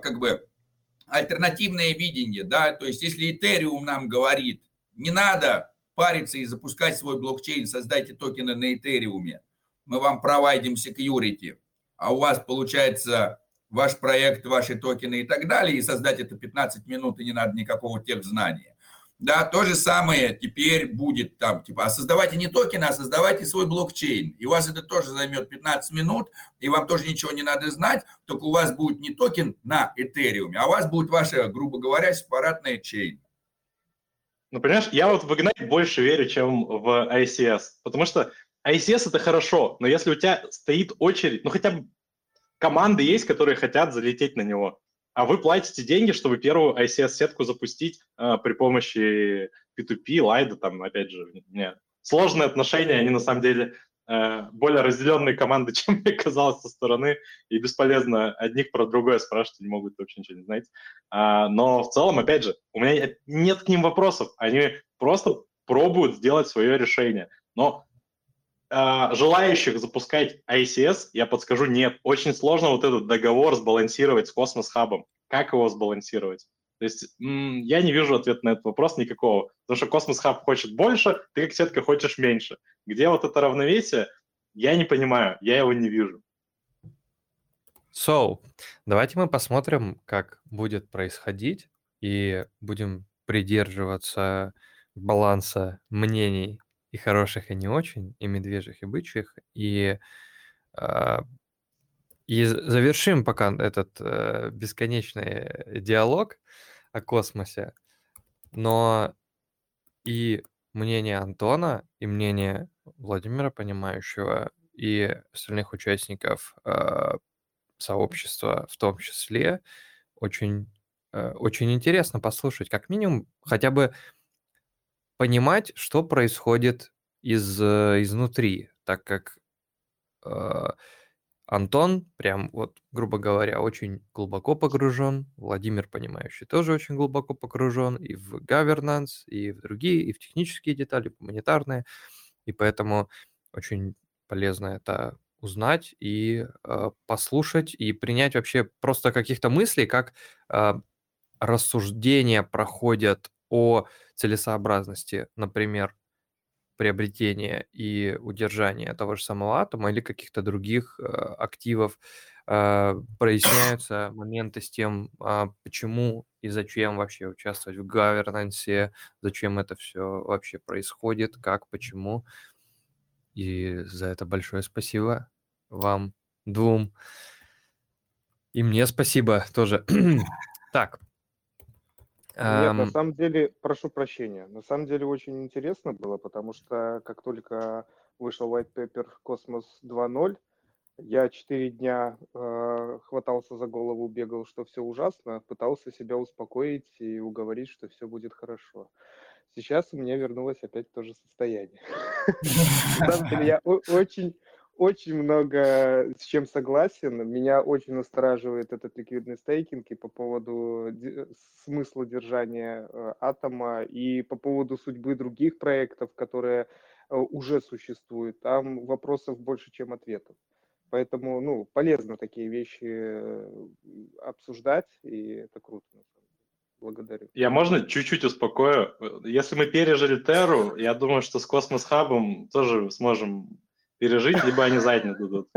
как бы альтернативное видение, да, то есть если Ethereum нам говорит, не надо париться и запускать свой блокчейн, создайте токены на Ethereum, мы вам провайдим security, а у вас получается ваш проект, ваши токены и так далее, и создать это 15 минут, и не надо никакого тех знания. Да, то же самое теперь будет там, типа, а создавайте не токены, а создавайте свой блокчейн. И у вас это тоже займет 15 минут, и вам тоже ничего не надо знать, только у вас будет не токен на Ethereum, а у вас будет ваша, грубо говоря, сепаратная чейн. Ну, понимаешь, я вот в Ignite больше верю, чем в ICS, потому что ICS это хорошо, но если у тебя стоит очередь, ну хотя бы команды есть, которые хотят залететь на него, а вы платите деньги, чтобы первую ICS-сетку запустить э, при помощи P2P, лайда, там, опять же, нет. Сложные отношения, они на самом деле э, более разделенные команды, чем мне казалось со стороны, и бесполезно одних про другое спрашивать, они могут вообще ничего не знать. А, но в целом, опять же, у меня нет к ним вопросов, они просто пробуют сделать свое решение. Но желающих запускать ICS, я подскажу, нет. Очень сложно вот этот договор сбалансировать с Космос Хабом. Как его сбалансировать? То есть я не вижу ответа на этот вопрос никакого. Потому что Космос Хаб хочет больше, ты как сетка хочешь меньше. Где вот это равновесие, я не понимаю, я его не вижу. So, давайте мы посмотрим, как будет происходить, и будем придерживаться баланса мнений и хороших, и не очень, и медвежьих, и бычьих, и, а, и завершим пока этот э, бесконечный диалог о космосе, но и мнение Антона, и мнение Владимира, понимающего, и остальных участников э, сообщества в том числе, очень, э, очень интересно послушать, как минимум, хотя бы понимать, что происходит из, э, изнутри, так как э, Антон, прям вот, грубо говоря, очень глубоко погружен, Владимир, понимающий, тоже очень глубоко погружен и в governance, и в другие, и в технические детали, гуманитарные, и поэтому очень полезно это узнать и э, послушать, и принять вообще просто каких-то мыслей, как э, рассуждения проходят о целесообразности, например, приобретения и удержания того же самого атома или каких-то других э, активов, э, проясняются моменты с тем, э, почему и зачем вообще участвовать в гавернансе, зачем это все вообще происходит, как, почему. И за это большое спасибо вам двум. И мне спасибо тоже. так, нет, на самом деле, прошу прощения, на самом деле очень интересно было, потому что как только вышел white paper Космос 2.0, я четыре дня э, хватался за голову, бегал, что все ужасно, пытался себя успокоить и уговорить, что все будет хорошо. Сейчас у меня вернулось опять то же состояние. На самом деле я очень, очень много с чем согласен. Меня очень настораживает этот ликвидный стейкинг и по поводу смысла держания э, атома и по поводу судьбы других проектов, которые э, уже существуют. Там вопросов больше, чем ответов. Поэтому, ну, полезно такие вещи э, обсуждать, и это круто. Благодарю. Я можно чуть-чуть успокою? Если мы пережили Терру, я думаю, что с Космос Хабом тоже сможем пережить, либо они задние дадут.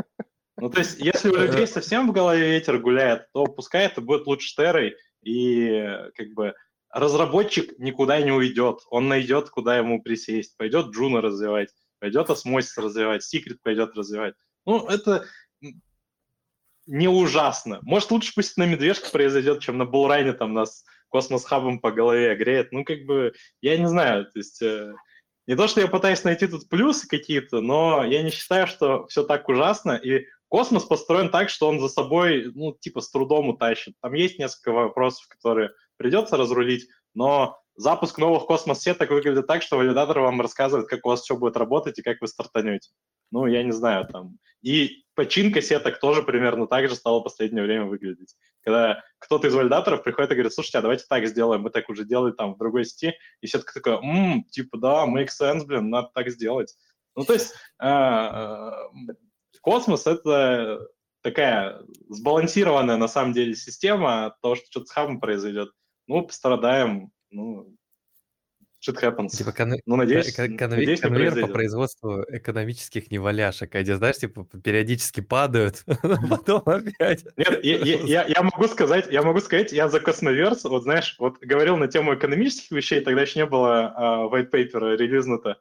Ну, то есть, если у людей совсем в голове ветер гуляет, то пускай это будет лучше Террой, и как бы разработчик никуда не уйдет, он найдет, куда ему присесть, пойдет Juno развивать, пойдет Osmosis развивать, Секрет пойдет развивать. Ну, это не ужасно. Может, лучше пусть на медвежке произойдет, чем на bull run е там нас Cosmos Hub ом по голове греет. Ну, как бы, я не знаю, то есть... Э, не то, что я пытаюсь найти тут плюсы какие-то, но я не считаю, что все так ужасно. И космос построен так, что он за собой, ну, типа, с трудом утащит. Там есть несколько вопросов, которые придется разрулить, но запуск новых космос-сеток выглядит так, что валидатор вам рассказывает, как у вас все будет работать и как вы стартанете. Ну, я не знаю, там. И починка сеток тоже примерно так же стала в последнее время выглядеть. Когда кто-то из валидаторов приходит и говорит, слушайте, а давайте так сделаем, мы так уже делали там в другой сети, и сетка такая, м типа, да, make sense, блин, надо так сделать. Ну, то есть космос — это такая сбалансированная, на самом деле, система того, что что-то с хабом произойдет. Ну, пострадаем, ну, shit happens. Типа кон... Ну, надеюсь, кон... надеюсь, не конвейер по производству экономических неваляшек, где, знаешь, типа периодически падают, потом опять. Нет, я, я, я, могу сказать, я могу сказать, я за Cosmoverse, вот знаешь, вот говорил на тему экономических вещей, тогда еще не было uh, white paper релизнуто,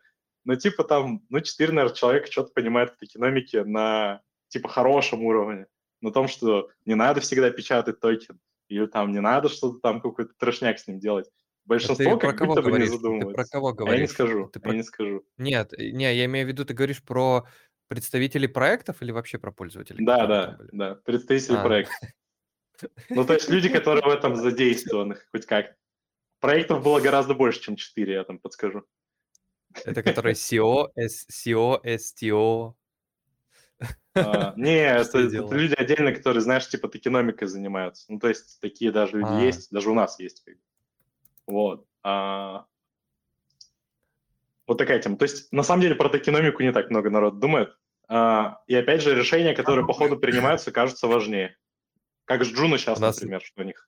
но типа там, ну, 4, наверное, человека что-то понимает в экономике на, типа, хорошем уровне, на том, что не надо всегда печатать токен, или там не надо что-то там какой-то трешняк с ним делать. Большинство ты как про кого будто бы не говоришь? Ты задумывается. про кого А говоришь? Я не скажу, ты я не скажу. Нет, не, я имею в виду, ты говоришь про представителей проектов или вообще про пользователей? Да, да, да, представители а. проекта. Ну, то есть люди, которые в этом задействованы, хоть как. Проектов было гораздо больше, чем 4, я там подскажу. Это которые SEO, SEO, STO. А, не, это, это люди отдельно, которые, знаешь, типа токеномикой занимаются. Ну, то есть такие даже люди а. есть, даже у нас есть. Вот. А... Вот такая тема. То есть, на самом деле, про токеномику не так много народ думает. А, и опять же, решения, которые по ходу принимаются, кажутся важнее. Как с Джуна сейчас, нас... например, что у них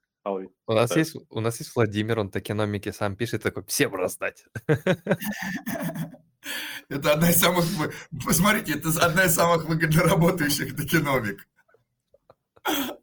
у нас, есть, у нас есть Владимир, он токеномики сам пишет, такой, всем раздать. Это одна из самых... Посмотрите, это одна из самых выгодно работающих токеномик.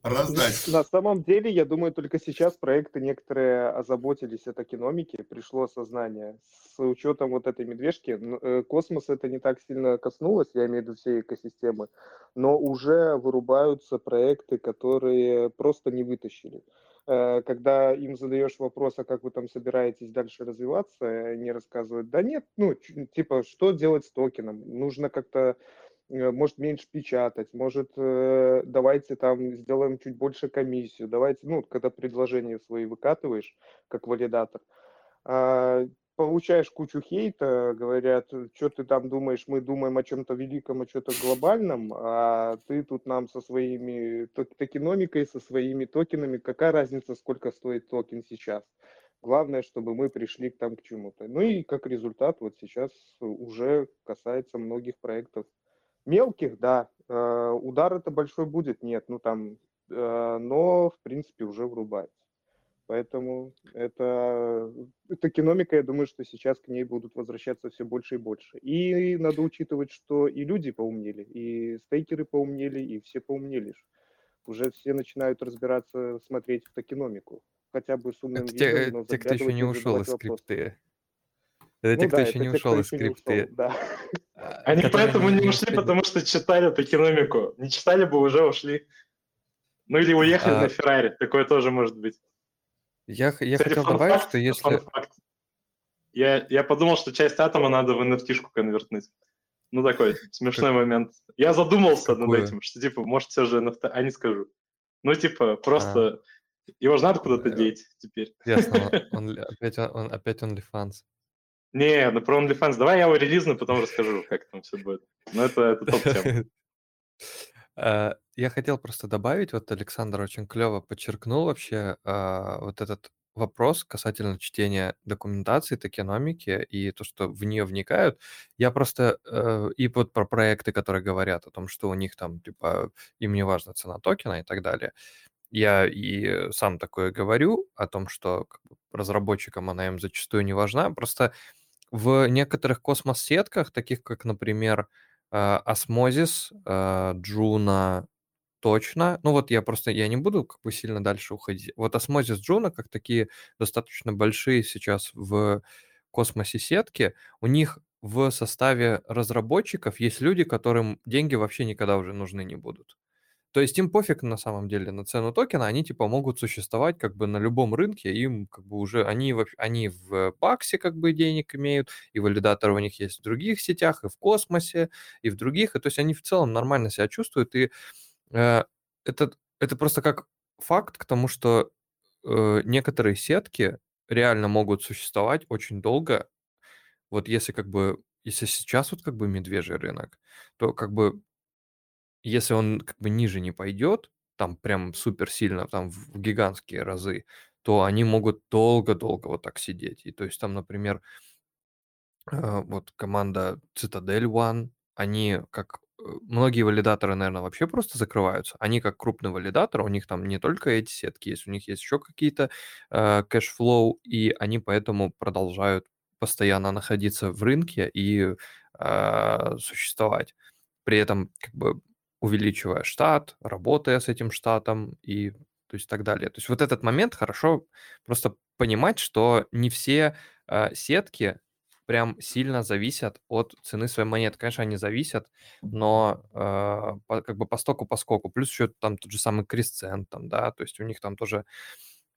Раздать. На самом деле, я думаю, только сейчас проекты некоторые озаботились о токеномике, пришло осознание. С учетом вот этой медвежки, э, космос это не так сильно коснулось, я имею в виду всей экосистемы, но уже вырубаются проекты, которые просто не вытащили. Э, когда им задаешь вопрос, а как вы там собираетесь дальше развиваться, они рассказывают, да нет, ну, типа, что делать с токеном? Нужно как-то может меньше печатать, может э, давайте там сделаем чуть больше комиссию, давайте, ну, когда предложения свои выкатываешь как валидатор, а, получаешь кучу хейта, говорят, что ты там думаешь, мы думаем о чем-то великом, о чем-то глобальном, а ты тут нам со своими токеномикой, со своими токенами, какая разница, сколько стоит токен сейчас? Главное, чтобы мы пришли там к чему-то. Ну и как результат, вот сейчас уже касается многих проектов Мелких, да. Э, удар это большой будет, нет, ну там, э, но в принципе уже врубается. Поэтому это, это экономика, я думаю, что сейчас к ней будут возвращаться все больше и больше. И надо учитывать, что и люди поумнели, и стейкеры поумнели, и все поумнели. Уже все начинают разбираться, смотреть в токеномику. Хотя бы с умным это видом, те, но те, кто еще не ушел из скрипты. Это Ну те, кто да, еще это не ушел из скрипты. да. а, Они поэтому не ушли, потому что читали токеномику. Не читали бы, уже ушли. Ну или уехали А. на Феррари. Такое тоже может быть. Я, Кстати, хотел добавить, факт, что если... Я, я подумал, что часть атома надо в NFT-шку конвертнуть. Ну, такой смешной момент. Я задумался над Какую? этим, что, типа, может, все же NFT... А, не скажу. Ну, типа, просто... Его же надо куда-то Э, деть теперь. Ясно, он, опять, он, он- опять OnlyFans. Не, ну про OnlyFans. Давай я его релизну, потом расскажу, как там все будет. Ну, это, это топ-тема. Э, Я хотел просто добавить, вот Александр очень клево подчеркнул вообще а, вот этот вопрос касательно чтения документации, токеномики и то, что в нее вникают. Я просто э, и вот про проекты, которые говорят о том, что у них там типа им не важна цена токена и так далее. Я и сам такое говорю о том, что разработчикам она им зачастую не важна. Просто в некоторых космос-сетках, таких как, например, э, Osmosis, э, Juno, точно. Ну вот я просто, я не буду как бы сильно дальше уходить. Вот Osmosis, Juno, как такие достаточно большие сейчас в космосе сетки, у них в составе разработчиков есть люди, которым деньги вообще никогда уже нужны не будут. То есть им пофиг на самом деле на цену токена, они типа могут существовать как бы на любом рынке, им как бы уже, они, вообще- они в баксе как бы денег имеют, и валидаторы у них есть в других сетях, и в космосе, и в других, и то есть они в целом нормально себя чувствуют, и э, это, это просто как факт к тому, что э, некоторые сетки реально могут существовать очень долго, вот если как бы, если сейчас вот как бы медвежий рынок, то как бы если он как бы ниже не пойдет, там прям супер сильно, там в гигантские разы, то они могут долго-долго вот так сидеть. И то есть там, например, э, вот команда Citadel One, они как э, многие валидаторы, наверное, вообще просто закрываются. Они как крупный валидатор, у них там не только эти сетки есть, у них есть еще какие-то э, cash flow, и они поэтому продолжают постоянно находиться в рынке и э, существовать. При этом как бы увеличивая штат, работая с этим штатом и то есть так далее. То есть вот этот момент хорошо просто понимать, что не все э, сетки прям сильно зависят от цены своей монеты. Конечно, они зависят, но э, по- как бы по стоку, по скоку. Плюс еще там тот же самый Крисцент, там, да, то есть у них там тоже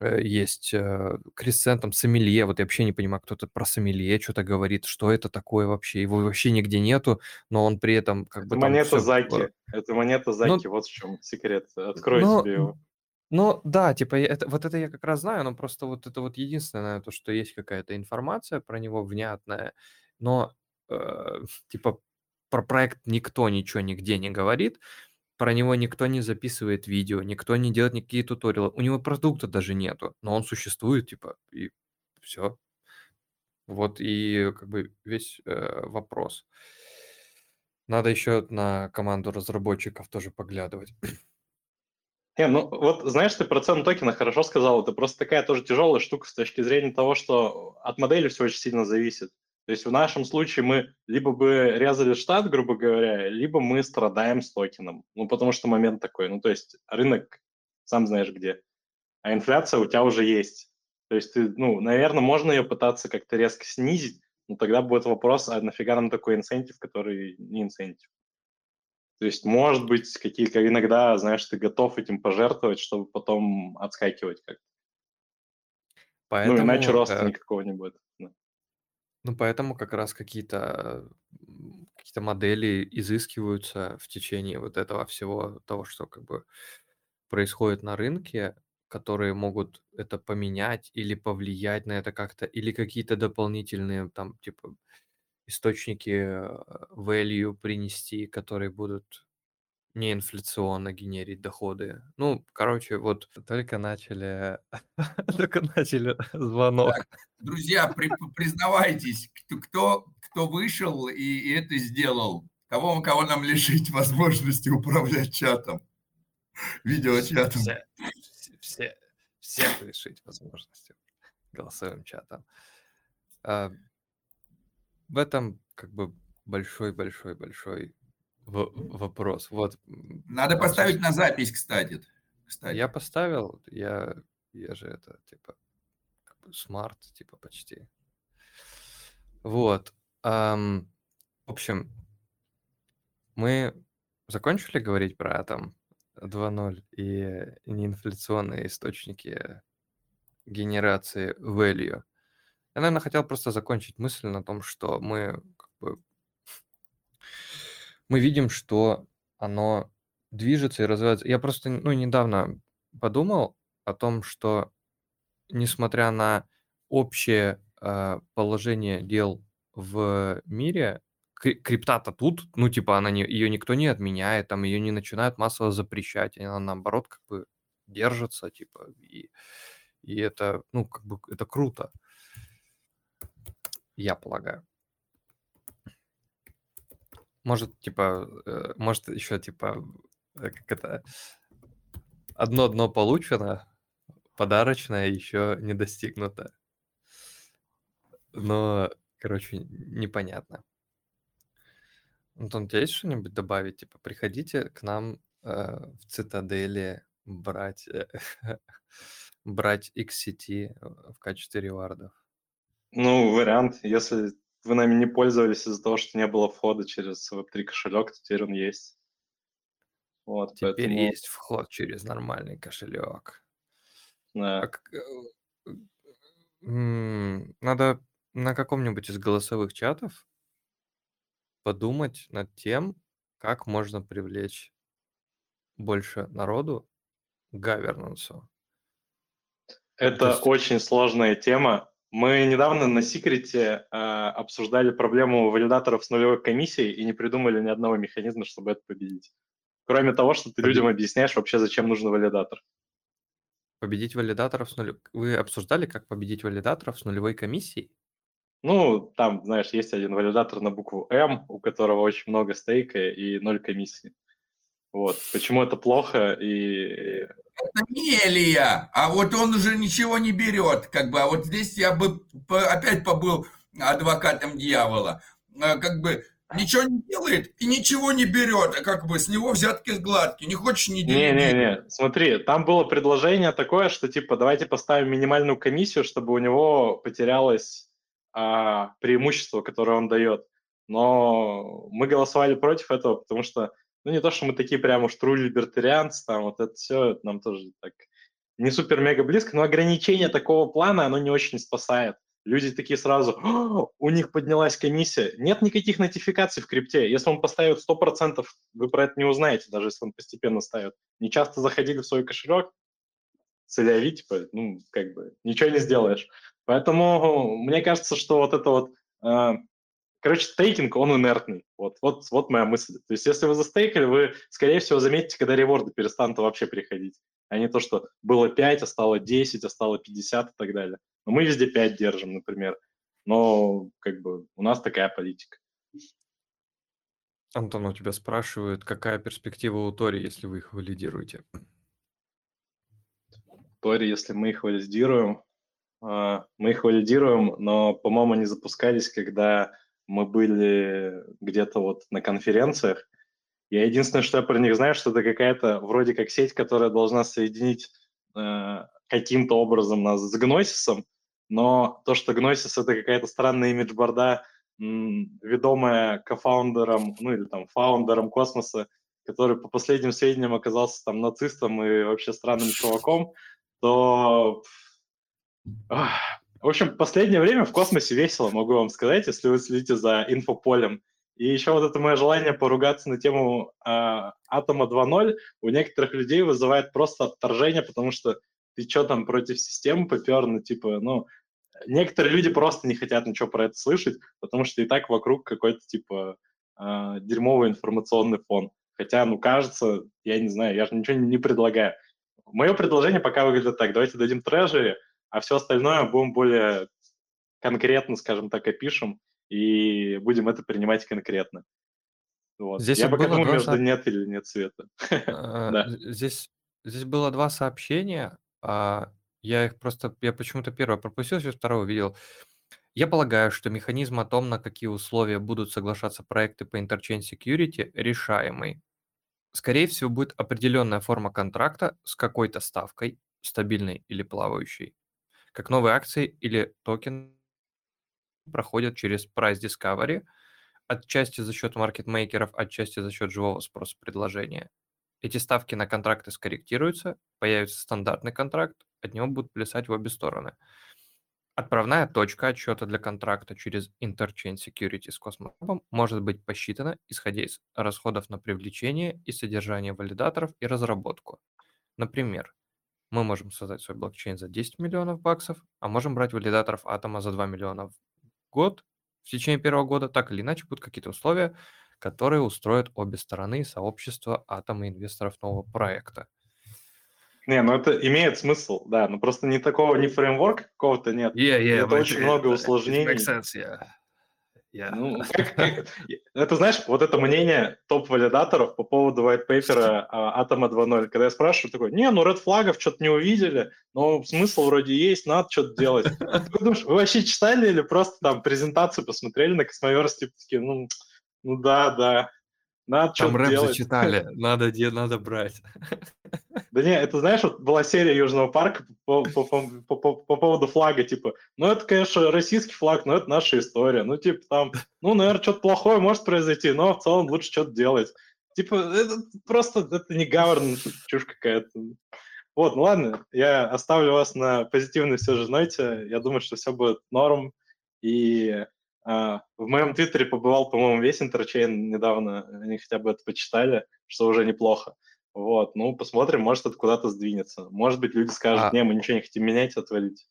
есть э, Крисцент, там, Сомелье. Вот я вообще не понимаю, кто-то про Сомелье что-то говорит, что это такое вообще. Его вообще нигде нету, но он при этом как Это бы монета всё, Заки. э, Это монета Заки, вот в чем секрет. Открой но себе его. ну да, типа это, вот это я как раз знаю, но просто вот это вот единственное, то, что есть какая-то информация про него внятная, но э, типа про проект никто ничего нигде не говорит, про него никто не записывает видео, никто не делает никакие туториалы, у него продукта даже нету, но он существует, типа, и все. Вот и как бы весь э, вопрос. Надо еще на команду разработчиков тоже поглядывать. Не, ну вот знаешь, ты про цену токена хорошо сказал. Это просто такая тоже тяжелая штука с точки зрения того, что от модели все очень сильно зависит. То есть в нашем случае мы либо бы резали штат, грубо говоря, либо мы страдаем с токеном. Ну, потому что момент такой. Ну, то есть рынок сам знаешь где. А инфляция у тебя уже есть. То есть ты, ну, наверное, можно ее пытаться как-то резко снизить, но тогда будет вопрос, а нафига нам такой инцентив, который не инцентив? То есть, может быть, какие-то иногда, знаешь, ты готов этим пожертвовать, чтобы потом отскакивать как-то. Поэтому, ну, иначе роста э, никакого не будет. Ну, поэтому как раз какие-то какие-то модели изыскиваются в течение вот этого всего того, что как бы происходит на рынке, которые могут это поменять или повлиять на это как-то, или какие-то дополнительные там типа источники э, value принести, которые будут неинфляционно генерить доходы. Ну, короче, вот только начали, только начали звонок. Так, друзья, при, признавайтесь, кто, кто, вышел и, и это сделал. Кого, кого нам лишить возможности управлять чатом, видеочатом. Все, все, всех лишить возможности голосовым чатом. А, в этом как бы большой-большой-большой вопрос. Вот. Надо поставить на запись, кстати. кстати. Я поставил, я, я же это, типа, как бы смарт, типа, почти. Вот. Um, в общем, мы закончили говорить про атом 2.0 и неинфляционные источники генерации value. Я, наверное, хотел просто закончить мысль на том, что мы как бы мы видим, что оно движется и развивается. Я просто, ну, недавно подумал о том, что несмотря на общее э, положение дел в мире, крипта-то тут, ну, типа, она не, ее никто не отменяет, там ее не начинают массово запрещать, она наоборот как бы держится, типа, и, и это, ну, как бы, это круто, я полагаю. Может, типа, э, может еще, типа, э, как это, одно дно получено, подарочное еще не достигнуто. Но, короче, непонятно. Антон, у тебя есть что-нибудь добавить? Типа, приходите к нам э, в цитадели брать, э, брать XCT в качестве ревардов. Ну, вариант, если вы нами не пользовались из-за того, что не было входа через Web3 кошелек, теперь он есть. Вот, теперь поэтому... есть вход через нормальный кошелек. Да. А надо на каком-нибудь из голосовых чатов подумать над тем, как можно привлечь больше народу к гавернансу. Это есть... очень сложная тема. Мы недавно на секрете э, обсуждали проблему валидаторов с нулевой комиссией и не придумали ни одного механизма, чтобы это победить. Кроме того, что ты людям объясняешь вообще, зачем нужен валидатор. Победить валидаторов с нулевой... Вы обсуждали, как победить валидаторов с нулевой комиссией? Ну, там, знаешь, есть один валидатор на букву М, у которого очень много стейка и ноль комиссии. Вот. Почему это плохо и это не Илья, а вот он уже ничего не берет, как бы, а вот здесь я бы опять побыл адвокатом дьявола, а, как бы ничего не делает и ничего не берет, а как бы с него взятки гладкие, не хочешь не делать. Не-не-не, смотри, там было предложение такое, что типа давайте поставим минимальную комиссию, чтобы у него потерялось а, преимущество, которое он дает. Но мы голосовали против этого, потому что ну, не то, что мы такие прям уж true либертарианцы, там вот это все это нам тоже так не супер-мега близко, но ограничение такого плана, оно не очень спасает. Люди такие сразу, у них поднялась комиссия. Нет никаких нотификаций в крипте. Если он поставит 100%, вы про это не узнаете, даже если он постепенно ставит. Не часто заходили в свой кошелек, целяви, типа, ну, как бы, ничего не сделаешь. Поэтому мне кажется, что вот это вот э, Короче, стейкинг, он инертный. Вот, вот, вот моя мысль. То есть, если вы застейкали, вы, скорее всего, заметите, когда реворды перестанут вообще приходить. А не то, что было 5, а стало 10, а стало 50 и так далее. Но мы везде 5 держим, например. Но, как бы, у нас такая политика. Антон, у тебя спрашивают, какая перспектива у Тори, если вы их валидируете? Тори, если мы их валидируем, а, мы их валидируем, но, по-моему, они запускались, когда мы были где-то вот на конференциях. Я единственное, что я про них знаю, что это какая-то вроде как сеть, которая должна соединить э, каким-то образом нас с Гносисом, но то, что Гносис — это какая-то странная имиджборда, ведомая кофаундером, ну или там фаундером космоса, который по последним сведениям оказался там нацистом и вообще странным чуваком, то... В общем, последнее время в космосе весело, могу вам сказать, если вы следите за инфополем. И еще вот это мое желание поругаться на тему э, Атома 2.0 у некоторых людей вызывает просто отторжение, потому что ты что там против системы попер, ну, типа, ну, некоторые люди просто не хотят ничего про это слышать, потому что и так вокруг какой-то, типа, э, дерьмовый информационный фон. Хотя, ну, кажется, я не знаю, я же ничего не предлагаю. Мое предложение пока выглядит так. Давайте дадим трежери, а все остальное будем более конкретно, скажем так, опишем и будем это принимать конкретно. Вот. Здесь я пока было думаю, два между нет или нет света. А, Да. Здесь, здесь было два сообщения. а, Я их просто, я почему-то первое пропустил, сейчас второе увидел. Я полагаю, что механизм о том, на какие условия будут соглашаться проекты по Interchain Security, решаемый. Скорее всего, будет определенная форма контракта с какой-то ставкой, стабильной или плавающей, как новые акции или токен проходят через Price Discovery, отчасти за счет маркетмейкеров, отчасти за счет живого спроса предложения. Эти ставки на контракты скорректируются, появится стандартный контракт, от него будут плясать в обе стороны. Отправная точка отсчета для контракта через Interchain Security с Cosmos может быть посчитана, исходя из расходов на привлечение и содержание валидаторов и разработку. Например, мы можем создать свой блокчейн за 10 миллионов баксов, а можем брать валидаторов атома за 2 миллиона в год. В течение первого года так или иначе будут какие-то условия, которые устроят обе стороны и сообщество атома инвесторов нового проекта. Не, ну это имеет смысл, да, но просто не такого, ни фреймворка какого-то нет. Yeah, yeah, Это очень много усложнений. yeah. Ну, как- как- это, знаешь, вот это мнение топ-валидаторов по поводу white paper Атома 2.0. Когда я спрашиваю, такой, не, ну, red flag ов что-то не увидели, но смысл вроде есть, надо что-то делать. Ты думаешь, вы вообще читали или просто там презентацию посмотрели на Cosmoverse, типа такие, ну, ну да, да, надо Там что-то рэп делать. зачитали, надо, надо брать. Да не, это знаешь, вот была серия Южного парка по, по- по- по- по- по поводу флага, типа, ну это, конечно, российский флаг, но это наша история. Ну, типа, там, ну, наверное, что-то плохое может произойти, но в целом лучше что-то делать. Типа, это просто, это не governance, чушь какая-то. Вот, ну ладно, я оставлю вас на позитивной все же ноте. Я думаю, что все будет норм. И а, в моем твиттере побывал, по-моему, весь интерчейн недавно. Они хотя бы это почитали, что уже неплохо. Вот, ну, посмотрим, может, это куда-то сдвинется. Может быть, люди скажут, А- не, мы ничего не хотим менять, отвалить.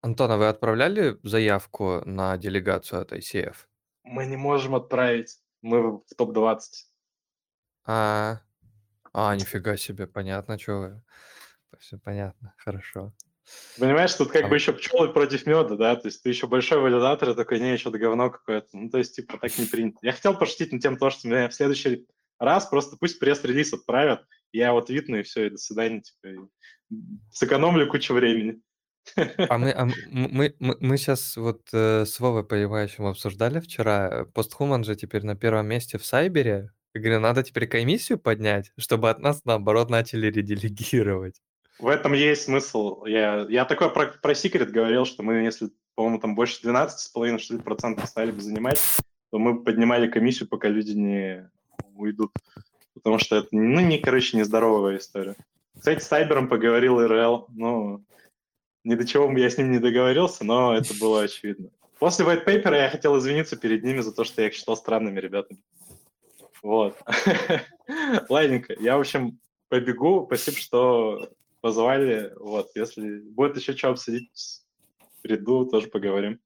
Антон, а вы отправляли заявку на делегацию от ICF? Мы не можем отправить. Мы в топ-20. А, а, нифига себе, понятно, что вы. Все понятно, хорошо. Понимаешь, тут как А бы еще пчелы против меда, да? То есть ты еще большой валидатор, и такой, не, что-то говно какое-то. Ну, то есть, типа, так не принято. Я хотел пошутить на тем, то, что меня в следующий раз просто пусть пресс-релиз отправят, я его твитну, и все, и до свидания, типа, и сэкономлю кучу времени. А мы, а мы, мы, мы сейчас вот э, с Вовой Понимающим обсуждали вчера. Постхуман же теперь на первом месте в Сайбере. Я говорю, надо теперь комиссию поднять, чтобы от нас, наоборот, начали ределегировать. В этом есть смысл. Я, я такой про, про секрет говорил, что мы, если, по-моему, там больше 12,5 что ли, процентов стали бы занимать, то мы бы поднимали комиссию, пока люди не уйдут. Потому что это, ну, не, короче, нездоровая история. Кстати, с Сайбером поговорил ИРЛ, ну, ни до чего я с ним не договорился, но это было очевидно. После white paper я хотел извиниться перед ними за то, что я их считал странными ребятами. Вот. Ладненько. Я, в общем, побегу. Спасибо, что позвали. Вот, если будет еще что обсудить, приду, тоже поговорим.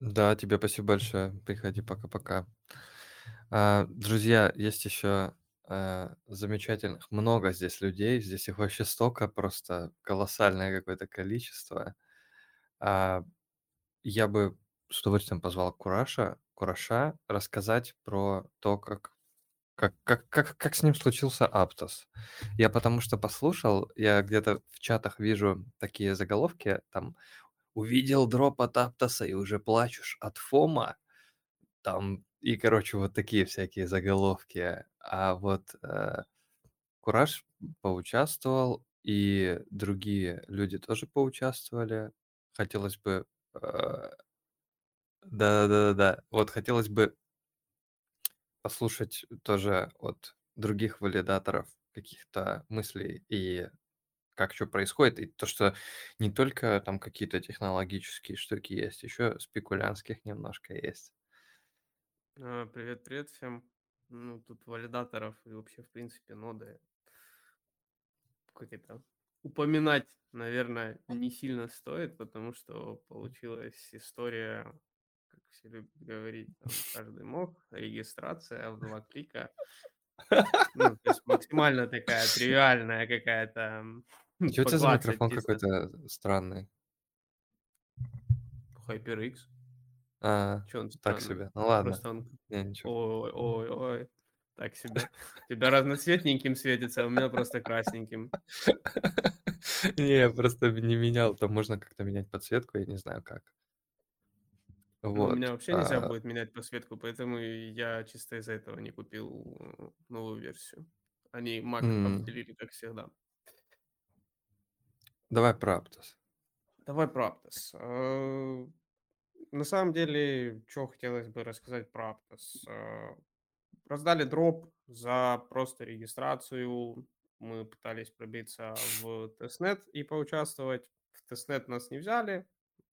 Да, тебе спасибо большое. Приходи, пока-пока. А, друзья, есть еще а, замечательных много здесь людей. Здесь их вообще столько, просто колоссальное какое-то количество. А, я бы с удовольствием позвал Кураша, Кураша рассказать про то, как, как, как, как, как с ним случился Аптос. Я потому что послушал, я где-то в чатах вижу такие заголовки, там увидел дроп от Аптоса и уже плачешь от Фома. Там и, короче, вот такие всякие заголовки. А вот э, Кураж поучаствовал, и другие люди тоже поучаствовали. Хотелось бы... э, Да-да-да-да. Вот хотелось бы послушать тоже от других валидаторов каких-то мыслей и как что происходит, и то, что не только там какие-то технологические штуки есть, еще спекулянских немножко есть. А, Привет, привет всем. Ну, тут валидаторов и вообще, в принципе, ноды как это упоминать, наверное, не сильно стоит, потому что получилась история, как все любят говорить, там, каждый мог, регистрация в два клика. Ну, то есть максимально такая тривиальная какая-то м, Что это за поклацать микрофон чисто. какой-то странный? HyperX. А, Че он так странный? себе. Ну ладно. Просто он Не, ничего. Ой, ой, ой. Так себе. У тебя разноцветненьким светится, а у меня просто красненьким. Не, я просто не менял. Там можно как-то менять подсветку, я не знаю как. Ну, у Вот. меня вообще нельзя а, будет менять подсветку, поэтому я чисто из-за этого не купил э, новую версию. Они Mac м, обделили, как всегда. Давай про Aptos. Давай про Aptos. Э, На самом деле, что хотелось бы рассказать про Aptos. Э, Раздали дроп за просто регистрацию. Мы пытались пробиться в тестнет и поучаствовать. В тестнет нас не взяли,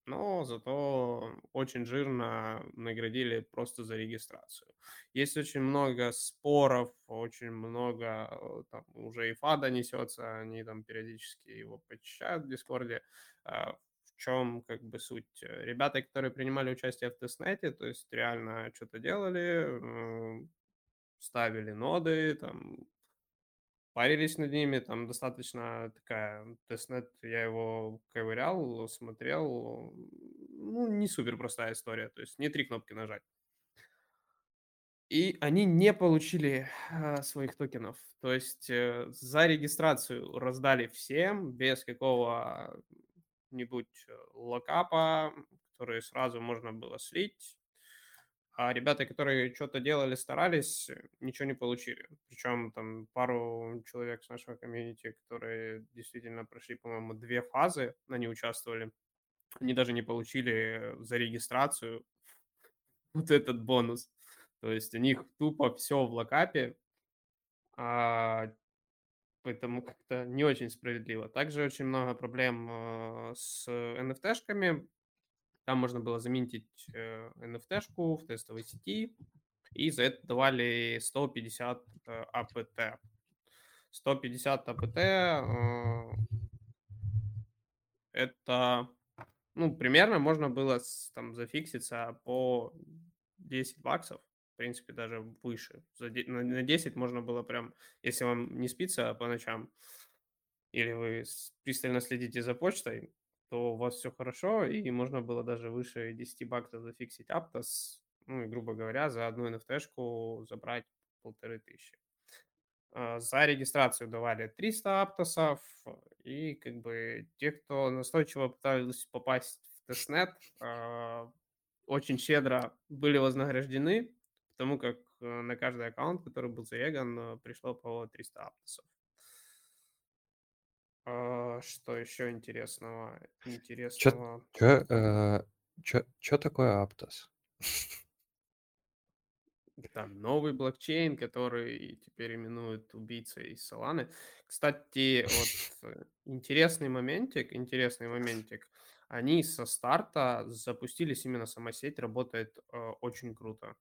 но зато очень жирно наградили просто за регистрацию. Есть очень много споров, очень много э, там уже и FUD а несется, они там периодически его почищают в Discord е. Чем как бы суть? Э, Ребята, которые принимали участие в тестнете, то есть реально что-то делали, э, ставили ноды, там, парились над ними, там достаточно такая, тестнет, я его ковырял, смотрел, ну, не супер простая история, то есть не три кнопки нажать. И они не получили а, своих токенов. То есть э, за регистрацию раздали всем без какого-нибудь э, локапа, который сразу можно было слить. А ребята, которые что-то делали, старались, э, ничего не получили. Причем там пару человек с нашего комьюнити, которые действительно прошли, по-моему, две фазы, они участвовали, они даже не получили за регистрацию вот этот бонус. То есть у них тупо все в локапе, а, поэтому как-то не очень справедливо. Также очень много проблем э, с NFT-шками. Там можно было заменить э, NFT-шку в тестовой сети, и за это давали 150 э, АПТ. 150 АПТ э, это, ну, примерно можно было там зафикситься по 10 баксов, в принципе, даже выше. На, на 10 можно было прям, если вам не спится по ночам, или вы пристально следите за почтой, то у вас все хорошо, и можно было даже выше 10 баксов зафиксить Aptos, ну грубо говоря, за одну NFT-шку забрать полторы тысячи. А, За регистрацию давали 300 аптосов, и как бы те, кто настойчиво пытались попасть в тестнет, а, очень щедро были вознаграждены, потому как э, на каждый аккаунт, который был зареган, э, пришло по 300 аптосов. А, Что еще интересного? Интересного. Чё, э, такое Aptos? Там новый блокчейн, который теперь именуют убийцей из Соланы. Кстати, вот интересный моментик, интересный моментик. Они со старта запустились, именно сама сеть работает э, очень круто.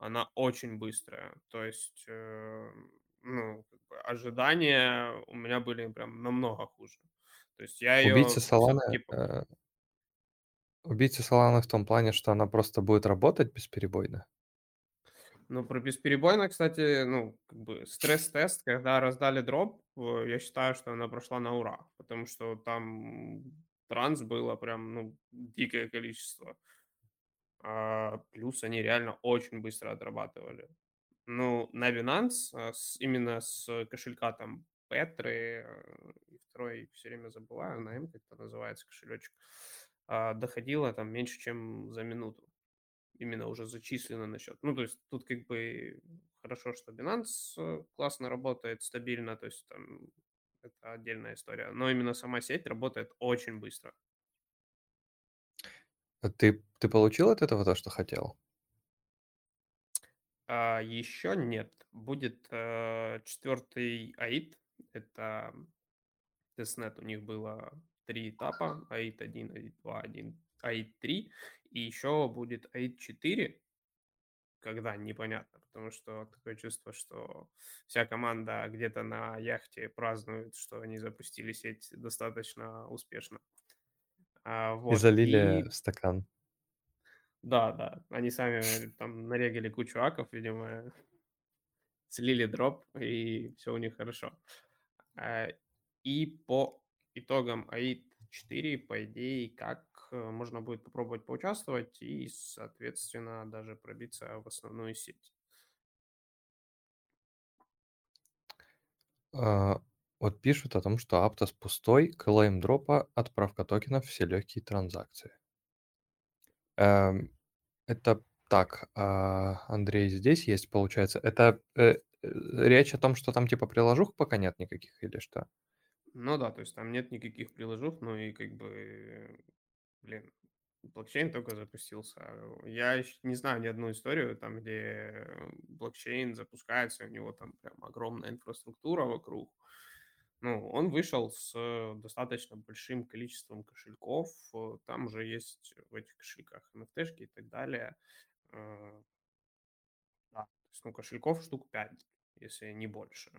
Она очень быстрая. То есть, э, ну, как бы ожидания у меня были прям намного хуже. То есть я ее Убийца Соланы, все-таки э, убийца Соланы в том плане, что она просто будет работать бесперебойно. Ну, про бесперебойно, кстати, ну, как бы стресс-тест, когда раздали дроп, я считаю, что она прошла на ура, потому что там транс было прям, ну, дикое количество. А, плюс они реально очень быстро отрабатывали. Ну, на Binance, а, с- именно с кошелька там Петры, э, и второй все время забываю, на М как-то называется кошелечек. а, доходило там меньше, чем за минуту. Именно уже зачислено на счет. Ну, то есть тут как бы хорошо, что Binance э, классно работает, стабильно, то есть там это отдельная история. Но именно сама сеть работает очень быстро. А Ты, ты получил от этого то, что хотел? А еще нет. Будет э, четвертый АИТ. Это тестнет. У них было три этапа. АИТ 1, АИТ 2, 1, АИТ 3. И еще будет АИТ 4. Когда непонятно, потому что такое чувство, что вся команда где-то на яхте празднует, что они запустили сеть достаточно успешно. А, И вот. залили И стакан. да, да, они сами там нарегали кучу аков, видимо, слили дроп, и все у них хорошо. А, И по итогам АИД 4, по идее, как э, можно будет попробовать поучаствовать и, соответственно, даже пробиться в основную сеть. А, Вот пишут о том, что Aptos пустой, клейм дропа, отправка токенов, все легкие транзакции. Эм, Это так, а, Андрей здесь есть, получается. Это э, э, речь о том, что там типа приложух пока нет никаких или что? Ну да, то есть там нет никаких приложух, ну и как бы, блин, блокчейн только запустился. Я ещё не знаю ни одну историю, там, где блокчейн запускается, у него там прям огромная инфраструктура вокруг. Ну, он вышел с достаточно большим количеством кошельков. э, Там уже есть в этих кошельках NFT-шки и так далее. Э, Да, то есть, ну, кошельков штук 5, если не больше.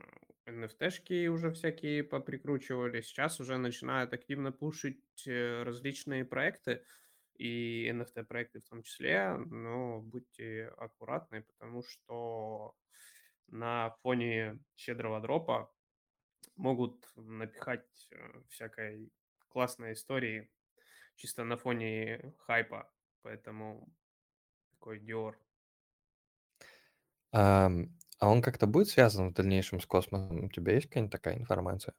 NFT-шки уже всякие поприкручивали. Сейчас уже начинают активно пушить э, различные проекты, и NFT-проекты в том числе, но будьте аккуратны, потому что на фоне щедрого дропа могут напихать э, всякой классной истории чисто на фоне хайпа, поэтому такой Dior. Ам, А он как-то будет связан в дальнейшем с космосом? У тебя есть какая-нибудь такая информация?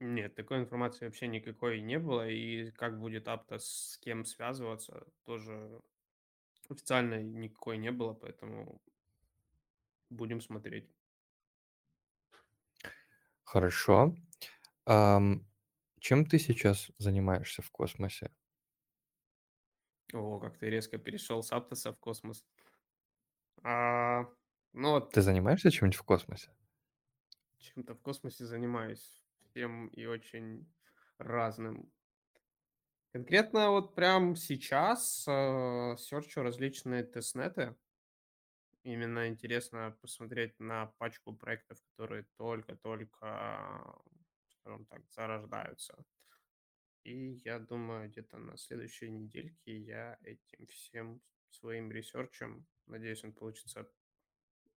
Нет, такой информации вообще никакой не было, и как будет Aptos с кем связываться, тоже официально никакой не было, поэтому будем смотреть. Хорошо. Ам, Чем ты сейчас занимаешься в космосе? О, как ты резко перешел с Аптоса в космос. А, ну вот Ты занимаешься чем-нибудь в космосе? чем-то в космосе занимаюсь всем и очень разным. Конкретно вот прям сейчас э, серчу различные тестнеты. Именно интересно посмотреть на пачку проектов, которые только-только, скажем так, зарождаются. И я думаю, где-то на следующей недельке я этим всем своим research ем, надеюсь, он получится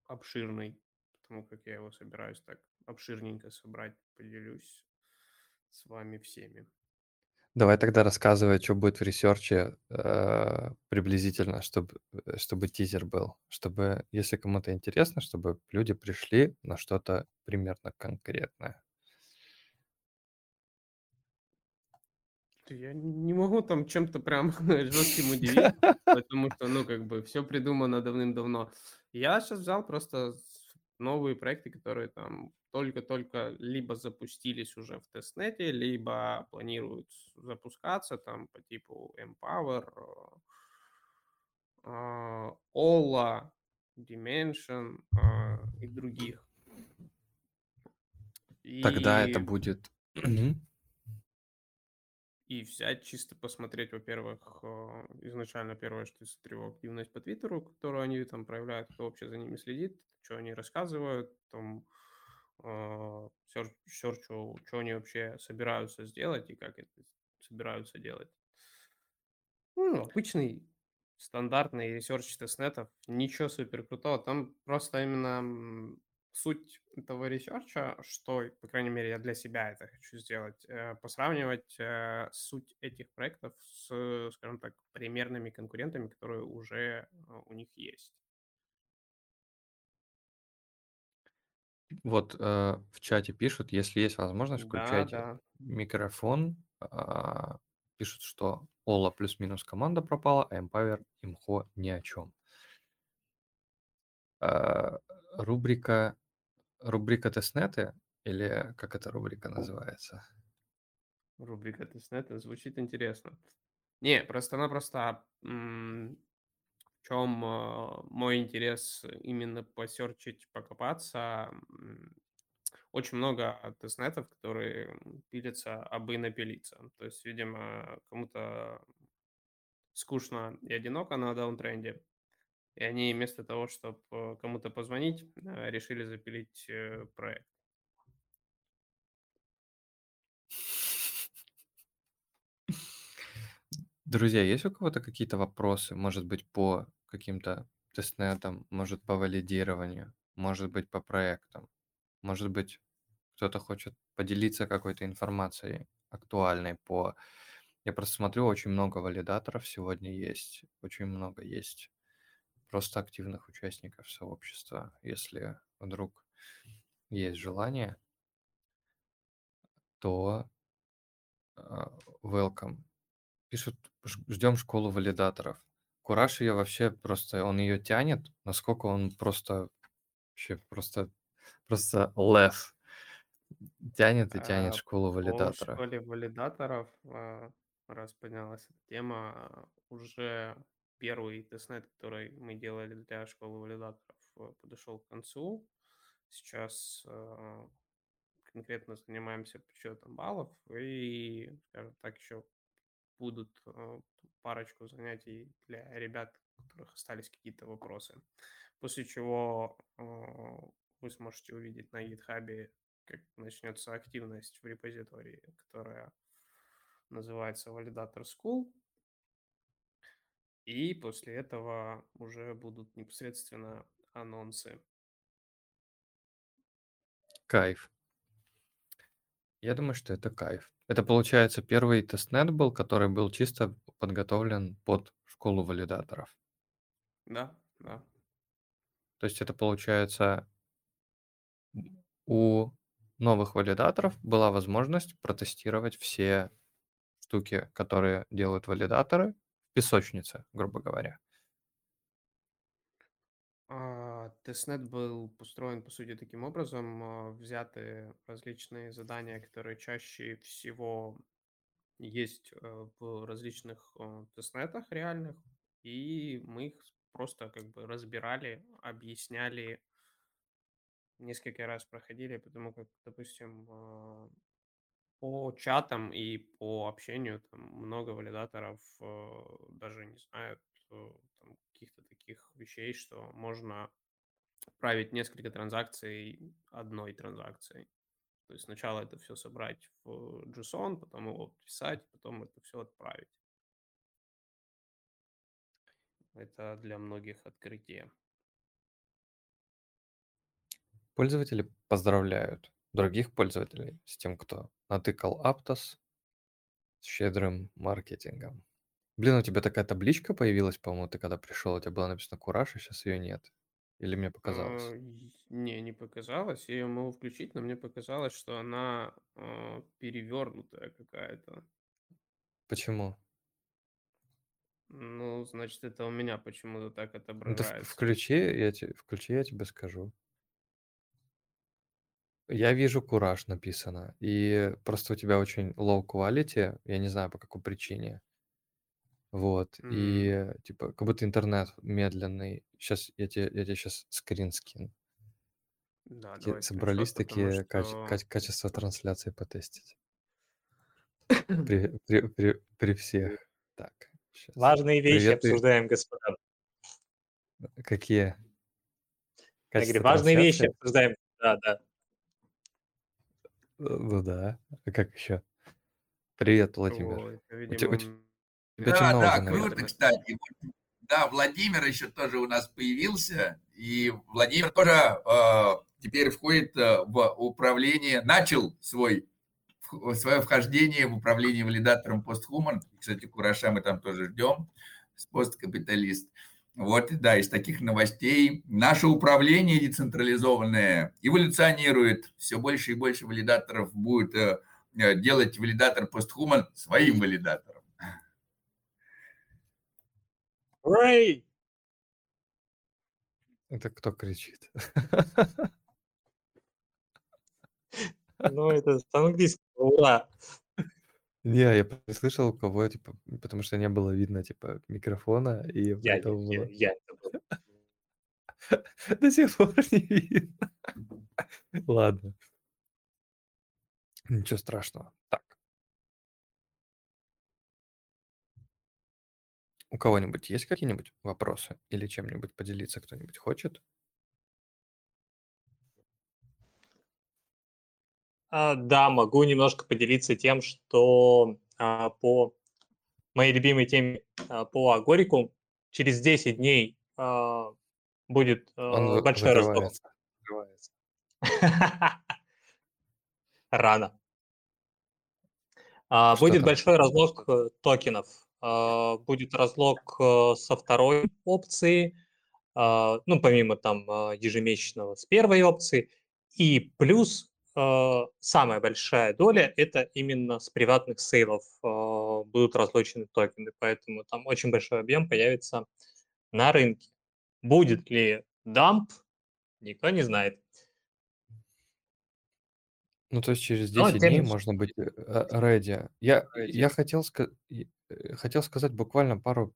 обширный, потому как я его собираюсь так обширненько собрать, поделюсь с вами всеми. Давай тогда рассказывай, что будет в research е э, приблизительно, чтобы, чтобы тизер был. Чтобы, если кому-то интересно, чтобы люди пришли на что-то примерно конкретное. Я не могу там чем-то прям жестким удивить, потому что, ну, как бы, все придумано давным-давно. Я сейчас взял просто новые проекты, которые там только-только либо запустились уже в тестнете, либо планируют запускаться, там по типу Empower, э, Ola, Dimension э, и других. Тогда это И будет... и взять, чисто посмотреть, во-первых, э, изначально первое, что я смотрю, активность по Твиттеру, которую они там проявляют, кто вообще за ними следит, что они рассказывают, там, сер- серчу, что они вообще собираются сделать и как это собираются делать. Ну, обычный стандартный research тестнетов, ничего супер крутого. Там просто именно суть этого research а, что, по крайней мере, я для себя это хочу сделать, э, посравнивать э, суть этих проектов с, скажем так, примерными конкурентами, которые уже э, у них есть. Вот э, в чате пишут, если есть возможность, Да, включайте да. микрофон, а, пишут, что Ола плюс-минус команда пропала, а Empower имхо ни о чем. А, рубрика, рубрика тестнеты, или как эта рубрика называется? Рубрика тестнеты звучит интересно. Не, просто-напросто м, в чем э, мой интерес именно посерчить, покопаться. Очень много тестнетов, которые пилятся, абы напилиться. То есть, видимо, кому-то скучно и одиноко на даунтренде, и они вместо того, чтобы кому-то позвонить, э, решили запилить э, проект. Друзья, есть у кого-то какие-то вопросы? Может быть, по каким-то тестнетам, может, по валидированию, может быть, по проектам, может быть, кто-то хочет поделиться какой-то информацией актуальной по... Я просто смотрю, очень много валидаторов сегодня есть, очень много есть просто активных участников сообщества. Если вдруг есть желание, то а, welcome. Пишут, «Ж- ждем школу валидаторов. Кураж ее вообще просто, он ее тянет, насколько он просто, вообще просто, просто лев. Тянет и тянет А, школу валидаторов. школе валидаторов, а, раз поднялась эта тема, уже первый тестнет, который мы делали для школы валидаторов, э, подошел к концу. Сейчас э, конкретно занимаемся подсчетом баллов и, скажем так, еще будут э, парочку занятий для ребят, у которых остались какие-то вопросы. После чего вы сможете увидеть на GitHub, как начнется активность в репозитории, которая называется Validator School. И после этого уже будут непосредственно анонсы. Кайф. Я думаю, что это кайф. Это, получается, первый тестнет был, который был чисто подготовлен под школу валидаторов. Да, да. То есть это, получается, у новых валидаторов была возможность протестировать все штуки, которые делают валидаторы песочнице, грубо говоря. А, Тестнет был построен, по сути, таким образом. а, Взяты различные задания, которые чаще всего есть э, в различных э, тестнетах реальных, и мы их просто как бы разбирали, объясняли, несколько раз проходили, потому как, допустим, а, по чатам и по общению там много валидаторов э, даже не знают э, там каких-то таких вещей, что можно править несколько транзакций одной транзакцией. То есть сначала это все собрать в JSON, потом его подписать, потом это все отправить. Это для многих открытие. Пользователи поздравляют других пользователей с тем, кто натыкал Aptos с щедрым маркетингом. Блин, у тебя такая табличка появилась, по-моему, ты когда пришел, у тебя было написано Кураж, а сейчас ее нет. Или мне показалось? Э, Не, не показалось. Я ее могу включить, но мне показалось, что она э, перевернутая какая-то. Почему? Ну, значит, это у меня почему-то так Ну отображается. включи, я тебе, включи, я тебе скажу. Я вижу Кураж написано, и просто у тебя очень low quality, я не знаю по какой причине. Вот, М, и типа как будто интернет медленный. Сейчас я тебе, я тебе сейчас скрин скину. Да, Такие давай собрались потому такие каче- что... каче- качество трансляции потестить. При, при, при, при всех. Так, сейчас. Важные вещи Привет, ты. обсуждаем, господа. Какие? Я Качество говорю, важные вещи трансляции? обсуждаем. Да, да. Э, Ну да. А как еще? Привет, Владимир. Ой, это, У тебя, у видимо, тебя Да, много да, же, круто, наверное. кстати. Да, Владимир еще тоже у нас появился, и Владимир тоже э, теперь входит э, в управление, начал свой свое вхождение в управление валидатором постхуман. Кстати, Кураша мы там тоже ждем, с посткапиталист. Вот, да, из таких новостей. Наше управление децентрализованное эволюционирует. Все больше и больше валидаторов будет э, э делать валидатор постхуман своим валидатором. Рэй! Это кто кричит? Ну, это с английского. Не, я не слышал у кого, типа, потому что не было видно, типа, микрофона, и Я, поэтому я, было. я это был. До сих пор не видно. Ладно. Ничего страшного. Так. У кого-нибудь есть какие-нибудь вопросы или чем-нибудь поделиться кто-нибудь хочет? Да, могу немножко поделиться тем, что а, по моей любимой теме а, по Агорику через 10 дней а, будет Он а, большой закрывается. Рано. А, Что Будет там? большой разлог э, токенов. А, Будет разлог э, со второй опции, а, ну, помимо там а, ежемесячного с первой опции. И плюс а, самая большая доля – это именно с приватных сейлов а, будут разлочены токены. Поэтому там очень большой объем появится на рынке. Будет ли дамп, никто не знает. Ну, то есть через Но 10 тем дней не можно быть э, ready. Я, я хотел, э, хотел сказать буквально пару,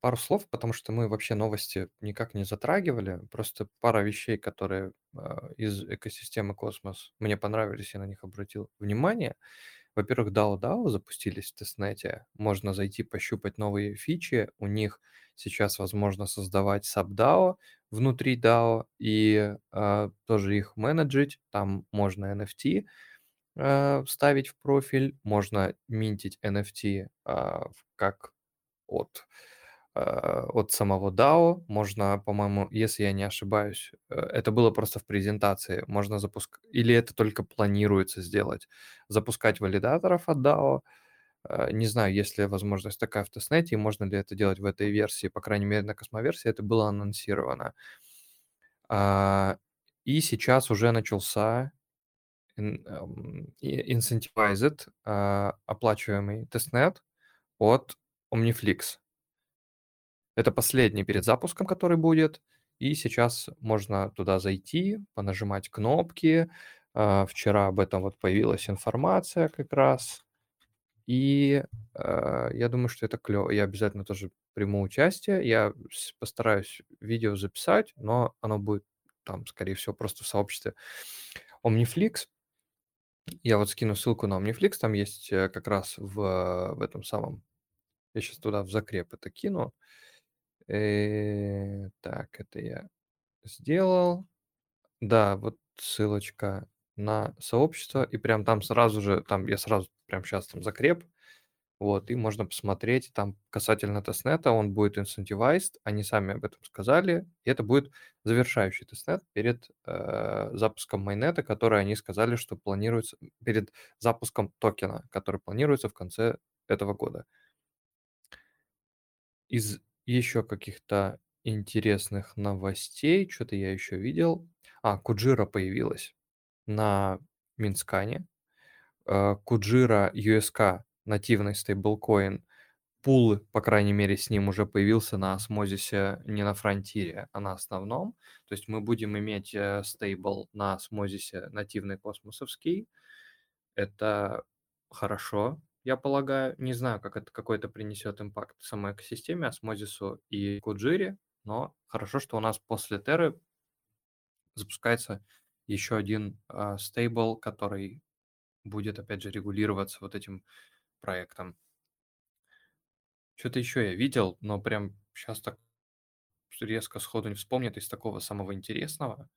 пару слов, потому что мы вообще новости никак не затрагивали. Просто пара вещей, которые а, из экосистемы Космос мне понравились, я на них обратил внимание. Во-первых, DAO DAO запустились в тестнете. Можно зайти пощупать новые фичи. У них сейчас возможно создавать саб-DAO внутри DAO и а, тоже их менеджить. Там можно NFT а, вставить в профиль, можно минтить NFT в- как от, а, от самого DAO. Можно, по-моему, если я не ошибаюсь, э, это было просто в презентации, можно запускать, или это только планируется сделать, запускать валидаторов от DAO. Э, Не знаю, есть ли возможность такая в тестнете, и можно ли это делать в этой версии. По крайней мере, на Cosmoverse и это было анонсировано. А, И сейчас уже начался эм, incentivized а, оплачиваемый тестнет от Omniflix. Это последний перед запуском, который будет. И сейчас можно туда зайти, понажимать кнопки. А, Вчера об этом вот появилась информация как раз. И а, я думаю, что это клево. Я обязательно тоже приму участие. Я постараюсь видео записать, но оно будет там, скорее всего, просто в сообществе Omniflix. Я вот скину ссылку на Omniflix, там есть э, как раз в, в этом самом... Я сейчас туда в закреп это кину. Э, Так, это я сделал. Да, вот ссылочка на сообщество, и прям там сразу же, там я сразу прям сейчас там закреп, вот, и можно посмотреть, там касательно тестнета, он будет incentivized, они сами об этом сказали, и это будет завершающий тестнет перед э, запуском mainnet а, который они сказали, что планируется, перед запуском токена, который планируется в конце этого года. Из еще каких-то интересных новостей, что-то я еще видел. А, Куджира появилась на Минскане. Э, Куджира USK, нативный стейблкоин, пул, по крайней мере, с ним уже появился на осмозисе не на фронтире, а на основном. То есть мы будем иметь э, стейбл на осмозисе нативный космосовский. Это хорошо, я полагаю. Не знаю, как это какой это принесет импакт самой экосистеме, осмозису и Куджире, но хорошо, что у нас после Терры запускается еще один а, стейбл, который будет, опять же, регулироваться вот этим проектом. Что-то еще я видел, но прям сейчас так резко сходу не вспомнит из такого самого интересного.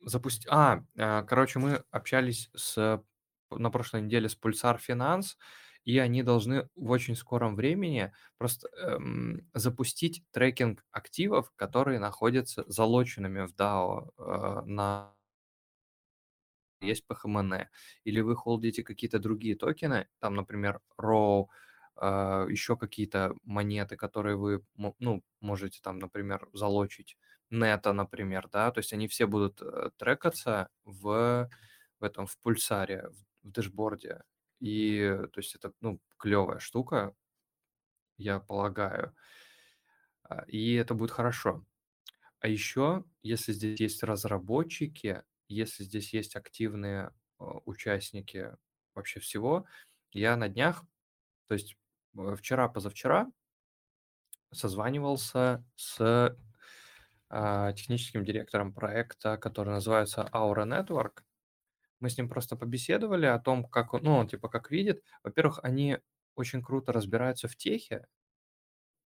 Запусти... А, а, короче, мы общались с... на прошлой неделе с Pulsar Finance, и они должны в очень скором времени просто эм, запустить трекинг активов, которые находятся залоченными в DAO э, на есть PHMN, или вы холдите какие-то другие токены, там, например, RAW, а, еще какие-то монеты, которые вы, ну, можете там, например, залочить, нета, например, да, то есть они все будут э, трекаться в, в этом, в пульсаре, в, в дэшборде, и, то есть это, ну, клевая штука, я полагаю. А, И это будет хорошо. А еще, если здесь есть разработчики, если здесь есть активные э, участники вообще всего, я на днях, то есть э, вчера-позавчера созванивался с а, техническим директором проекта, который называется Aura Network. Мы с ним просто побеседовали о том, как он, ну, типа как видит. Во-первых, они очень круто разбираются в техе.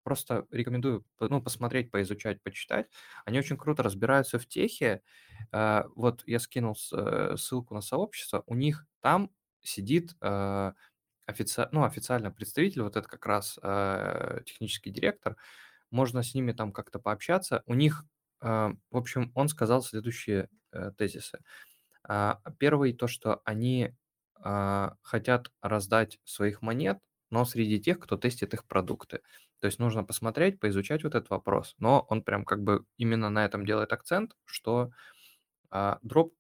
Просто рекомендую, ну, посмотреть, поизучать, почитать. Они очень круто разбираются в техе. А, Вот я скинул э, ссылку на сообщество. У них там сидит э, офици... ну, официально представитель, вот это как раз э, технический директор. Можно с ними там как-то пообщаться. У них, э, в общем, он сказал следующие э, тезисы. А, Первый то, что они а, хотят раздать своих монет, но среди тех, кто тестит их продукты. То есть нужно посмотреть, поизучать вот этот вопрос. Но он прям как бы именно на этом делает акцент, что а, дроп,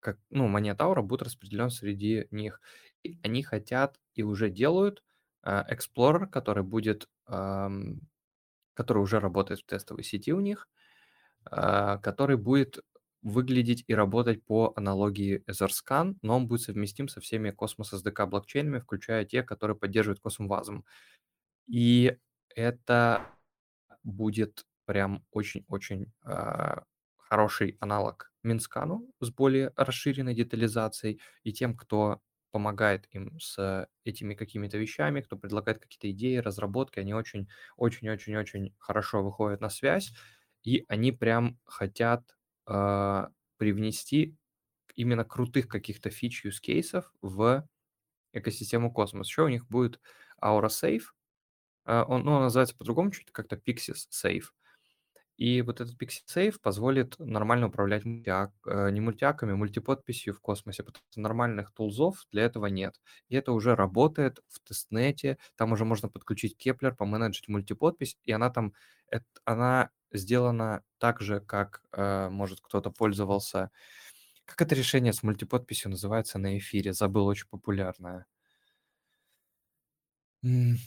как, ну, монет аура будет распределен среди них. И они хотят и уже делают Explorer, который будет, который уже работает в тестовой сети у них, который будет выглядеть и работать по аналогии Etherscan, но он будет совместим со всеми Cosmos SDK блокчейнами, включая те, которые поддерживают CosmWasm. И это будет прям очень-очень а, хороший аналог Mintscan у с более расширенной детализацией и тем, кто помогает им с этими какими-то вещами, кто предлагает какие-то идеи, разработки, они очень-очень-очень-очень хорошо выходят на связь, и они прям хотят а, привнести именно крутых каких-то фич use кейсов в экосистему Космос. Еще у них будет Aura Safe, а, он, ну, он называется по-другому, чуть как-то Pyxis Safe. И вот этот Pyxis Safe позволит нормально управлять мультиак, э, не мультиаками, мультиподписью в космосе, потому что нормальных тулзов для этого нет. И это уже работает в тестнете, там уже можно подключить Keplr, поменеджить мультиподпись, и она там, эт- она сделана так же, как, э, может, кто-то пользовался. Как это решение с мультиподписью называется на эфире? Забыл, очень популярное. Не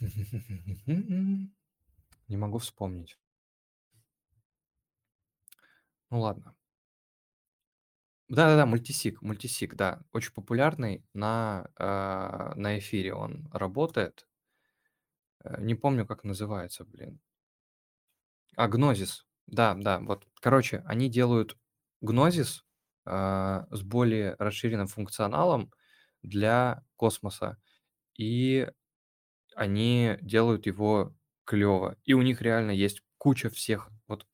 могу вспомнить. Ну ладно. Да-да-да, мультисик, мультисик, да, очень популярный на, а, на эфире он работает. Э, Не помню, как называется, блин. А, Гнозис. Да, да, вот. Короче, они делают Гнозис а, с более расширенным функционалом для космоса. И они делают его клево. И у них реально есть куча всех вот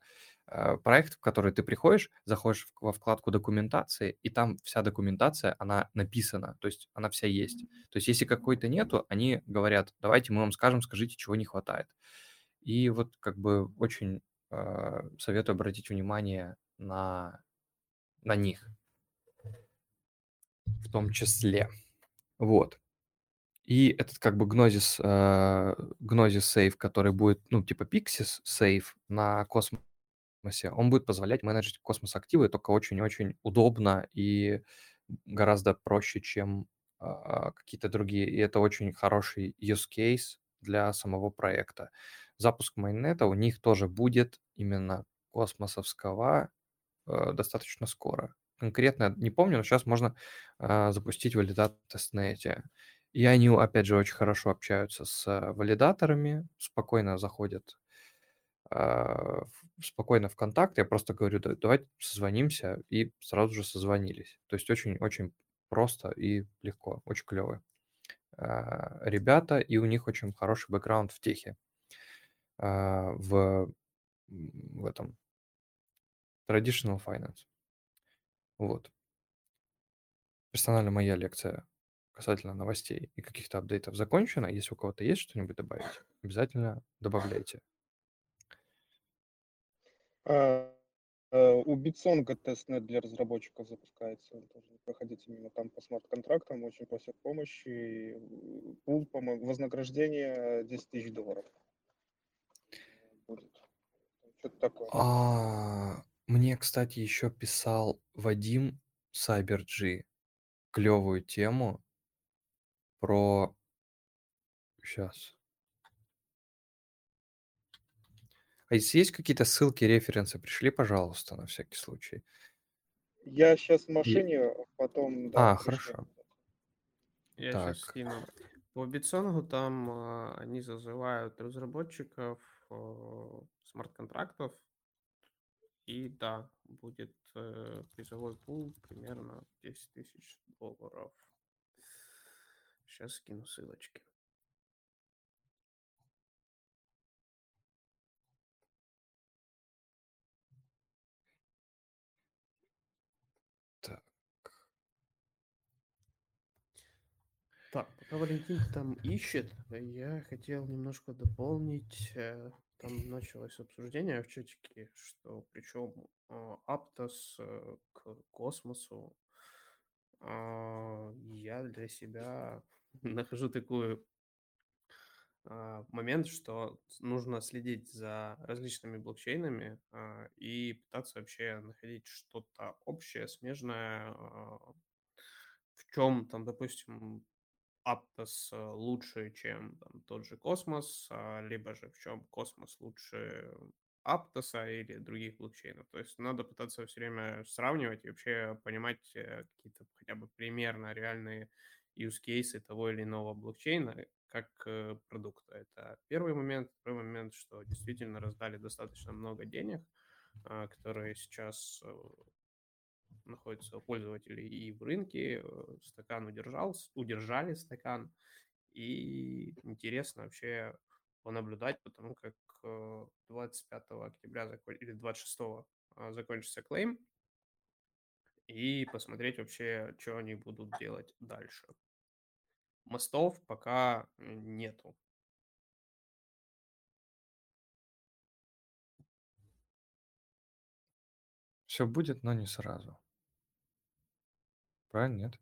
э, проектов, в которые ты приходишь, заходишь во вкладку документации, и там вся документация, она написана, то есть она вся есть. То есть если какой-то нету, они говорят, давайте мы вам скажем, скажите, чего не хватает. И вот как бы очень э, советую обратить внимание на, на них в том числе. Вот. И этот как бы Gnosis, э, Gnosis Save, который будет, ну, типа Pixis Save на космосе, он будет позволять менеджить космос-активы только очень-очень удобно и гораздо проще, чем а, какие-то другие. И это очень хороший use case для самого проекта. Запуск майнета у них тоже будет именно космосовского э, достаточно скоро. Конкретно не помню, но сейчас можно а, запустить валидатор в тестнете. И они, опять же, очень хорошо общаются с а, валидаторами, спокойно заходят в- спокойно в контакт. Я просто говорю, «Да- давайте созвонимся, и сразу же созвонились. То есть очень-очень просто и легко, очень клево. Ребята, и у них очень хороший бэкграунд в техе, а, в, в этом traditional finance. Вот. Персонально моя лекция касательно новостей и каких-то апдейтов закончена. Если у кого-то есть что-нибудь добавить, обязательно добавляйте. А, а, У BitSong а тестнет для разработчиков запускается. Проходите мимо там по смарт-контрактам, очень просят помощи. И, Пул, по-моему, вознаграждение 10 тысяч долларов. Что-то такое. А, мне, кстати, еще писал Вадим CyberG клевую тему про... Сейчас. А если есть какие-то ссылки, референсы, пришли, пожалуйста, на всякий случай. Я сейчас в И- машине, потом, да, А, пришлю. хорошо. Я сейчас Так. скину. По Битсонгу там а, они зазывают разработчиков смарт-контрактов. И да, будет э, призовой пул примерно 10 тысяч долларов. Сейчас скину ссылочки. Пока Валентин там ищет, я хотел немножко дополнить. э, Там началось обсуждение в чатике, что причем Аптос э, к космосу. а, Я для себя нахожу такую а, момент, что нужно следить за различными блокчейнами а, и пытаться вообще находить что-то общее, смежное, в чем там, допустим, Aptos э, лучше, чем там, тот же Космос, а, либо же в чем Космос лучше Aptos а или других блокчейнов. То есть надо пытаться все время сравнивать и вообще понимать э, какие-то хотя бы примерно реальные use cases того или иного блокчейна как э, продукта. Это первый момент. Второй момент, что действительно раздали достаточно много денег, а, которые сейчас находятся у пользователей и в рынке. э, Стакан удержался, удержали стакан. И интересно вообще понаблюдать, потому как э, 25 октября закон- или 26 а, закончится клейм, и посмотреть вообще, что они будут делать дальше. Мостов пока э, нету. Все будет, но не сразу. Правильно, нет?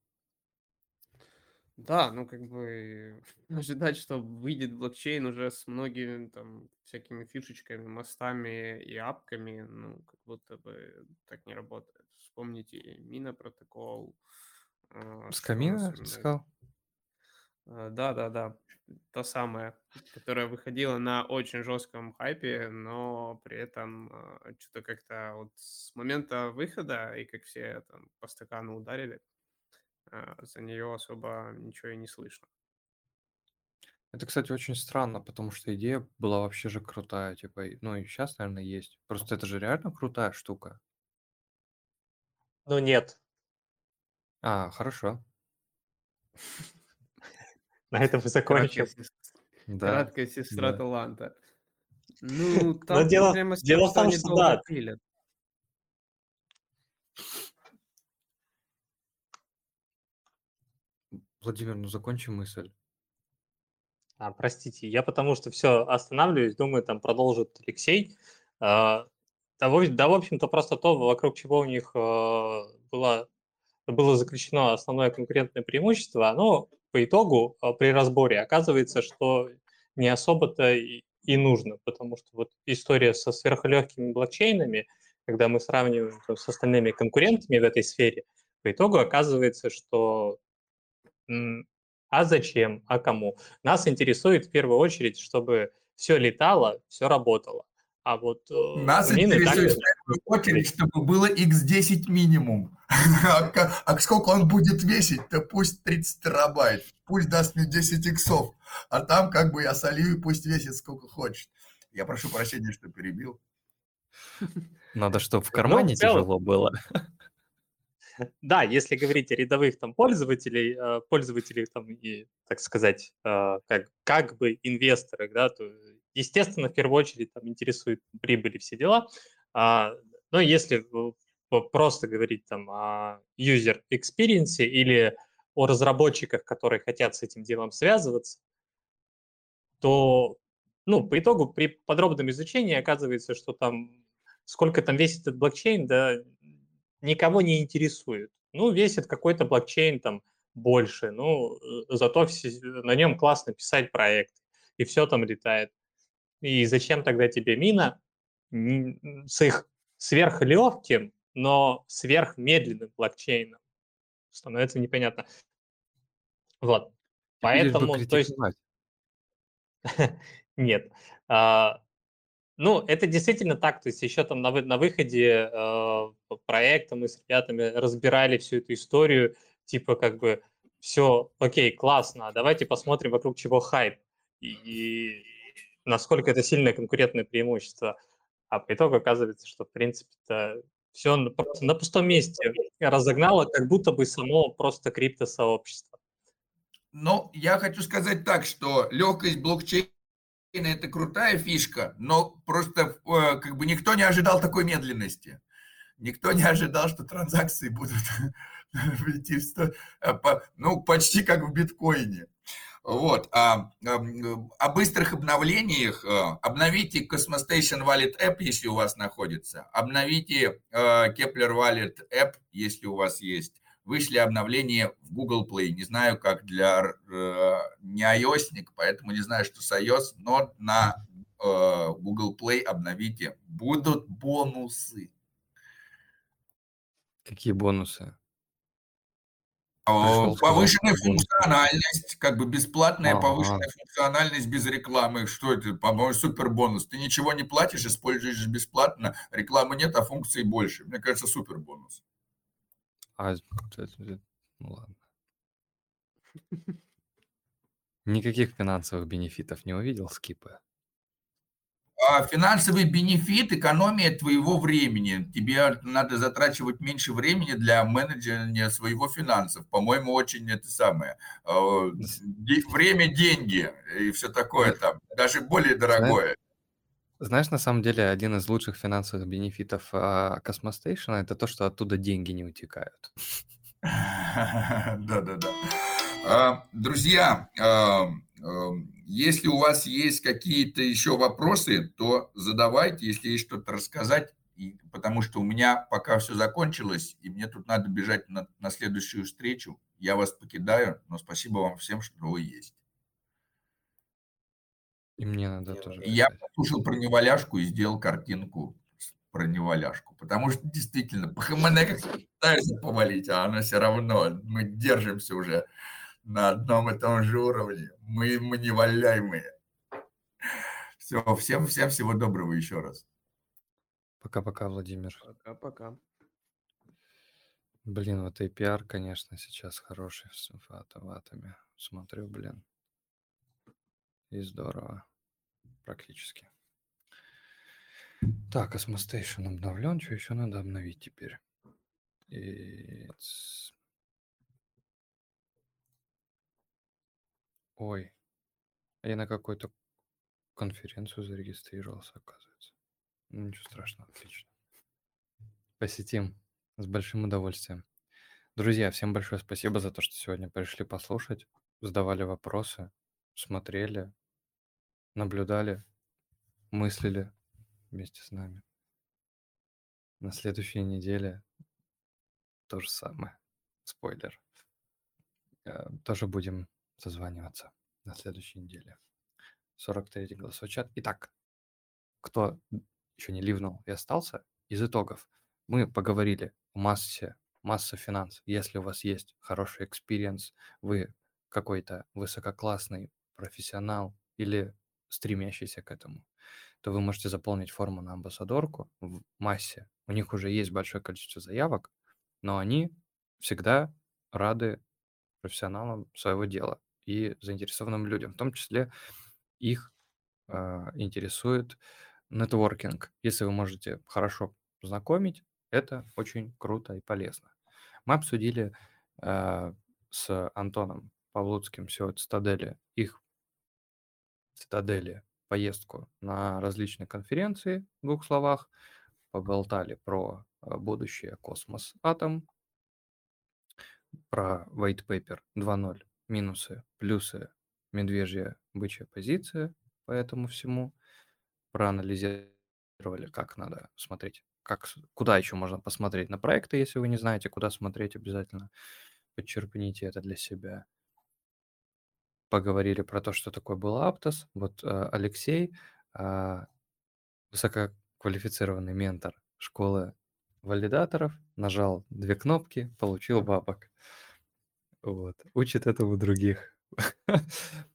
Да, ну как бы ожидать, что выйдет блокчейн уже с многими там всякими фишечками, мостами и апками, ну как будто бы так не работает. Вспомните Мина протокол. а, С камина, сказал? А, Да, да, да. Та самая, которая выходила на очень жестком хайпе, но при этом что-то как-то вот с момента выхода, и как все там по стакану ударили, а, за нее особо ничего и не слышно. Это, кстати, очень странно, потому что идея была вообще же крутая, типа, ну и сейчас, наверное, есть. Просто это же реально крутая штука. Ну нет, А, хорошо. на этом мы закончим. Краткая, сестра таланта. Ну, там дело- дело в том, что да. Владимир, ну закончи мысль. А, простите, я потому что все останавливаюсь, думаю, там продолжит Алексей. А, Да, да, в общем-то, просто то, вокруг чего у них а, было, было заключено основное конкурентное преимущество, оно по итогу а, при разборе оказывается, что не особо-то и, нужно, потому что вот история со сверхлегкими блокчейнами, когда мы сравниваем с остальными конкурентами в этой сфере, по итогу оказывается, что а зачем, а кому? Нас интересует в первую очередь, чтобы все летало, все работало. А вот э, Нас интересует так- в первую очередь, чтобы было x10 минимум. А а сколько он будет весить-то? Пусть 30 терабайт. Пусть даст мне 10 иксов. А там как бы я солью и пусть весит сколько хочет. Я прошу прощения, что перебил. Надо, чтобы в Ну, в кармане тяжело было. Да, если говорить о рядовых там пользователей, э, пользователей там и, так сказать, э, как, как бы инвесторах, да, то, естественно, в первую очередь там интересует прибыль и все дела. А, Но если просто говорить там о user experience или о разработчиках, которые хотят с этим делом связываться, то, ну, по итогу при подробном изучении оказывается, что там сколько там весит этот блокчейн, да, никого не интересует. Ну, весит какой-то блокчейн там больше, ну, э, зато все- на нем классно писать проект, и все там летает. И зачем тогда тебе мина с их сверхлегким, но сверхмедленным блокчейном? Становится непонятно. Вот. Поэтому, то есть, нет. А, Ну, это действительно так, то есть еще там на, на выходе э, проекта мы с ребятами разбирали всю эту историю, типа как бы все, окей, классно, а давайте посмотрим, вокруг чего хайп и, и насколько это сильное конкурентное преимущество. А по итогу оказывается, что в принципе-то все просто на пустом месте разогнало, как будто бы само просто криптосообщество. Ну, я хочу сказать так, что легкость блокчейна это крутая фишка, но просто э, как бы никто не ожидал такой медленности. Никто не ожидал, что транзакции будут идти. Э, ну, почти как в биткоине. Вот. А, о быстрых обновлениях э, обновите Cosmos Station Wallet App, если у вас находится. Обновите Kepler Wallet App, если у вас есть вышли обновления в Google Play. Не знаю, как для э, не ios поэтому не знаю, что с iOS, но на э, Google Play обновите. Будут бонусы. Какие бонусы? Пришел, повышенная функциональность, как бы бесплатная а, повышенная функциональность без рекламы. Что это? По-моему, супер бонус. Ты ничего не платишь, используешь бесплатно, рекламы нет, а функций больше. Мне кажется, супер бонус. А, ну ладно. Никаких финансовых бенефитов не увидел скипы? А финансовый бенефит, экономия твоего времени. Тебе надо затрачивать меньше времени для менеджера своего финансов. По-моему, очень это самое. А, время, деньги и все такое там. Даже более дорогое. Знаешь, на самом деле, один из лучших финансовых бенефитов а, Космостейшена– это то, что оттуда деньги не утекают. Да-да-да. А, друзья, если у вас есть какие-то еще вопросы, то задавайте, если есть что-то рассказать, потому что у меня пока все закончилось, и мне тут надо бежать на следующую встречу. Я вас покидаю, но спасибо вам всем, что вы есть. И мне надо тоже. Я послушал про неваляшку и сделал картинку про неваляшку, потому что действительно ПХМН как пытается повалить, а она все равно, мы держимся уже на одном и том же уровне, мы, мы неваляемые. Все, всем, всем всего доброго еще раз. Пока-пока, Владимир. Пока-пока. Блин, вот APR, конечно, сейчас хороший с ватами. Смотрю, блин. И здорово. Практически. Так, Cosmostation обновлен. Что еще надо обновить теперь? It's... Ой. А я на какую-то конференцию зарегистрировался, оказывается. Ну, ничего страшного, отлично. Посетим с большим удовольствием. Друзья, всем большое спасибо за то, что сегодня пришли послушать, задавали вопросы, смотрели, наблюдали, мыслили вместе с нами. На следующей неделе то же самое. Спойлер. Э, тоже будем созваниваться на следующей неделе. 43 голосовой чат. Итак, кто еще не ливнул и остался, из итогов мы поговорили о массе, Massa Finance. Если у вас есть хороший experience, вы какой-то высококлассный профессионал или стремящийся к этому, то вы можете заполнить форму на амбассадорку в массе. У них уже есть большое количество заявок, но они всегда рады профессионалам своего дела и заинтересованным людям. В том числе их э, интересует нетворкинг. Если вы можете хорошо знакомить, это очень круто и полезно. Мы обсудили э, с Антоном Павлуцким, от Стадели, их Цитадели поездку на различные конференции, в двух словах, поболтали про э, будущее космос атом, про white paper 2.0, минусы, плюсы, медвежья бычья позиция по этому всему, проанализировали, как надо смотреть, как, куда еще можно посмотреть на проекты, если вы не знаете, куда смотреть, обязательно. Подчеркните это для себя поговорили про то, что такое был Аптос. Вот э, Алексей, э, высококвалифицированный ментор школы валидаторов, нажал две кнопки, получил бабок. Вот. Учит этому других.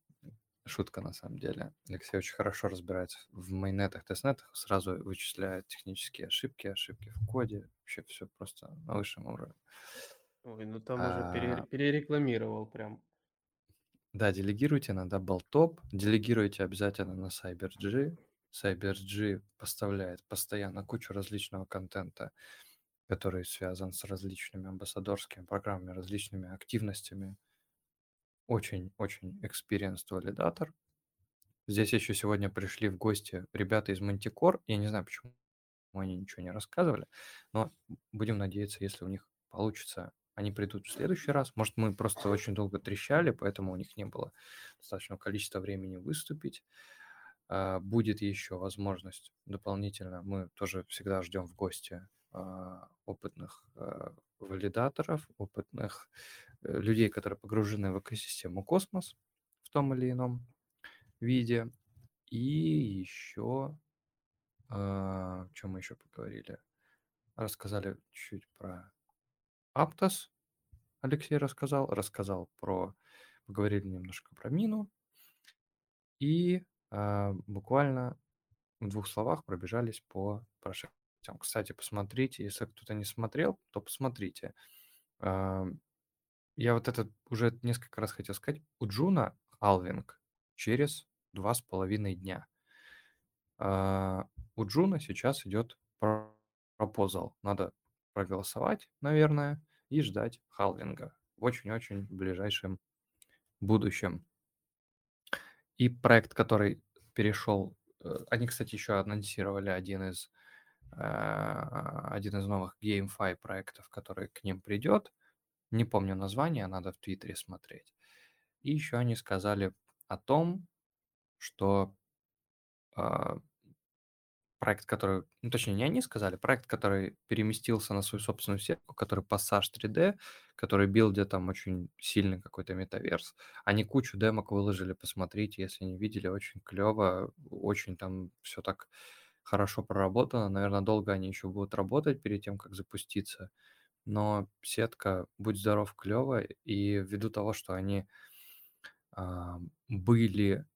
Шутка на самом деле. Алексей очень хорошо разбирается в майнетах, тестнетах, сразу вычисляет технические ошибки, ошибки в коде. Вообще все просто на высшем уровне. Ой, ну там уже А, перерекламировал прям. Да, делегируйте на DoubleTop, делегируйте обязательно на CyberG. CyberG поставляет постоянно кучу различного контента, который связан с различными амбассадорскими программами, различными активностями. Очень-очень experienced валидатор. Здесь еще сегодня пришли в гости ребята из Manticore. Я не знаю, почему они ничего не рассказывали, но будем надеяться, если у них получится, они придут в следующий раз. Может, мы просто очень долго трещали, поэтому у них не было достаточного количества времени выступить. А, Будет еще возможность дополнительно. Мы тоже всегда ждем в гости а, опытных а, валидаторов, опытных э, людей, которые погружены в экосистему космос в том или ином виде. И еще, о чем мы еще поговорили? Рассказали чуть про Аптос, Алексей рассказал, рассказал про, поговорили немножко про Мину, и а, буквально в двух словах пробежались по прошедшим. Кстати, посмотрите, если кто-то не смотрел, то посмотрите. А, я вот это уже несколько раз хотел сказать. У Джуна халвинг через два с половиной дня. А, у Джуна сейчас идет proposal. Надо проголосовать, наверное, и ждать халвинга в очень-очень ближайшем будущем. И проект, который перешел, э, они, кстати, еще анонсировали один из а, один из новых GameFi проектов, который к ним придет. Не помню название, надо в Твиттере смотреть. И еще они сказали о том, что а, проект, который, ну, точнее, не они сказали, проект, который переместился на свою собственную сетку, который Passage 3D, который билдит там очень сильный какой-то метаверс. Они кучу демок выложили, посмотрите, если не видели, очень клево, очень там все так хорошо проработано. Наверное, долго они еще будут работать перед тем, как запуститься. Но сетка, будь здоров, клево. И ввиду того, что они а, были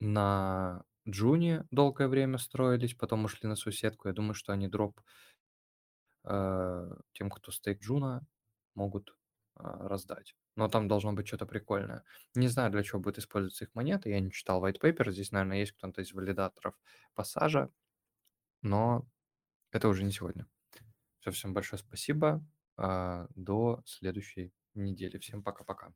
на Джуне долгое время строились, потом ушли на свою сетку. Я думаю, что они дроп э, тем, кто стейк Джуна, могут э, раздать. Но там должно быть что-то прикольное. Не знаю, для чего будет использоваться их монета. Я не читал white paper. Здесь, наверное, есть кто-то из валидаторов пассажа. Но это уже не сегодня. Все, всем большое спасибо. Э, до следующей недели. Всем пока-пока.